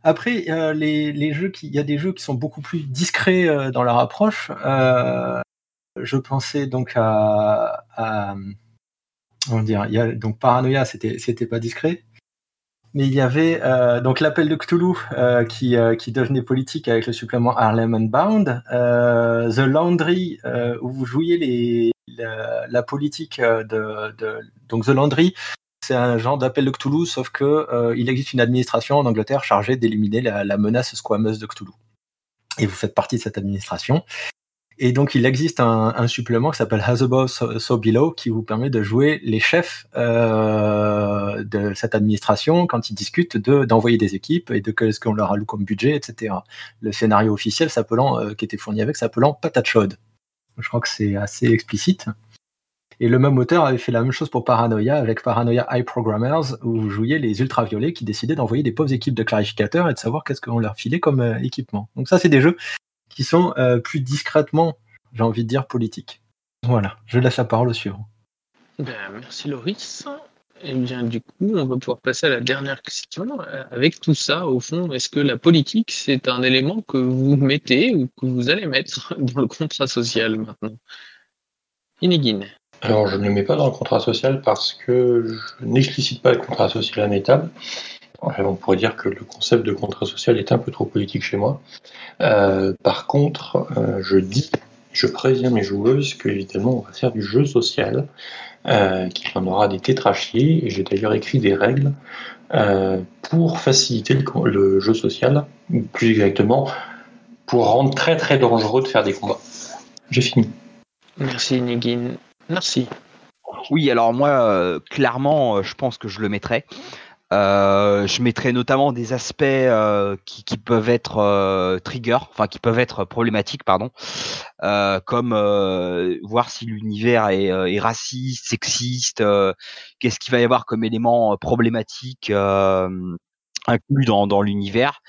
Après, euh, il y a des jeux qui sont beaucoup plus discrets euh, dans leur approche. Je pensais donc à comment dire, il donc Paranoia, c'était c'était pas discret. Mais il y avait euh, donc l'appel de Cthulhu euh, qui, euh, qui devenait politique avec le supplément Harlem Unbound, The Laundry euh, où vous jouiez la, politique de, donc The Laundry, c'est un genre d'appel de Cthulhu sauf que il existe une administration en Angleterre chargée d'éliminer la, la menace squameuse de Cthulhu. et vous faites partie de cette administration. Et donc, il existe un, supplément qui s'appelle Has Above, so, Below, qui vous permet de jouer les chefs euh, de cette administration quand ils discutent de d'envoyer des équipes et de qu'est-ce qu'on leur alloue comme budget, etc. Le scénario officiel s'appelant, euh, qui était fourni avec, s'appelant Patate chaude. Je crois que c'est assez explicite. Et le même auteur avait fait la même chose pour Paranoia avec Paranoia High Programmers, où vous jouiez les ultraviolets qui décidaient d'envoyer des pauvres équipes de clarificateurs et de savoir qu'est-ce qu'on leur filait comme euh, équipement. Donc ça, c'est des jeux qui sont euh, plus discrètement, j'ai envie de dire, politiques. Voilà, je laisse la parole au suivant. Ben, merci Loris. Et bien du coup, on va pouvoir passer à la dernière question. Euh, Avec tout ça, au fond, est-ce que la politique, c'est un élément que vous mettez ou que vous allez mettre dans le contrat social maintenant? Inigine. Alors, je ne le mets pas dans le contrat social parce que je n'explicite pas le contrat social à mes tables. On pourrait dire que le concept de contrat social est un peu trop politique chez moi. Euh, par contre, euh, je dis, je préviens mes joueuses qu'évidemment, on va faire du jeu social, euh, qu'il y en aura des tétrachiers, et j'ai d'ailleurs écrit des règles euh, pour faciliter le, le, jeu social, ou plus exactement, pour rendre très très dangereux de faire des combats. J'ai fini. Merci Nigin. Merci. Oui, alors moi, euh, clairement, euh, je pense que je le mettrai. Euh, je mettrai notamment des aspects euh, qui, qui, peuvent être euh, trigger, enfin qui peuvent être problématiques, pardon, comme voir si l'univers est, est, raciste, sexiste, qu'est-ce qu'il va y avoir comme élément problématique inclus dans, dans l'univers.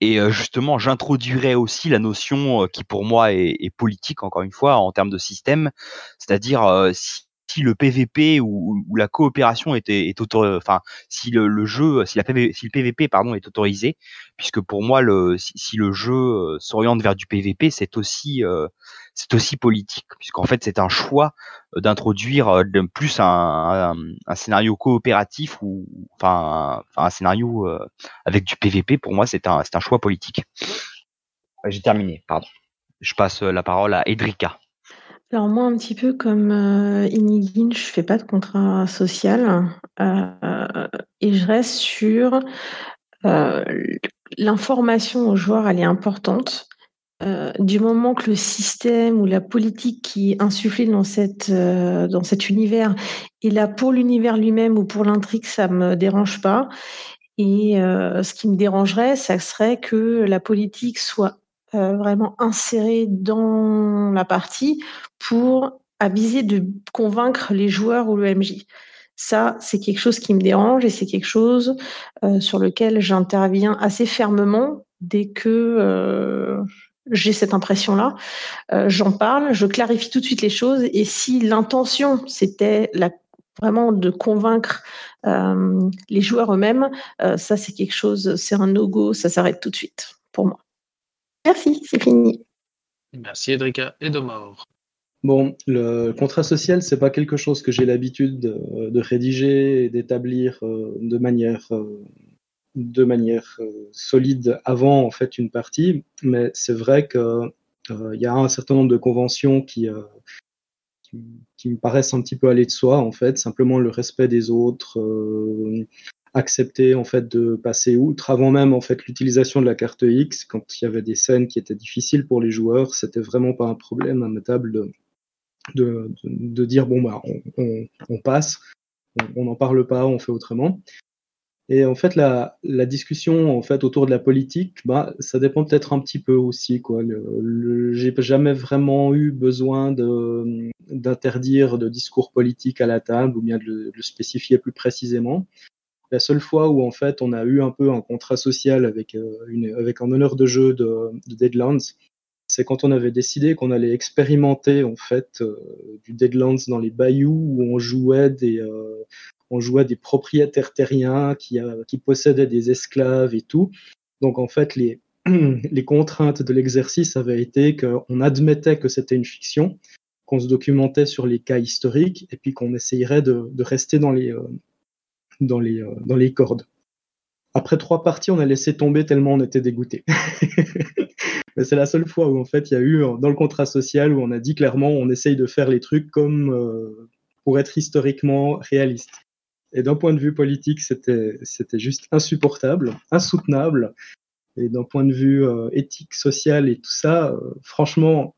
Et justement, j'introduirais aussi la notion qui pour moi est, est, politique, encore une fois, en termes de système, c'est-à-dire si si le PVP ou, ou la coopération était est autorisé, enfin si le, le, jeu, si la PV, si le PVP pardon est autorisé, puisque pour moi le si, si le jeu s'oriente vers du PVP, c'est aussi euh, c'est aussi politique, puisqu'en fait c'est un choix d'introduire plus un, un, un, scénario coopératif ou enfin un, un scénario euh, avec du PVP. Pour moi c'est un c'est un choix politique. J'ai terminé, pardon. Je passe la parole à Edrika. Alors moi, un petit peu comme euh, Inigine, je fais pas de contrat social euh, et je reste sur euh, l'information aux joueurs, elle est importante. Du moment que le système ou la politique qui est insufflée dans, cette, dans cet univers est là pour l'univers lui-même ou pour l'intrigue, ça me dérange pas. Et ce qui me dérangerait, ça serait que la politique soit euh, vraiment inséré dans la partie pour aviser de convaincre les joueurs ou le MJ. Ça, c'est quelque chose qui me dérange et c'est quelque chose euh, sur lequel j'interviens assez fermement dès que euh, j'ai cette impression-là. Euh, J'en parle, je clarifie tout de suite les choses et si l'intention c'était vraiment de convaincre euh, les joueurs eux-mêmes, euh, ça c'est quelque chose, c'est un no-go, ça s'arrête tout de suite pour moi. Merci, c'est fini. Merci Edrika et Domor. Bon, le contrat social, c'est pas quelque chose que j'ai l'habitude de, de, rédiger et d'établir euh, de manière, euh, de manière euh, solide avant en fait une partie, mais c'est vrai que il y a un certain nombre de conventions qui, qui, qui, me paraissent un petit peu aller de soi en fait, simplement le respect des autres, accepter en fait de passer outre avant même en fait l'utilisation de la carte X. Quand il y avait des scènes qui étaient difficiles pour les joueurs c'était vraiment pas un problème à ma table de, de, de, dire bon bah on, on, passe on n'en parle pas on fait autrement. Et en fait la, la discussion en fait autour de la politique bah ça dépend peut-être un petit peu aussi quoi. Le, j'ai jamais vraiment eu besoin de d'interdire de discours politique à la table ou bien de le spécifier plus précisément la seule fois où en fait on a eu un peu un contrat social avec, euh, un honneur de jeu de, de Deadlands, c'est quand on avait décidé qu'on allait expérimenter en fait euh, du Deadlands dans les bayous où on jouait des, euh, on jouait des propriétaires terriens qui, possédaient des esclaves et tout. Donc en fait les, contraintes de l'exercice avaient été qu'on admettait que c'était une fiction, qu'on se documentait sur les cas historiques et puis qu'on essayerait de, de rester dans les, dans les, euh, dans les cordes. Après trois parties, on a laissé tomber tellement on était dégoûté. Mais c'est la seule fois où en fait il y a eu dans le contrat social où on a dit clairement on essaye de faire les trucs comme euh, pour être historiquement réaliste. Et d'un point de vue politique, c'était c'était juste insupportable, insoutenable. Et d'un point de vue euh, éthique, social et tout ça, euh, franchement,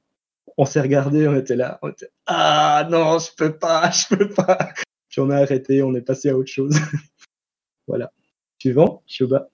on s'est regardé, on était là, on était ah non, je peux pas, je peux pas. On a arrêté, on est passé à autre chose. voilà. Suivant, Shoba.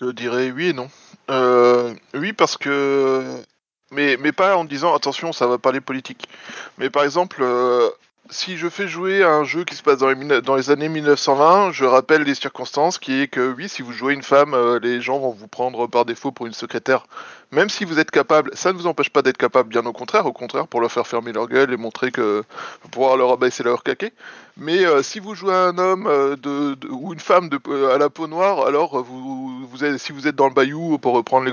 Je dirais oui et non. Euh, oui, parce que. Mais, mais pas en disant attention, ça va parler politique. Mais par exemple, euh, si je fais jouer à un jeu qui se passe dans les, dans les années 1920, je rappelle les circonstances qui est que oui, si vous jouez une femme, euh, les gens vont vous prendre par défaut pour une secrétaire. Même si vous êtes capable, ça ne vous empêche pas d'être capable, bien au contraire, au contraire, pour leur faire fermer leur gueule et montrer que. pour pouvoir leur abaisser leur caquet. Mais euh, si vous jouez un homme euh, de, ou une femme de, à la peau noire, alors vous, êtes, si vous êtes dans le bayou, pour reprendre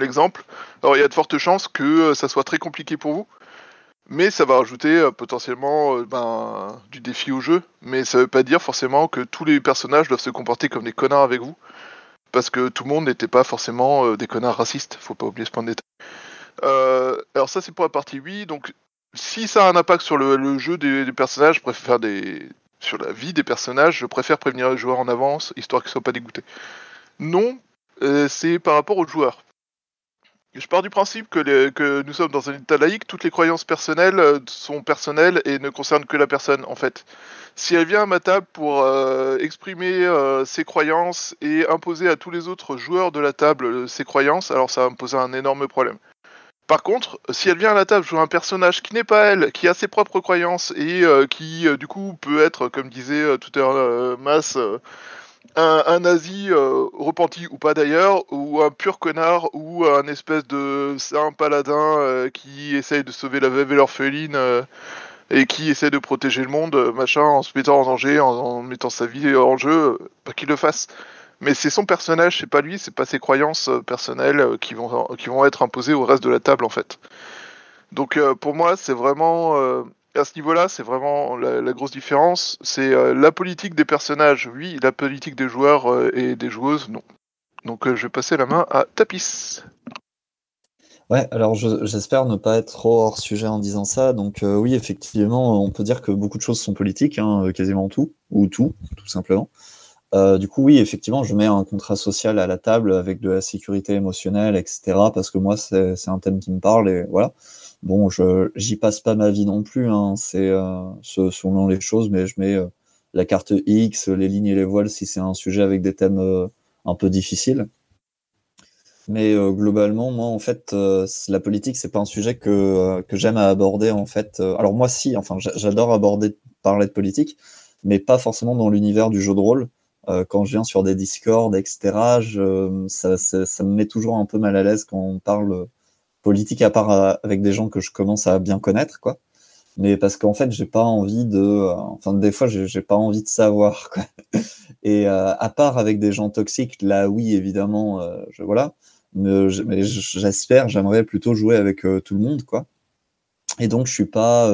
l'exemple, alors il y a de fortes chances que ça soit très compliqué pour vous. Mais ça va rajouter euh, potentiellement euh, ben, du défi au jeu. Mais ça veut pas dire forcément que tous les personnages doivent se comporter comme des connards avec vous. Parce que tout le monde n'était pas forcément euh, des connards racistes. Faut pas oublier ce point de détail. Alors ça c'est pour la partie oui. Donc si ça a un impact sur le, jeu des, personnages, je préfère des sur la vie des personnages, je préfère prévenir les joueurs en avance, histoire qu'ils soient pas dégoûtés. Non, c'est par rapport aux joueurs. Je pars du principe que, nous sommes dans un état laïque, toutes les croyances personnelles euh, sont personnelles et ne concernent que la personne en fait. Si elle vient à ma table pour euh, exprimer euh, ses croyances et imposer à tous les autres joueurs de la table ses croyances, alors ça va me poser un énorme problème. Par contre, si elle vient à la table jouer un personnage qui n'est pas elle, qui a ses propres croyances et qui du coup peut être, comme disait tout à l'heure Mas, euh, un, un nazi euh, repenti ou pas d'ailleurs, ou un pur connard, ou un espèce de saint paladin euh, qui essaye de sauver la veuve et l'orpheline euh, et qui essaie de protéger le monde, euh, machin, en se mettant en danger, en, mettant sa vie en jeu, pas qu'il le fasse. Mais c'est son personnage, c'est pas lui, c'est pas ses croyances personnelles qui vont, qui vont être imposées au reste de la table en fait. Donc pour moi, c'est vraiment à ce niveau-là, c'est vraiment la, grosse différence. C'est euh, la politique des personnages, oui, la politique des joueurs euh, et des joueuses, non. Donc euh, je vais passer la main à Tapis. Ouais, alors je- j'espère ne pas être trop hors sujet en disant ça. Donc oui, effectivement, on peut dire que beaucoup de choses sont politiques, hein, quasiment tout, ou tout, tout simplement. Du coup, oui, effectivement, je mets un contrat social à la table avec de la sécurité émotionnelle, etc. Parce que moi, c'est un thème qui me parle et voilà. Bon, je j'y passe pas ma vie non plus. Hein, c'est euh, selon les choses, mais je mets euh, la carte X, les lignes et les voiles si c'est un sujet avec des thèmes euh, un peu difficiles. Mais globalement, moi, en fait, la politique, c'est pas un sujet que, que j'aime à aborder, en fait. Alors moi, si, enfin, j'a- j'adore aborder, parler de politique, mais pas forcément dans l'univers du jeu de rôle. Quand je viens sur des Discord, etc., ça, ça me met toujours un peu mal à l'aise quand on parle politique, à part euh, avec des gens que je commence à bien connaître, quoi. Mais parce qu'en fait, j'ai pas envie de, euh, enfin, des fois, j'ai pas envie de savoir, quoi. Et euh, à part avec des gens toxiques, là, oui, évidemment, je, voilà. Mais, j'espère, j'aimerais plutôt jouer avec tout le monde, quoi. Et donc, je suis pas,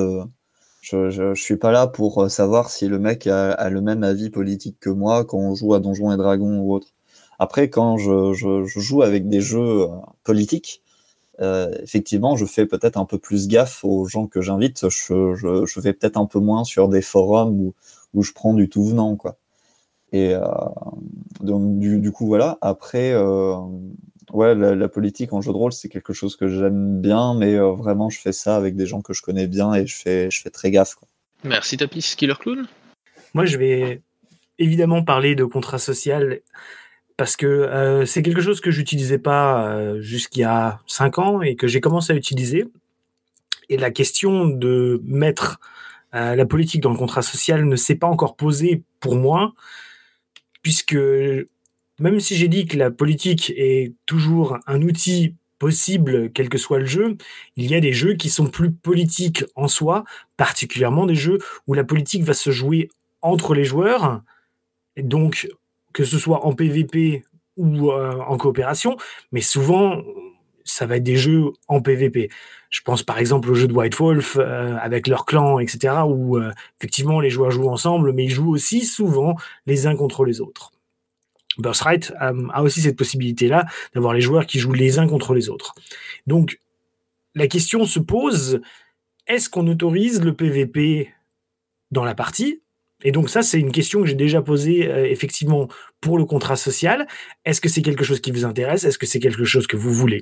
je, suis pas là pour savoir si le mec a, le même avis politique que moi quand on joue à Donjons et Dragons ou autre. Après, quand je, joue avec des jeux politiques, euh, effectivement, je fais peut-être un peu plus gaffe aux gens que j'invite. Je, je, je vais peut-être un peu moins sur des forums où, où je prends du tout venant, quoi. Et euh, donc, du, du coup, voilà. Après, euh, ouais, la, la politique en jeu de rôle, c'est quelque chose que j'aime bien, mais euh, vraiment, je fais ça avec des gens que je connais bien et je fais, je fais très gaffe, quoi. Merci Tapis, Killer Clown? Moi, je vais évidemment parler de contrat social parce que euh, c'est quelque chose que j'utilisais pas euh, jusqu'il y a cinq ans et que j'ai commencé à utiliser. Et la question de mettre euh, la politique dans le contrat social ne s'est pas encore posée pour moi, puisque même si j'ai dit que la politique est toujours un outil possible, quel que soit le jeu, il y a des jeux qui sont plus politiques en soi, particulièrement des jeux où la politique va se jouer entre les joueurs, donc que ce soit en PVP ou euh, en coopération, mais souvent ça va être des jeux en PVP. Je pense par exemple au jeu de White Wolf euh, avec leur clan, etc., où euh, effectivement les joueurs jouent ensemble, mais ils jouent aussi souvent les uns contre les autres. Birthright a aussi cette possibilité-là d'avoir les joueurs qui jouent les uns contre les autres. Donc la question se pose est-ce qu'on autorise le PVP dans la partie Et donc ça, c'est une question que j'ai déjà posée euh, effectivement pour le contrat social. Est-ce que c'est quelque chose qui vous intéresse? Est-ce que c'est quelque chose que vous voulez?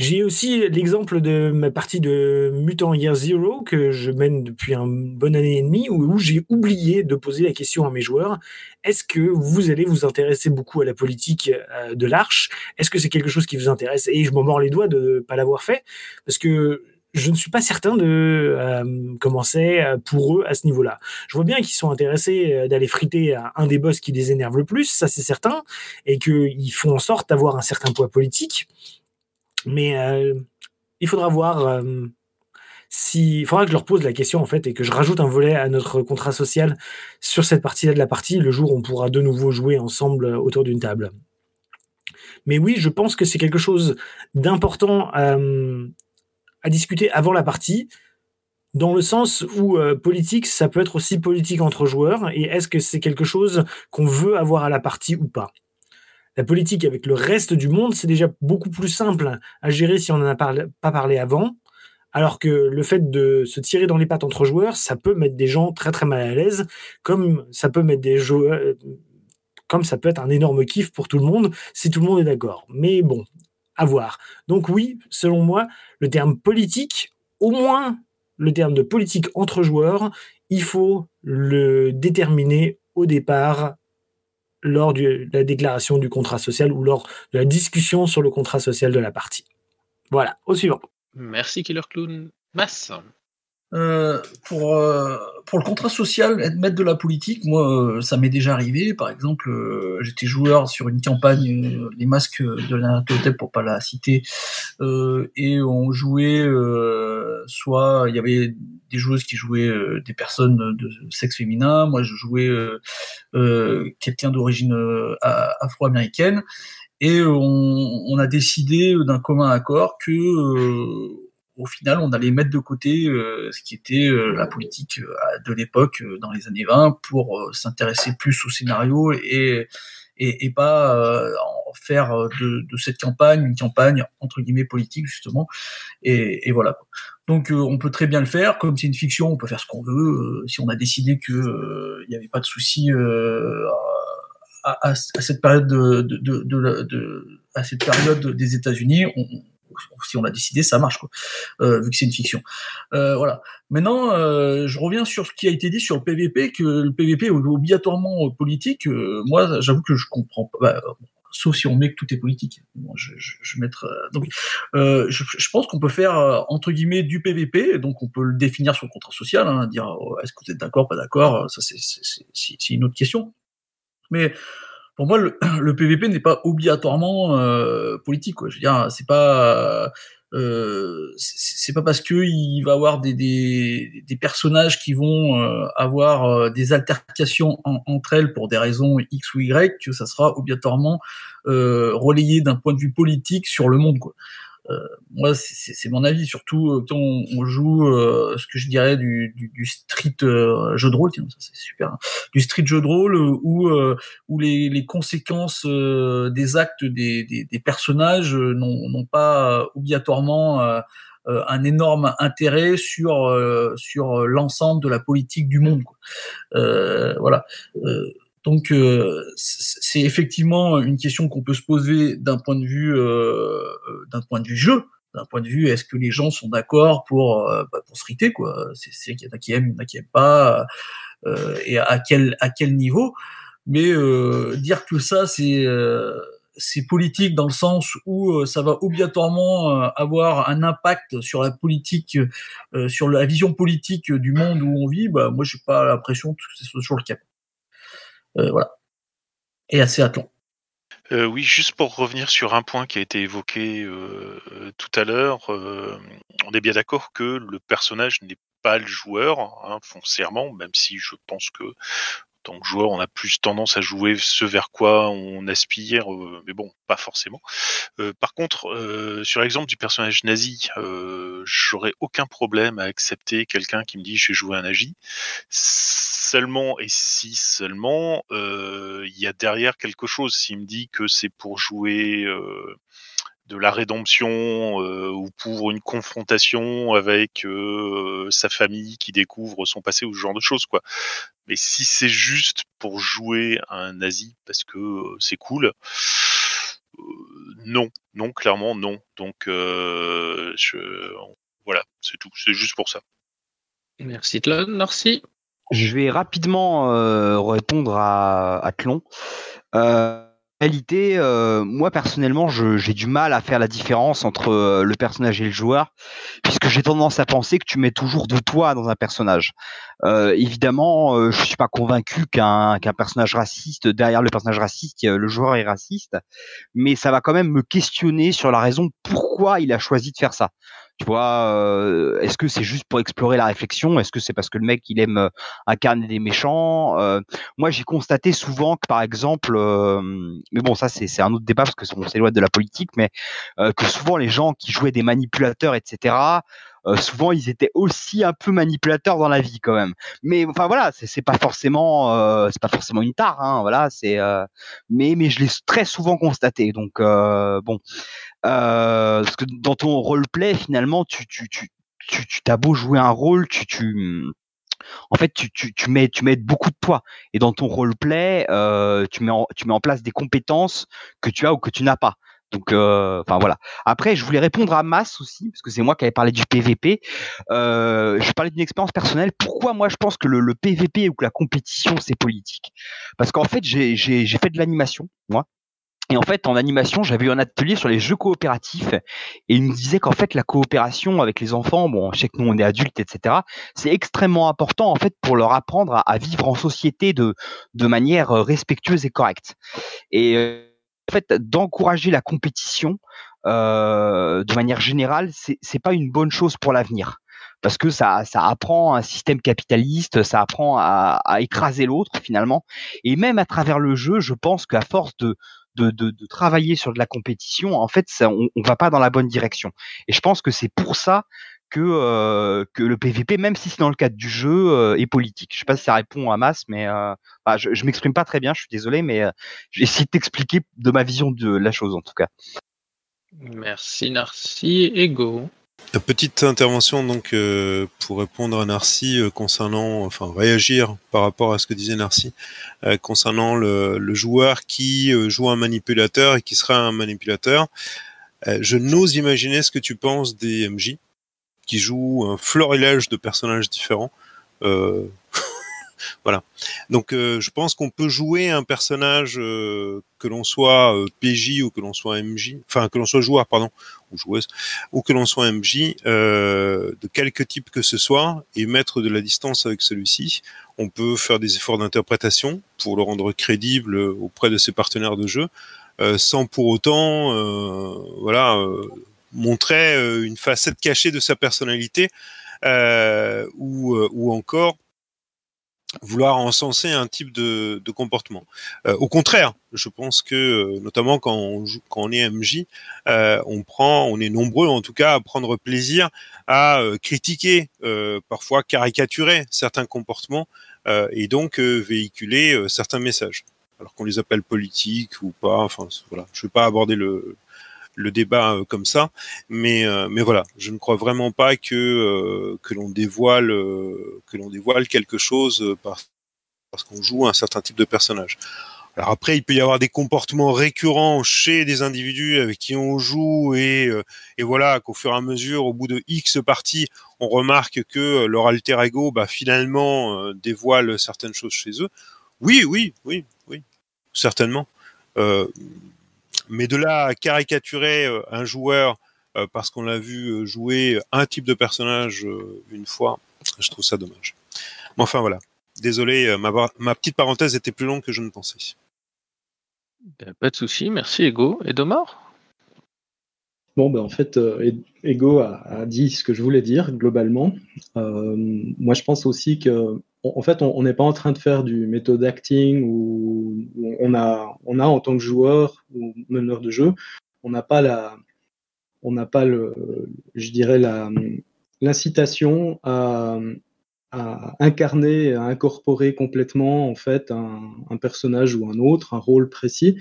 J'ai aussi l'exemple de ma partie de Mutant Year Zero que je mène depuis une bonne année et demie où, j'ai oublié de poser la question à mes joueurs. Est-ce que vous allez vous intéresser beaucoup à la politique euh, de l'Arche? Est-ce que c'est quelque chose qui vous intéresse? Et je m'en mords les doigts de ne pas l'avoir fait parce que je ne suis pas certain de euh, commencer euh, pour eux à ce niveau-là. Je vois bien qu'ils sont intéressés euh, d'aller friter un des boss qui les énerve le plus, ça c'est certain, et qu'ils font en sorte d'avoir un certain poids politique. Mais il faudra voir si. Il faudra que je leur pose la question en fait et que je rajoute un volet à notre contrat social sur cette partie-là de la partie, le jour où on pourra de nouveau jouer ensemble autour d'une table. Mais oui, je pense que c'est quelque chose d'important à discuter avant la partie, dans le sens où euh, politique, ça peut être aussi politique entre joueurs, et est-ce que c'est quelque chose qu'on veut avoir à la partie ou pas? La politique avec le reste du monde, c'est déjà beaucoup plus simple à gérer si on n'en a pas parlé avant, alors que le fait de se tirer dans les pattes entre joueurs, ça peut mettre des gens très très mal à l'aise, comme ça peut mettre des joueurs, comme ça peut être un énorme kiff pour tout le monde si tout le monde est d'accord. Mais bon, Donc oui, selon moi, le terme politique, au moins le terme de politique entre joueurs, il faut le déterminer au départ lors de la déclaration du contrat social ou lors de la discussion sur le contrat social de la partie. Voilà, au suivant. Merci Killer Clown. Euh, pour, euh, pour le contrat social, être maître de la politique, moi, euh, ça m'est déjà arrivé. Par exemple, euh, j'étais joueur sur une campagne, euh, les masques de la pour pas la citer, et on jouait, soit il y avait des joueuses qui jouaient des personnes de sexe féminin, moi je jouais quelqu'un d'origine afro-américaine, et on, on a décidé d'un commun accord que au final, on allait mettre de côté euh, ce qui était euh, la politique euh, de l'époque, dans les années 20, pour s'intéresser plus au scénario et, et, pas en faire de, cette campagne une campagne entre guillemets politique justement. Et, voilà. Donc on peut très bien le faire. Comme c'est une fiction, on peut faire ce qu'on veut. Si on a décidé que euh, il n'y avait pas de souci à, cette période de, de, de, de- de- à cette période des États-Unis, on, si on a décidé, ça marche, quoi, euh, vu que c'est une fiction. Euh, voilà. Maintenant, euh, je reviens sur ce qui a été dit sur le PVP, que le PVP est obligatoirement politique. Euh, moi, j'avoue que je comprends pas. bah, euh, sauf si on met que tout est politique. Je, je, mettre, euh, donc, euh, je, je pense qu'on peut faire entre guillemets du PVP, donc on peut le définir sur le contrat social, hein, dire oh, est-ce que vous êtes d'accord, pas d'accord, ça c'est une autre question. Mais pour moi, le, PVP n'est pas obligatoirement euh, politique. Quoi. Je veux dire, c'est pas euh, c'est pas parce que il va avoir des, personnages qui vont euh, avoir euh, des altercations en- entre elles pour des raisons X ou Y que ça sera obligatoirement relayé d'un point de vue politique sur le monde. Quoi. Euh, moi, c'est- mon avis, surtout euh, quand on, on joue euh, ce que je dirais du, street euh, jeu de rôle, tiens, ça c'est super, hein, du street jeu de rôle euh, où, euh, où les, conséquences euh, des actes des, personnages euh, n'ont pas euh, obligatoirement euh, euh, un énorme intérêt sur euh, sur l'ensemble de la politique du monde. Euh, voilà. Euh, donc euh, c'est effectivement une question qu'on peut se poser d'un point de vue euh, euh, d'un point de vue jeu, d'un point de vue est-ce que les gens sont d'accord pour bah, pour se friter quoi? C'est qu'il y en a qui aiment, il y en a qui aiment pas et à quel à quel niveau? Mais dire que ça c'est c'est politique dans le sens où ça va obligatoirement avoir un impact sur la politique, sur la vision politique du monde où on vit, bah moi j'ai pas l'impression que c'est toujours le cas. Euh, voilà. Et assez attenant. Euh, oui, juste pour revenir sur un point qui a été évoqué euh, tout à l'heure, euh, on est bien d'accord que le personnage n'est pas le joueur, hein, foncièrement, même si je pense que tant que joueur, on a plus tendance à jouer ce vers quoi on aspire, euh, mais bon, pas forcément. Euh, par contre, euh, sur l'exemple du personnage nazi, j'aurais aucun problème à accepter quelqu'un qui me dit je vais jouer un nazi. Seulement, et si seulement, il y a derrière quelque chose. S'il me dit que c'est pour jouer de la rédemption euh, ou pour une confrontation avec euh, sa famille qui découvre son passé ou ce genre de choses quoi. Mais si c'est juste pour jouer un nazi parce que euh, c'est cool, euh, non, non, clairement non. Donc euh, je, voilà, c'est tout. C'est juste pour ça. Merci Tlon, merci. Je vais rapidement euh, répondre à, à Tlon. Euh, réalité, euh, moi personnellement, j'ai du mal à faire la différence entre euh, le personnage et le joueur, puisque j'ai tendance à penser que tu mets toujours de toi dans un personnage. Euh, évidemment, je suis pas convaincu qu'un qu'un personnage raciste, derrière le personnage raciste, le joueur est raciste, mais ça va quand même me questionner sur la raison pourquoi il a choisi de faire ça. Tu vois, euh, est-ce que c'est juste pour explorer la réflexion? Est-ce que c'est parce que le mec il aime euh, incarner des méchants? Euh, Moi, j'ai constaté souvent que, par exemple, mais bon, ça c'est c'est un autre débat parce que on s'éloigne de la politique, mais que souvent les gens qui jouaient des manipulateurs, etc. euh, souvent, ils étaient aussi un peu manipulateurs dans la vie quand même. Mais enfin voilà, c'est pas forcément, euh, c'est pas forcément une tare, hein, voilà. C'est, euh, mais mais je l'ai très souvent constaté. Donc bon, parce que dans ton roleplay, finalement, tu tu tu tu tu t'as beau jouer un rôle, tu tu en fait, tu, tu, tu mets tu mets beaucoup de toi et dans ton roleplay, euh, tu mets en, tu mets en place des compétences que tu as ou que tu n'as pas. Donc, euh, enfin voilà. Après, je voulais répondre à Mass aussi parce que c'est moi qui avais parlé du PVP. Euh, je parlais d'une expérience personnelle. Pourquoi moi je pense que le, le PVP ou que la compétition c'est politique? Parce qu'en fait, j'ai fait de l'animation moi. Et en fait, en animation, j'avais eu un atelier sur les jeux coopératifs et il nous disait qu'en fait, la coopération avec les enfants, bon, je sais que nous on est adultes, etc., c'est extrêmement important en fait pour leur apprendre à, à vivre en société de de manière euh, respectueuse et correcte. Et fait, d'encourager la compétition euh, de manière générale, c'est pas une bonne chose pour l'avenir parce que ça, ça apprend un système capitaliste, ça apprend à, écraser l'autre finalement. Et même à travers le jeu, je pense qu'à force de, travailler sur de la compétition, en fait, on, on va pas dans la bonne direction. Et je pense que c'est pour ça que, euh, que le PVP, même si c'est dans le cadre du jeu, euh, est politique. Je sais pas si ça répond à masse, mais euh, bah, je, je m'exprime pas très bien, je suis désolé, mais euh, j'ai essayé de t'expliquer de ma vision de la chose en tout cas. Merci Narcy. Ego. La petite intervention donc euh, pour répondre à Narcy euh, concernant, enfin réagir par rapport à ce que disait Narcy euh, concernant le, le joueur qui joue un manipulateur et qui sera un manipulateur. Euh, je n'ose imaginer ce que tu penses des MJ qui jouent un florilège de personnages différents. Euh, voilà. Donc euh, je pense qu'on peut jouer un personnage euh, que l'on soit PJ ou que l'on soit MJ, enfin que l'on soit joueur pardon ou joueuse ou que l'on soit MJ de quelque type que ce soit et mettre de la distance avec celui-ci. On peut faire des efforts d'interprétation pour le rendre crédible auprès de ses partenaires de jeu sans pour autant voilà montrer euh, une facette cachée de sa personnalité euh, ou, euh, ou encore vouloir encenser un type de, de comportement. Euh, au contraire, je pense que notamment quand on, joue, quand on est MJ, euh, on prend, on est nombreux en tout cas à prendre plaisir à euh, critiquer, parfois caricaturer certains comportements et donc véhiculer certains messages. Alors qu'on les appelle politiques ou pas, enfin voilà, je vais pas aborder le le débat euh, comme ça, mais euh, mais voilà, je ne crois vraiment pas que euh, que l'on dévoile que dévoile quelque chose euh, par- parce qu'on joue un certain type de personnage. Alors après, il peut y avoir des comportements récurrents chez des individus avec qui on joue et, et voilà qu'au fur et à mesure, au bout de X parties, on remarque que leur alter ego, bah, finalement, dévoile certaines choses chez eux. Oui, oui, oui, oui, certainement. Mais de là à caricaturer euh, un joueur euh, parce qu'on l'a vu euh, jouer un type de personnage euh, une fois, je trouve ça dommage. Mais enfin voilà. Désolé, euh, ma, petite parenthèse était plus longue que je ne pensais. Euh, Pas de souci, merci Ego. Et Domar? Bon, ben, en fait, Ego a, a dit ce que je voulais dire globalement. Euh, moi, je pense aussi que, en fait, on n'est pas en train de faire du méthode acting où on a, on a en tant que joueur ou meneur de jeu, on n'a pas la, on n'a pas le, je dirais la, l'incitation à, incarner, à incorporer complètement en fait un, personnage ou un autre, un rôle précis.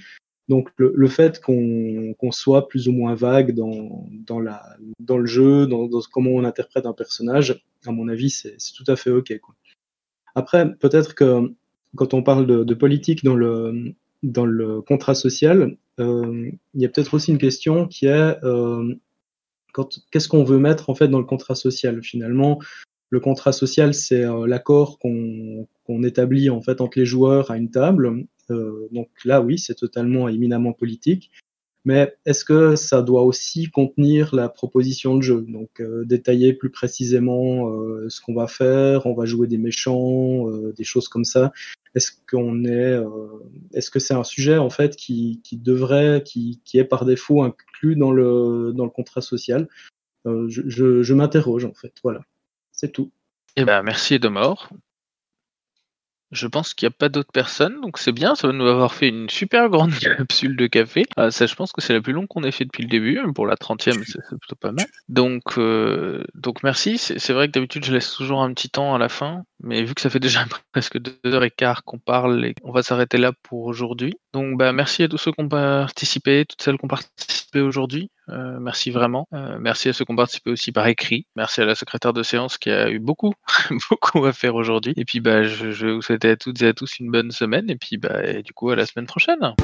Donc le, fait qu'on soit plus ou moins vague dans, dans, la, dans le jeu, dans, comment on interprète un personnage, à mon avis, c'est tout à fait OK. Après, peut-être que quand on parle de, politique dans le, dans le contrat social, euh, il y a peut-être aussi une question qui est euh, qu'est-ce qu'on veut mettre en fait dans le contrat social finalement? Le contrat social c'est euh, l'accord qu'on établit en fait entre les joueurs à une table. Donc là oui c'est totalement éminemment politique mais est-ce que ça doit aussi contenir la proposition de jeu? Donc euh, détailler plus précisément euh, ce qu'on va faire on va jouer des méchants euh, des choses comme ça. Est-ce qu'on est est-ce que c'est un sujet en fait qui, devrait qui, est par défaut inclus dans le contrat social? Je, m'interroge en fait. Voilà. C'est tout. Eh ben, merci Edomor. Je pense qu'il n'y a pas d'autres personnes, donc c'est bien, ça va nous avoir fait une super grande capsule de café. Ah, ça, je pense que c'est la plus longue qu'on ait fait depuis le début. Pour la 30e, c'est plutôt pas mal. Donc, euh, donc merci. C'est vrai que d'habitude, je laisse toujours un petit temps à la fin, mais vu que ça fait déjà presque deux heures et quart qu'on parle, on va s'arrêter là pour aujourd'hui. Donc, bah, merci à tous ceux qui ont participé, toutes celles qui ont participé aujourd'hui. Euh, merci vraiment. Euh, merci à ceux qui ont participé aussi par écrit. Merci à la secrétaire de séance qui a eu beaucoup, beaucoup à faire aujourd'hui. Et puis, bah, je, vous souhaiter à toutes et à tous une bonne semaine. Et puis, bah, du coup, à la semaine prochaine.